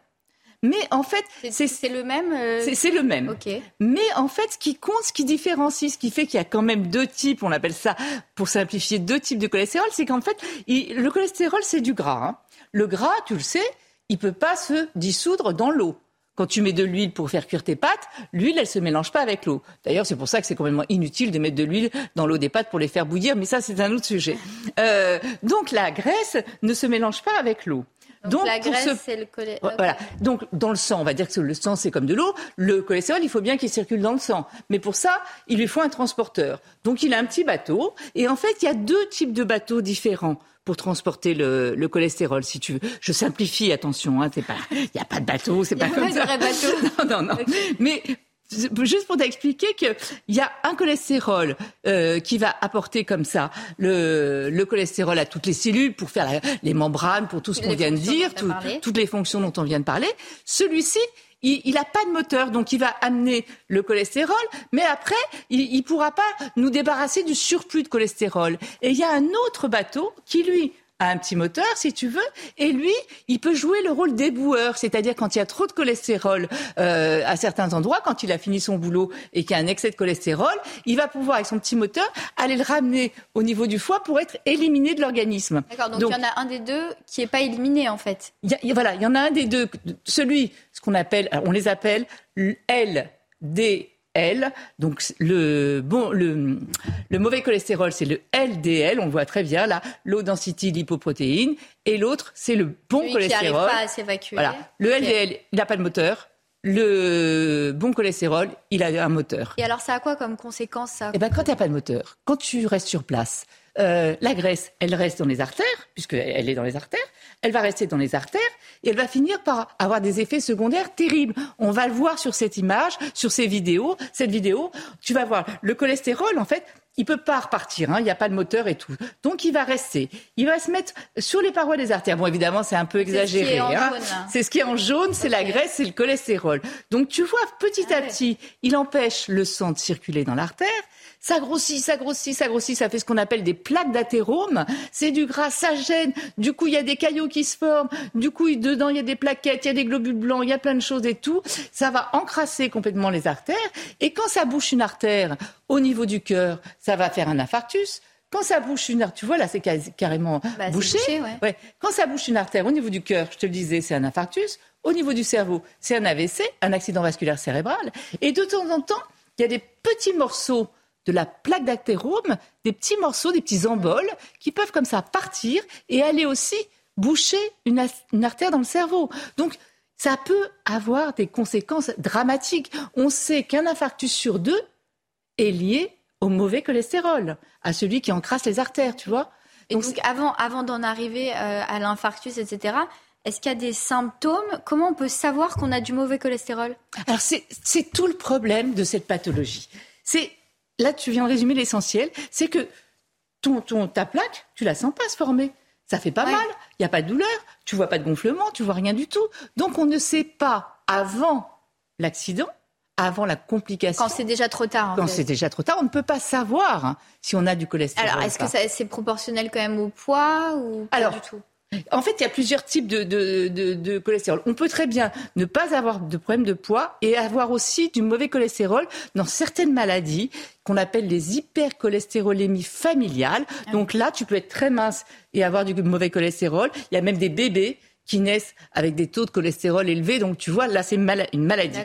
Mais en fait, c'est le même. Euh, c'est le même. Mais en fait, ce qui compte, ce qui différencie, ce qui fait qu'il y a quand même deux types, on appelle ça, pour simplifier, deux types de cholestérol, c'est qu'en fait, le cholestérol, c'est du gras. Hein. Le gras, tu le sais, il peut pas se dissoudre dans l'eau. Quand tu mets de l'huile pour faire cuire tes pâtes, l'huile, elle se mélange pas avec l'eau. D'ailleurs, c'est pour ça que c'est complètement inutile de mettre de l'huile dans l'eau des pâtes pour les faire bouillir, mais ça, c'est un autre sujet. Euh, donc, la graisse ne se mélange pas avec l'eau. Donc, la graisse, c'est le cholestérol. Voilà. Donc dans le sang, on va dire que le sang c'est comme de l'eau. Le cholestérol, il faut bien qu'il circule dans le sang. Mais pour ça, il lui faut un transporteur. Donc il a un petit bateau. Et en fait, il y a deux types de bateaux différents pour transporter le, le, cholestérol, si tu veux. Je simplifie, attention, hein, pas, il n'y a pas de bateau, c'est pas comme ça. Bateau. [laughs] non, non, non. Mais Juste pour t'expliquer qu'il y a un cholestérol euh, qui va apporter comme ça le, le, cholestérol à toutes les cellules pour faire les membranes, pour tout ce qu'on vient de dire, tout, toutes les fonctions dont on vient de parler. Celui-ci, il n'a pas de moteur, donc il va amener le cholestérol, mais après, il ne pourra pas nous débarrasser du surplus de cholestérol. Et il y a un autre bateau qui, lui, a un petit moteur, si tu veux, et lui, il peut jouer le rôle d'éboueur, c'est-à-dire quand il y a trop de cholestérol euh, à certains endroits, quand il a fini son boulot et qu'il y a un excès de cholestérol, il va pouvoir, avec son petit moteur, aller le ramener au niveau du foie pour être éliminé de l'organisme. D'accord, donc, il y en a un des deux qui n'est pas éliminé en fait. voilà, il y en a un des deux, celui, ce qu'on appelle, on les appelle LD L. Donc le, bon, le, le mauvais cholestérol, c'est le LDL, on le voit très bien là, low density lipoprotéine, et l'autre, c'est le bon Celui cholestérol. Qui pas à s'évacuer. Voilà. Le LDL, il n'a pas de moteur. Le bon cholestérol, il a un moteur. Et alors, ça a quoi comme conséquence ça? Eh ben, quand tu n'as pas de moteur, quand tu restes sur place, euh, la graisse, elle reste dans les artères, puisqu'elle est dans les artères, elle va rester dans les artères et elle va finir par avoir des effets secondaires terribles. On va le voir sur cette image, sur ces vidéos. Cette vidéo, tu vas voir, le cholestérol, en fait, il peut pas repartir, hein, il n'y a pas de moteur et tout. Donc il va rester. Il va se mettre sur les parois des artères. Bon, évidemment, c'est un peu exagéré. Hein. C'est ce qui est en jaune, c'est la graisse, c'est le cholestérol. Donc tu vois, petit ah à petit, il empêche le sang de circuler dans l'artère. Ça grossit, ça grossit, ça grossit, ça fait ce qu'on appelle des plaques d'athérome. C'est du gras, ça gêne. Du coup, il y a des caillots qui se forment. Du coup, dedans, il y a des plaquettes, il y a des globules blancs, il y a plein de choses et tout. Ça va encrasser complètement les artères. Et quand ça bouche une artère au niveau du cœur, ça va faire un infarctus. Quand ça bouche une artère, tu vois là, c'est carrément bah, bouché. ouais. Quand ça bouche une artère au niveau du cœur, je te le disais, c'est un infarctus. Au niveau du cerveau, c'est un AVC, un accident vasculaire cérébral. Et de temps en temps, il y a des petits morceaux de la plaque d'athérome, des petits morceaux, des petits emboles qui peuvent comme ça partir et aller aussi boucher une, artère dans le cerveau. Donc, ça peut avoir des conséquences dramatiques. On sait qu'un infarctus sur deux est lié au mauvais cholestérol, à celui qui encrasse les artères, tu vois. Et donc, avant, avant d'en arriver euh, à l'infarctus, etc., est-ce qu'il y a des symptômes? Comment on peut savoir qu'on a du mauvais cholestérol? Alors, c'est tout le problème de cette pathologie. C'est là, tu viens de résumer l'essentiel, c'est que ton, ton, ta plaque, tu la sens pas se former. Ça fait pas mal, il n'y a pas de douleur, tu vois pas de gonflement, tu vois rien du tout. Donc on ne sait pas avant l'accident, avant la complication. Quand c'est déjà trop tard. quand c'est déjà trop tard, on ne peut pas savoir hein, si on a du cholestérol. Alors est-ce que c'est proportionnel quand même au poids ou pas Alors, du tout? En fait, il y a plusieurs types de, de, de, de, cholestérol. On peut très bien ne pas avoir de problème de poids et avoir aussi du mauvais cholestérol dans certaines maladies qu'on appelle les hypercholestérolémies familiales. Ah Donc là, tu peux être très mince et avoir du mauvais cholestérol. Il y a même des bébés qui naissent avec des taux de cholestérol élevés. Donc tu vois, là, c'est une maladie.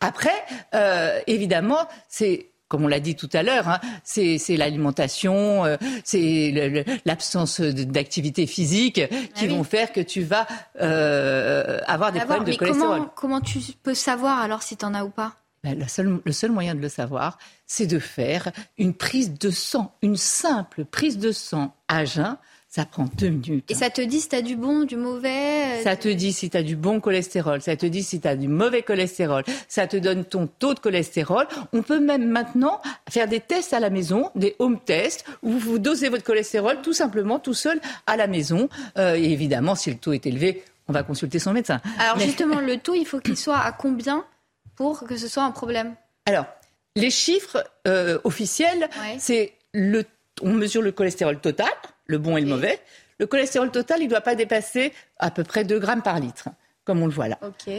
Après, euh, évidemment, c'est comme on l'a dit tout à l'heure, hein, c'est l'alimentation, euh, c'est l'absence d'activité physique qui Ah oui. vont faire que tu vas euh, avoir des problèmes de mais cholestérol. comment, comment tu peux savoir alors si tu en as ou pas? Ben, la seule- le seul moyen de le savoir, c'est de faire une prise de sang, une simple prise de sang à jeun. Ça prend deux minutes. Et ça te dit si tu as du bon, du mauvais euh, Ça te dit si tu as du bon cholestérol, ça te dit si tu as du mauvais cholestérol, ça te donne ton taux de cholestérol. On peut même maintenant faire des tests à la maison, des home tests, où vous dosez votre cholestérol tout simplement, tout seul, à la maison. Euh, et évidemment, si le taux est élevé, on va consulter son médecin. Alors Mais- justement, le taux, il faut qu'il soit à combien pour que ce soit un problème? Alors, les chiffres euh, officiels, c'est le, on mesure le cholestérol total, le bon et le mauvais. Le cholestérol total, il ne doit pas dépasser à peu près 2 grammes par litre, comme on le voit là.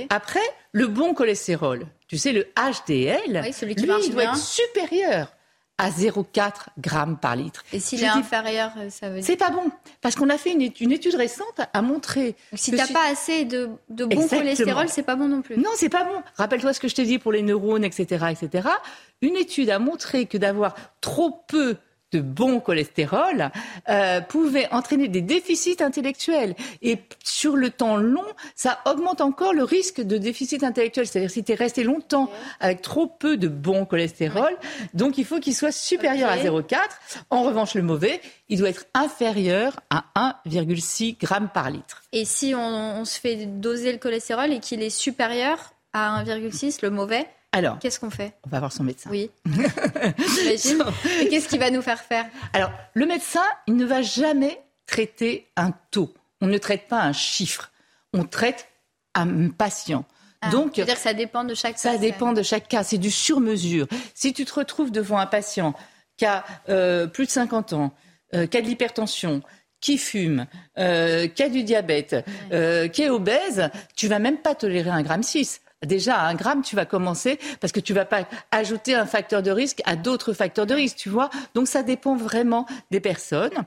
Après, le bon cholestérol, tu sais, le HDL, Oui, celui qui lui, il doit bien. être supérieur à 0,4 grammes par litre. Et s'il est dis- inférieur, euh, ça veut dire C'est pas bon, parce qu'on a fait une, étude- une étude récente à montrer. Si que t'as pas assez de, de bon Exactement. cholestérol, c'est pas bon non plus. Non, c'est pas bon. Rappelle-toi ce que je t'ai dit pour les neurones, etc., etc. Une étude a montré que d'avoir trop peu de bon cholestérol euh, pouvait entraîner des déficits intellectuels. Et sur le temps long, ça augmente encore le risque de déficit intellectuel. C'est-à-dire si tu es resté longtemps avec trop peu de bon cholestérol, donc il faut qu'il soit supérieur à 0,4. En revanche, le mauvais, il doit être inférieur à 1,6 g par litre. Et si on, on se fait doser le cholestérol et qu'il est supérieur à 1,6, le mauvais, Alors, qu'est-ce qu'on fait? on va voir son médecin. Oui. [laughs] J'imagine. Et qu'est-ce qu'il va nous faire faire? Alors, le médecin, il ne va jamais traiter un taux. On ne traite pas un chiffre. On traite un patient. Ah, Donc, c'est-à-dire que ça dépend de chaque ça personne. dépend de chaque cas. C'est du sur-mesure. Si tu te retrouves devant un patient qui a euh, plus de 50 ans, euh, qui a de l'hypertension, qui fume, euh, qui a du diabète, qui est obèse, tu vas même pas tolérer un gramme 6. Déjà, à un gramme, tu vas commencer parce que tu vas pas ajouter un facteur de risque à d'autres facteurs de risque, tu vois. Donc, ça dépend vraiment des personnes.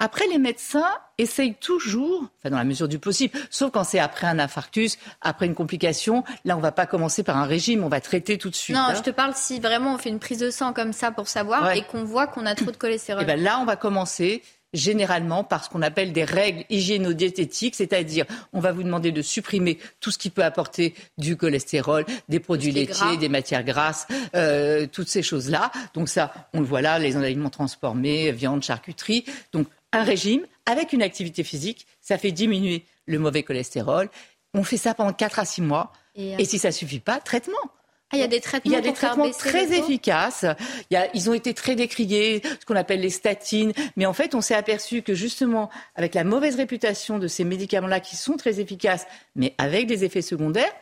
Après, les médecins essayent toujours, enfin dans la mesure du possible, sauf quand c'est après un infarctus, après une complication, là on va pas commencer par un régime, on va traiter tout de suite. Non, hein. je te parle si vraiment on fait une prise de sang comme ça pour savoir Ouais. et qu'on voit qu'on a trop de cholestérol. Eh ben là, on va commencer généralement par ce qu'on appelle des règles hygiéno-diététiques, c'est-à-dire on va vous demander de supprimer tout ce qui peut apporter du cholestérol, des produits laitiers, des matières grasses, euh, toutes ces choses-là. Donc ça, on le voit là, les aliments transformés, viande, charcuterie. Donc un régime avec une activité physique, ça fait diminuer le mauvais cholestérol. On fait ça pendant 4 à 6 mois. Et, euh, Et si ça suffit pas, traitement. Ah, il y a des traitements Il y a des pour faire traitements baisser très efficaces. Il y a- ils ont été très décriés, ce qu'on appelle les statines. Mais en fait, on s'est aperçu que justement, avec la mauvaise réputation de ces médicaments-là qui sont très efficaces, mais avec des effets secondaires,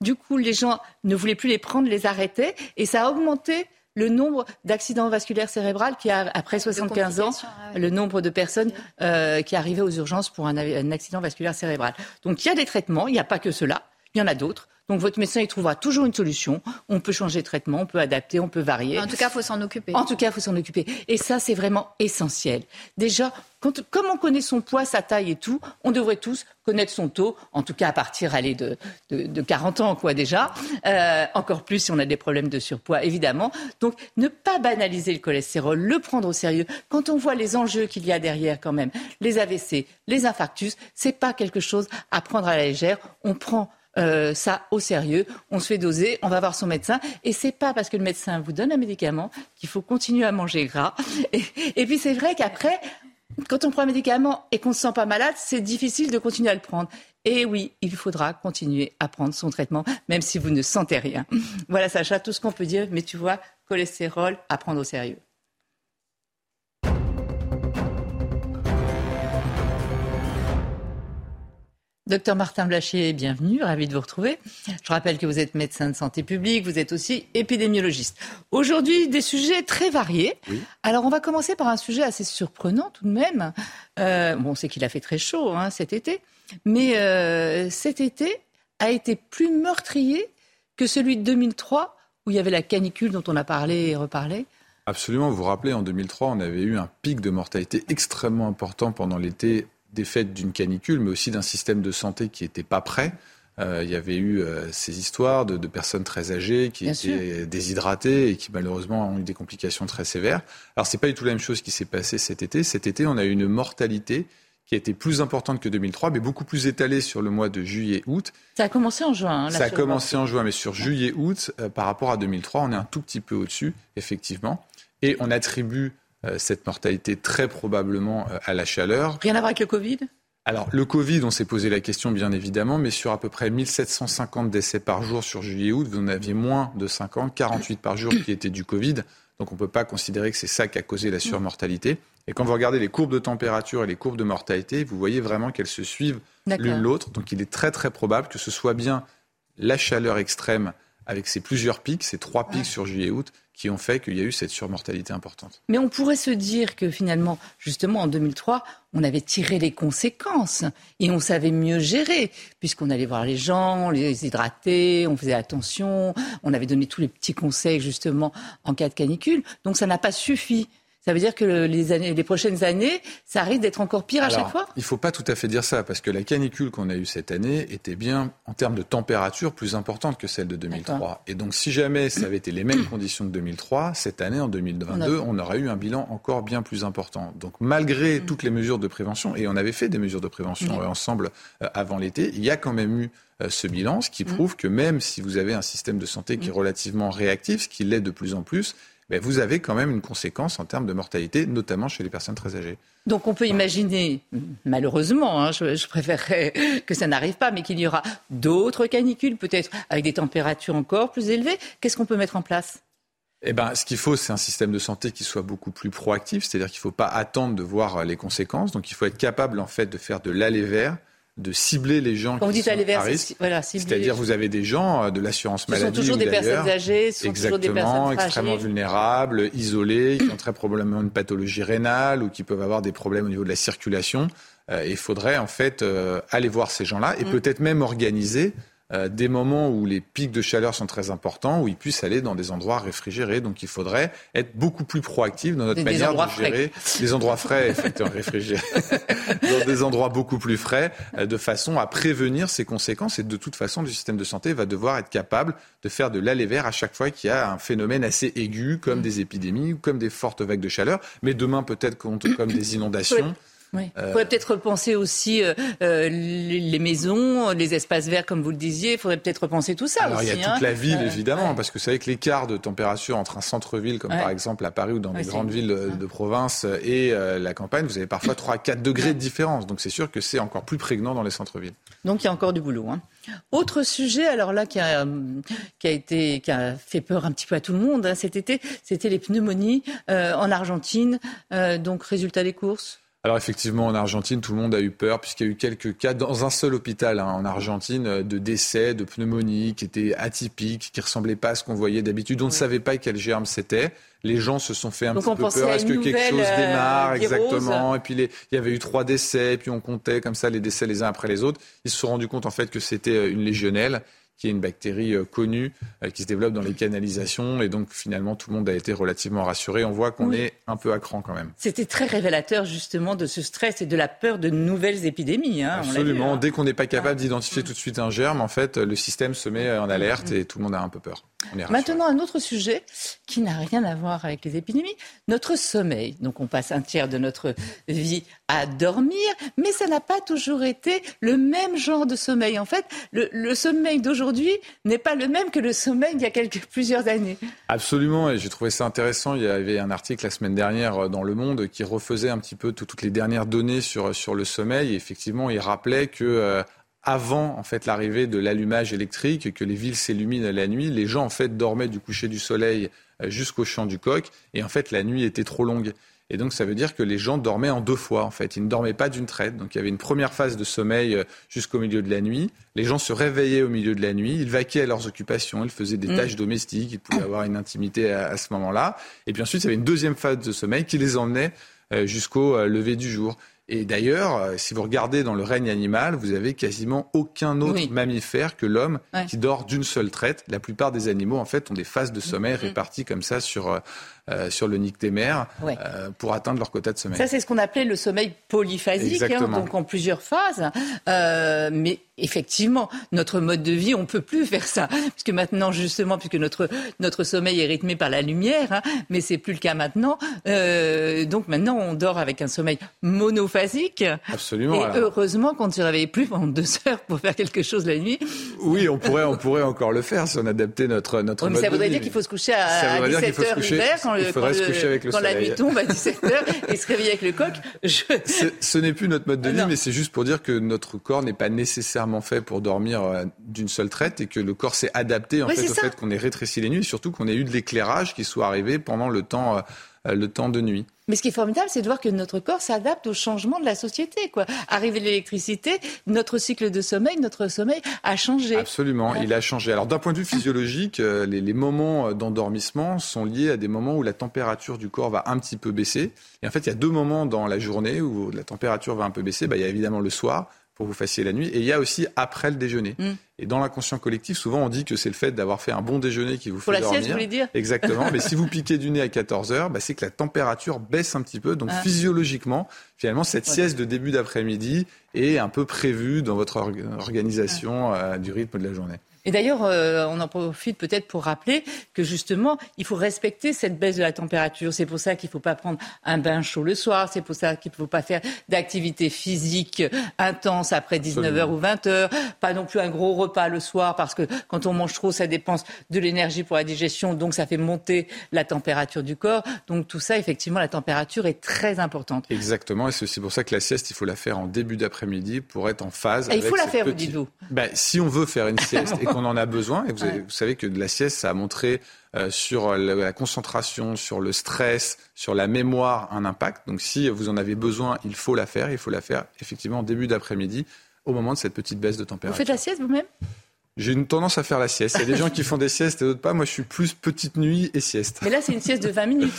du coup, les gens ne voulaient plus les prendre, les arrêtaient, et ça a augmenté le nombre d'accidents vasculaires cérébrales qui a, après 75 ans, complications, ah ouais. le nombre de personnes euh, qui arrivaient aux urgences pour un, un accident vasculaire cérébral. Donc il y a des traitements, il n'y a pas que cela, il y en a d'autres. Donc votre médecin il trouvera toujours une solution. On peut changer de traitement, on peut adapter, on peut varier. En tout cas, il faut s'en occuper. En tout cas, il faut s'en occuper. Et ça, c'est vraiment essentiel. Déjà, quand, comme on connaît son poids, sa taille et tout, on devrait tous connaître son taux, en tout cas à partir allez, de, de, de 40 ans, quoi, déjà. Euh, encore plus si on a des problèmes de surpoids, évidemment. Donc, ne pas banaliser le cholestérol, le prendre au sérieux. Quand on voit les enjeux qu'il y a derrière, quand même, les AVC, les infarctus, c'est pas quelque chose à prendre à la légère. On prend euh, ça au sérieux, on se fait doser, on va voir son médecin, et c'est pas parce que le médecin vous donne un médicament qu'il faut continuer à manger gras. Et, et puis c'est vrai qu'après, quand on prend un médicament et qu'on ne se sent pas malade, c'est difficile de continuer à le prendre. Et oui, il faudra continuer à prendre son traitement, même si vous ne sentez rien. Voilà, Sacha, tout ce qu'on peut dire, mais tu vois, cholestérol, à prendre au sérieux. Docteur Martin Blachier, bienvenue, ravi de vous retrouver. Je rappelle que vous êtes médecin de santé publique, vous êtes aussi épidémiologiste. Aujourd'hui, des sujets très variés. Alors, on va commencer par un sujet assez surprenant tout de même. Euh, bon, on sait qu'il a fait très chaud hein, cet été, mais euh, cet été a été plus meurtrier que celui de 2003, où il y avait la canicule dont on a parlé et reparlé. Absolument, vous vous rappelez, en 2003, on avait eu un pic de mortalité extrêmement important pendant l'été des faits d'une canicule, mais aussi d'un système de santé qui n'était pas prêt. Euh, il y avait eu euh, ces histoires de, de, personnes très âgées qui Bien étaient sûr. déshydratées et qui malheureusement ont eu des complications très sévères. Alors c'est pas du tout la même chose qui s'est passé cet été. Cet été, on a eu une mortalité qui a été plus importante que 2003, mais beaucoup plus étalée sur le mois de juillet-août. Ça a commencé en juin. Hein, Ça a commencé en juin, mais sur juillet-août, euh, par rapport à 2003, on est un tout petit peu au-dessus, effectivement. Et on attribue cette mortalité très probablement euh, à la chaleur. Rien à voir avec le Covid? Alors, le Covid, on s'est posé la question, bien évidemment, mais sur à peu près 1750 décès par jour sur juillet-août, vous en aviez moins de 50, 48 par jour qui étaient du Covid. Donc, on ne peut pas considérer que c'est ça qui a causé la surmortalité. Et quand vous regardez les courbes de température et les courbes de mortalité, vous voyez vraiment qu'elles se suivent l'une l'autre. Donc, il est très, très probable que ce soit bien la chaleur extrême avec ces plusieurs pics, ces trois pics ouais. sur juillet-août, qui ont fait qu'il y a eu cette surmortalité importante. Mais on pourrait se dire que finalement, justement, en 2003, on avait tiré les conséquences et on savait mieux gérer, puisqu'on allait voir les gens, les hydratait, on faisait attention, on avait donné tous les petits conseils, justement, en cas de canicule. Donc ça n'a pas suffi. Ça veut dire que les, années, les prochaines années, ça risque d'être encore pire à Alors, chaque fois? Il ne faut pas tout à fait dire ça, parce que la canicule qu'on a eue cette année était bien, en termes de température, plus importante que celle de 2003. Et donc, si jamais ça avait été les mêmes [clears throat] conditions que 2003, cette année, en 2022, on, a... on aurait eu un bilan encore bien plus important. Donc, malgré toutes les mesures de prévention, et on avait fait des mesures de prévention oui. ensemble euh, avant l'été, il y a quand même eu euh, ce bilan, ce qui prouve que même si vous avez un système de santé qui est relativement réactif, ce qui l'est de plus en plus, ben vous avez quand même une conséquence en termes de mortalité, notamment chez les personnes très âgées. Donc on peut imaginer, malheureusement, hein, je, je, préférerais que ça n'arrive pas, mais qu'il y aura d'autres canicules, peut-être avec des températures encore plus élevées. Qu'est-ce qu'on peut mettre en place? Eh ben, ce qu'il faut, c'est un système de santé qui soit beaucoup plus proactif, c'est-à-dire qu'il ne faut pas attendre de voir les conséquences. Donc, il faut être capable, en fait, de faire de l'aller vers de cibler les gens Quand qui vous dites sont aller vers à risque. voilà, C'est-à-dire vous avez des gens euh, de l'assurance Ce sont maladie toujours ou des personnes âgées, ce sont toujours des personnes extrêmement fragiles. vulnérables, isolés, qui ont très probablement une pathologie rénale ou qui peuvent avoir des problèmes au niveau de la circulation. Euh, il faudrait en fait euh, aller voir ces gens-là et Mm. peut-être même organiser euh, des moments où les pics de chaleur sont très importants, où ils puissent aller dans des endroits réfrigérés. Donc il faudrait être beaucoup plus proactif dans notre Des- des manière endroits de gérer frais. des endroits frais, [laughs] effectivement réfrigérés, [laughs] dans des endroits beaucoup plus frais, euh, de façon à prévenir ces conséquences. Et de toute façon, le système de santé va devoir être capable de faire de l'aller vert à chaque fois qu'il y a un phénomène assez aigu, comme des épidémies ou comme des fortes vagues de chaleur. Mais demain, peut-être comme comme des [coughs] inondations. Oui. Il Euh, faudrait peut-être repenser aussi euh, euh, les les maisons, les espaces verts, comme vous le disiez. Il faudrait peut-être repenser tout ça Alors aussi. il y a hein. toute la ville évidemment, parce que c'est avec l'écart de température entre un centre-ville comme Ouais. par exemple à Paris ou dans Ouais, c'est- grandes villes de, de province et euh, la campagne, vous avez parfois 3-4 degrés de différence. Donc c'est sûr que c'est encore plus prégnant dans les centres-villes. Donc il y a encore du boulot. hein. Autre sujet, alors là, qui a, qui a été, qui a fait peur un petit peu à tout le monde hein, cet été, c'était les pneumonies euh, en Argentine. Euh, donc résultat des courses? Alors effectivement, en Argentine, tout le monde a eu peur puisqu'il y a eu quelques cas dans un seul hôpital hein, en Argentine de décès, de pneumonie qui étaient atypiques, qui ressemblaient pas à ce qu'on voyait d'habitude. On ne savait pas quel germe c'était. Les gens se sont fait un Donc petit peu peur. Est-ce que quelque chose euh, démarre virose exactement? Et puis les- il y avait eu trois décès, et puis on comptait comme ça les décès les uns après les autres. Ils se sont rendus compte en fait que c'était euh, une légionelle qui est une bactérie euh, connue euh, qui se développe dans les canalisations et donc finalement tout le monde a été relativement rassuré. On voit qu'on Oui. est un peu à cran quand même. C'était très révélateur justement de ce stress et de la peur de nouvelles épidémies. hein, Absolument. hein. Dès qu'on n'est pas capable d'identifier tout de suite un germe, en fait, le système se met en alerte et tout le monde a un peu peur. On est rassuré. Maintenant, un autre sujet qui n'a rien à voir avec les épidémies, notre sommeil. Donc, on passe un tiers de notre vie à dormir, mais ça n'a pas toujours été le même genre de sommeil. En fait, le, le sommeil d'aujourd'hui n'est pas le même que le sommeil d'il y a quelques, [laughs] plusieurs années. Absolument, et j'ai trouvé ça intéressant. Il y avait un article la semaine dernière euh, dans Le Monde qui refaisait un petit peu tout- toutes les dernières données sur, sur le sommeil. Et effectivement, il rappelait que euh, avant en fait l'arrivée de l'allumage électrique, que les villes s'illuminent la nuit, les gens en fait dormaient du coucher du soleil euh, jusqu'au chant du coq, et en fait la nuit était trop longue. Et donc ça veut dire que les gens dormaient en deux fois en fait. Ils ne dormaient pas d'une traite. Donc il y avait une première phase de sommeil euh, jusqu'au milieu de la nuit. Les gens se réveillaient au milieu de la nuit. Ils vaquaient à leurs occupations. Ils faisaient des Mm. tâches domestiques. Ils pouvaient avoir une intimité à, à ce moment-là. Et puis ensuite il y avait une deuxième phase de sommeil qui les emmenait euh, jusqu'au euh, lever du jour. Et d'ailleurs, si vous regardez dans le règne animal, vous avez quasiment aucun autre Oui. mammifère que l'homme Ouais. qui dort d'une seule traite. La plupart des animaux, en fait, ont des phases de sommeil Mm. réparties comme ça sur, euh, sur le nictémère Ouais. euh, pour atteindre leur quota de sommeil. Ça, c'est ce qu'on appelait le sommeil polyphasique, hein, donc en plusieurs phases. Euh, mais effectivement, notre mode de vie, on peut plus [laughs] faire ça, puisque maintenant, justement, puisque notre notre sommeil est rythmé par la lumière, hein, mais c'est plus le cas maintenant. Euh, donc maintenant, on dort avec un sommeil monophasique. Absolument. Et alors. heureusement qu'on ne se réveille plus pendant deux [laughs] heures pour faire quelque chose la nuit. Oui, on pourrait, on pourrait encore le faire si on adaptait notre notre Oui, mais mode ça de voudrait vie. dire qu'il faut se coucher à, se 17h coucher- l'hiver, quand, le- il faudrait quand se le- coucher avec le quand la nuit tombe à 17h et se réveiller avec le coq. Je- Ce- n'est plus notre mode de vie, Non. mais c'est juste pour dire que notre corps n'est pas nécessairement fait pour dormir euh, d'une seule traite et que le corps s'est adapté en fait au ça. fait qu'on ait rétréci les nuits et surtout qu'on ait eu de l'éclairage qui soit arrivé pendant le temps, euh, le temps de nuit. Mais ce qui est formidable, c'est de voir que notre corps s'adapte au changement de la société. Quoi. Arrivé l'électricité, notre cycle de sommeil, notre sommeil a changé. Absolument, il a changé. Alors d'un point de vue physiologique, euh, les, les moments euh, d'endormissement sont liés à des moments où la température du corps va un petit peu baisser. Et en fait, il y a deux moments dans la journée où la température va un peu baisser. Bah, il y a évidemment le soir pour que vous fassiez la nuit, et il y a aussi après le déjeuner. Mm. Et dans l'inconscient collectif, souvent on dit que c'est le fait d'avoir fait un bon déjeuner qui vous Pour fait la dormir. sieste, vous voulez dire? Exactement. Mais [laughs] si vous piquez du nez à 14 heures, bah, c'est que la température baisse un petit peu. Donc Ah. physiologiquement, finalement, cette sieste de début d'après-midi est un peu prévue dans votre org- organisation euh, du rythme de la journée. Et d'ailleurs, euh, on en profite peut-être pour rappeler que justement, il faut respecter cette baisse de la température. C'est pour ça qu'il ne faut pas prendre un bain chaud le soir. C'est pour ça qu'il ne faut pas faire d'activité physique intense après 19h ou 20h. Pas non plus un gros repas le soir parce que quand on mange trop, ça dépense de l'énergie pour la digestion. Donc, ça fait monter la température du corps. Donc, tout ça, effectivement, la température est très importante. Exactement, et c'est aussi pour ça que la sieste, il faut la faire en début d'après-midi pour être en phase. Il avec faut la faire, vous petite- dites-vous Ben, si on veut faire une sieste [laughs] et qu'on en a besoin, et vous, avez- vous savez que de la sieste, ça a montré euh, sur la, la concentration, sur le stress, sur la mémoire un impact. Donc si vous en avez besoin, il faut la faire. Il faut la faire effectivement en début d'après-midi au moment de cette petite baisse de Vous température. faites la sieste vous-même? J'ai une tendance à faire la sieste. Il y a des [laughs] gens qui font des siestes et d'autres pas. Moi, je suis plus petite nuit et sieste. Mais là, c'est une sieste de 20 minutes.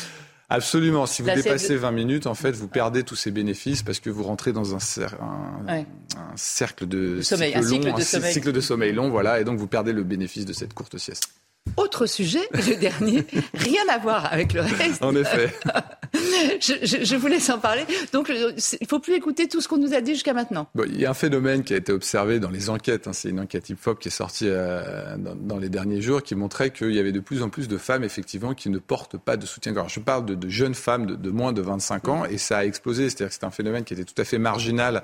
Absolument. Si vous dépassez de- 20 minutes, en fait, vous perdez tous ces bénéfices parce que vous rentrez dans un, cer- un, Ouais. un cercle de Sommeil, cycle un cycle long, de un sommeil. cycle de sommeil long, voilà, et donc vous perdez le bénéfice de cette courte sieste. Autre sujet, le dernier, rien à voir avec le reste. En effet. [laughs] Je, je- je vous laisse en parler. Donc, c'est- il ne faut plus écouter tout ce qu'on nous a dit jusqu'à maintenant. Bon, il y a un phénomène qui a été observé dans les enquêtes. hein, c'est une enquête IFOP qui est sortie euh, dans, dans les derniers jours qui montrait qu'il y avait de plus en plus de femmes effectivement qui ne portent pas de soutien-gorge. Je parle de, de jeunes femmes de, de moins de 25 ans et ça a explosé. C'est-à-dire que c'est un phénomène qui était tout à fait marginal euh,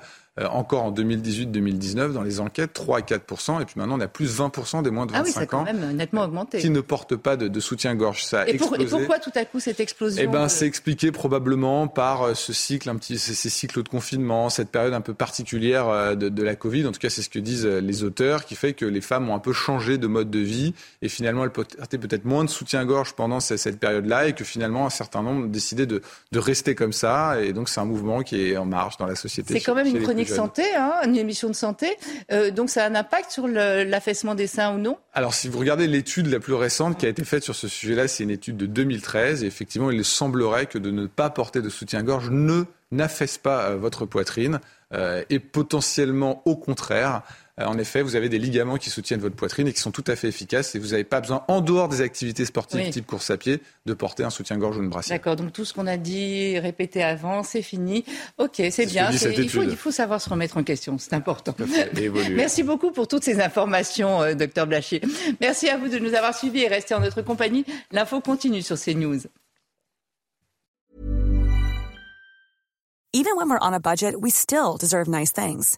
encore en 2018-2019 dans les enquêtes, 3 à 4 et puis maintenant on a plus 20 des moins de 25 Ah oui, ça a quand ans même nettement augmenté. qui ne portent pas de, de soutien-gorge. Ça a Et, pour- et pourquoi tout à coup cette explosion Eh ben, euh, c'est expliqué probablement par euh, ce cycle, un petit, ces, ces cycles de confinement, cette période un peu particulière euh, de, de la Covid. En tout cas, c'est ce que disent euh, les auteurs, qui fait que les femmes ont un peu changé de mode de vie et finalement elles portaient peut-être moins de soutien-gorge pendant ce- cette période-là et que finalement un certain nombre décidé de, de rester comme ça. Et donc, c'est un mouvement qui est en marche dans la société. C'est quand même une plus chronique jeunes. santé, hein, une émission de santé. Euh, donc ça a un impact sur l'affaissement des seins ou non? Alors, si vous regardez l'étude la plus récente qui a été faite sur ce sujet-là, c'est une étude de 2013. Et effectivement, il semblerait que de ne pas porter de soutien-gorge ne n'affaisse pas euh, votre poitrine euh, et potentiellement au contraire. Euh, en effet, vous avez des ligaments qui soutiennent votre poitrine et qui sont tout à fait efficaces. Et vous n'avez pas besoin, en dehors des activités sportives Oui. type course à pied, de porter un soutien-gorge ou une brassière. D'accord, donc tout ce qu'on a dit, répété avant, c'est fini. Ok, c'est bien. il, faut, étude. il faut savoir se remettre en question, c'est important. Merci beaucoup pour toutes ces informations, euh, docteur Blachier. Merci à vous de nous avoir suivis et rester en notre compagnie. L'info continue sur CNews. Even when we're on a budget, we still deserve nice things.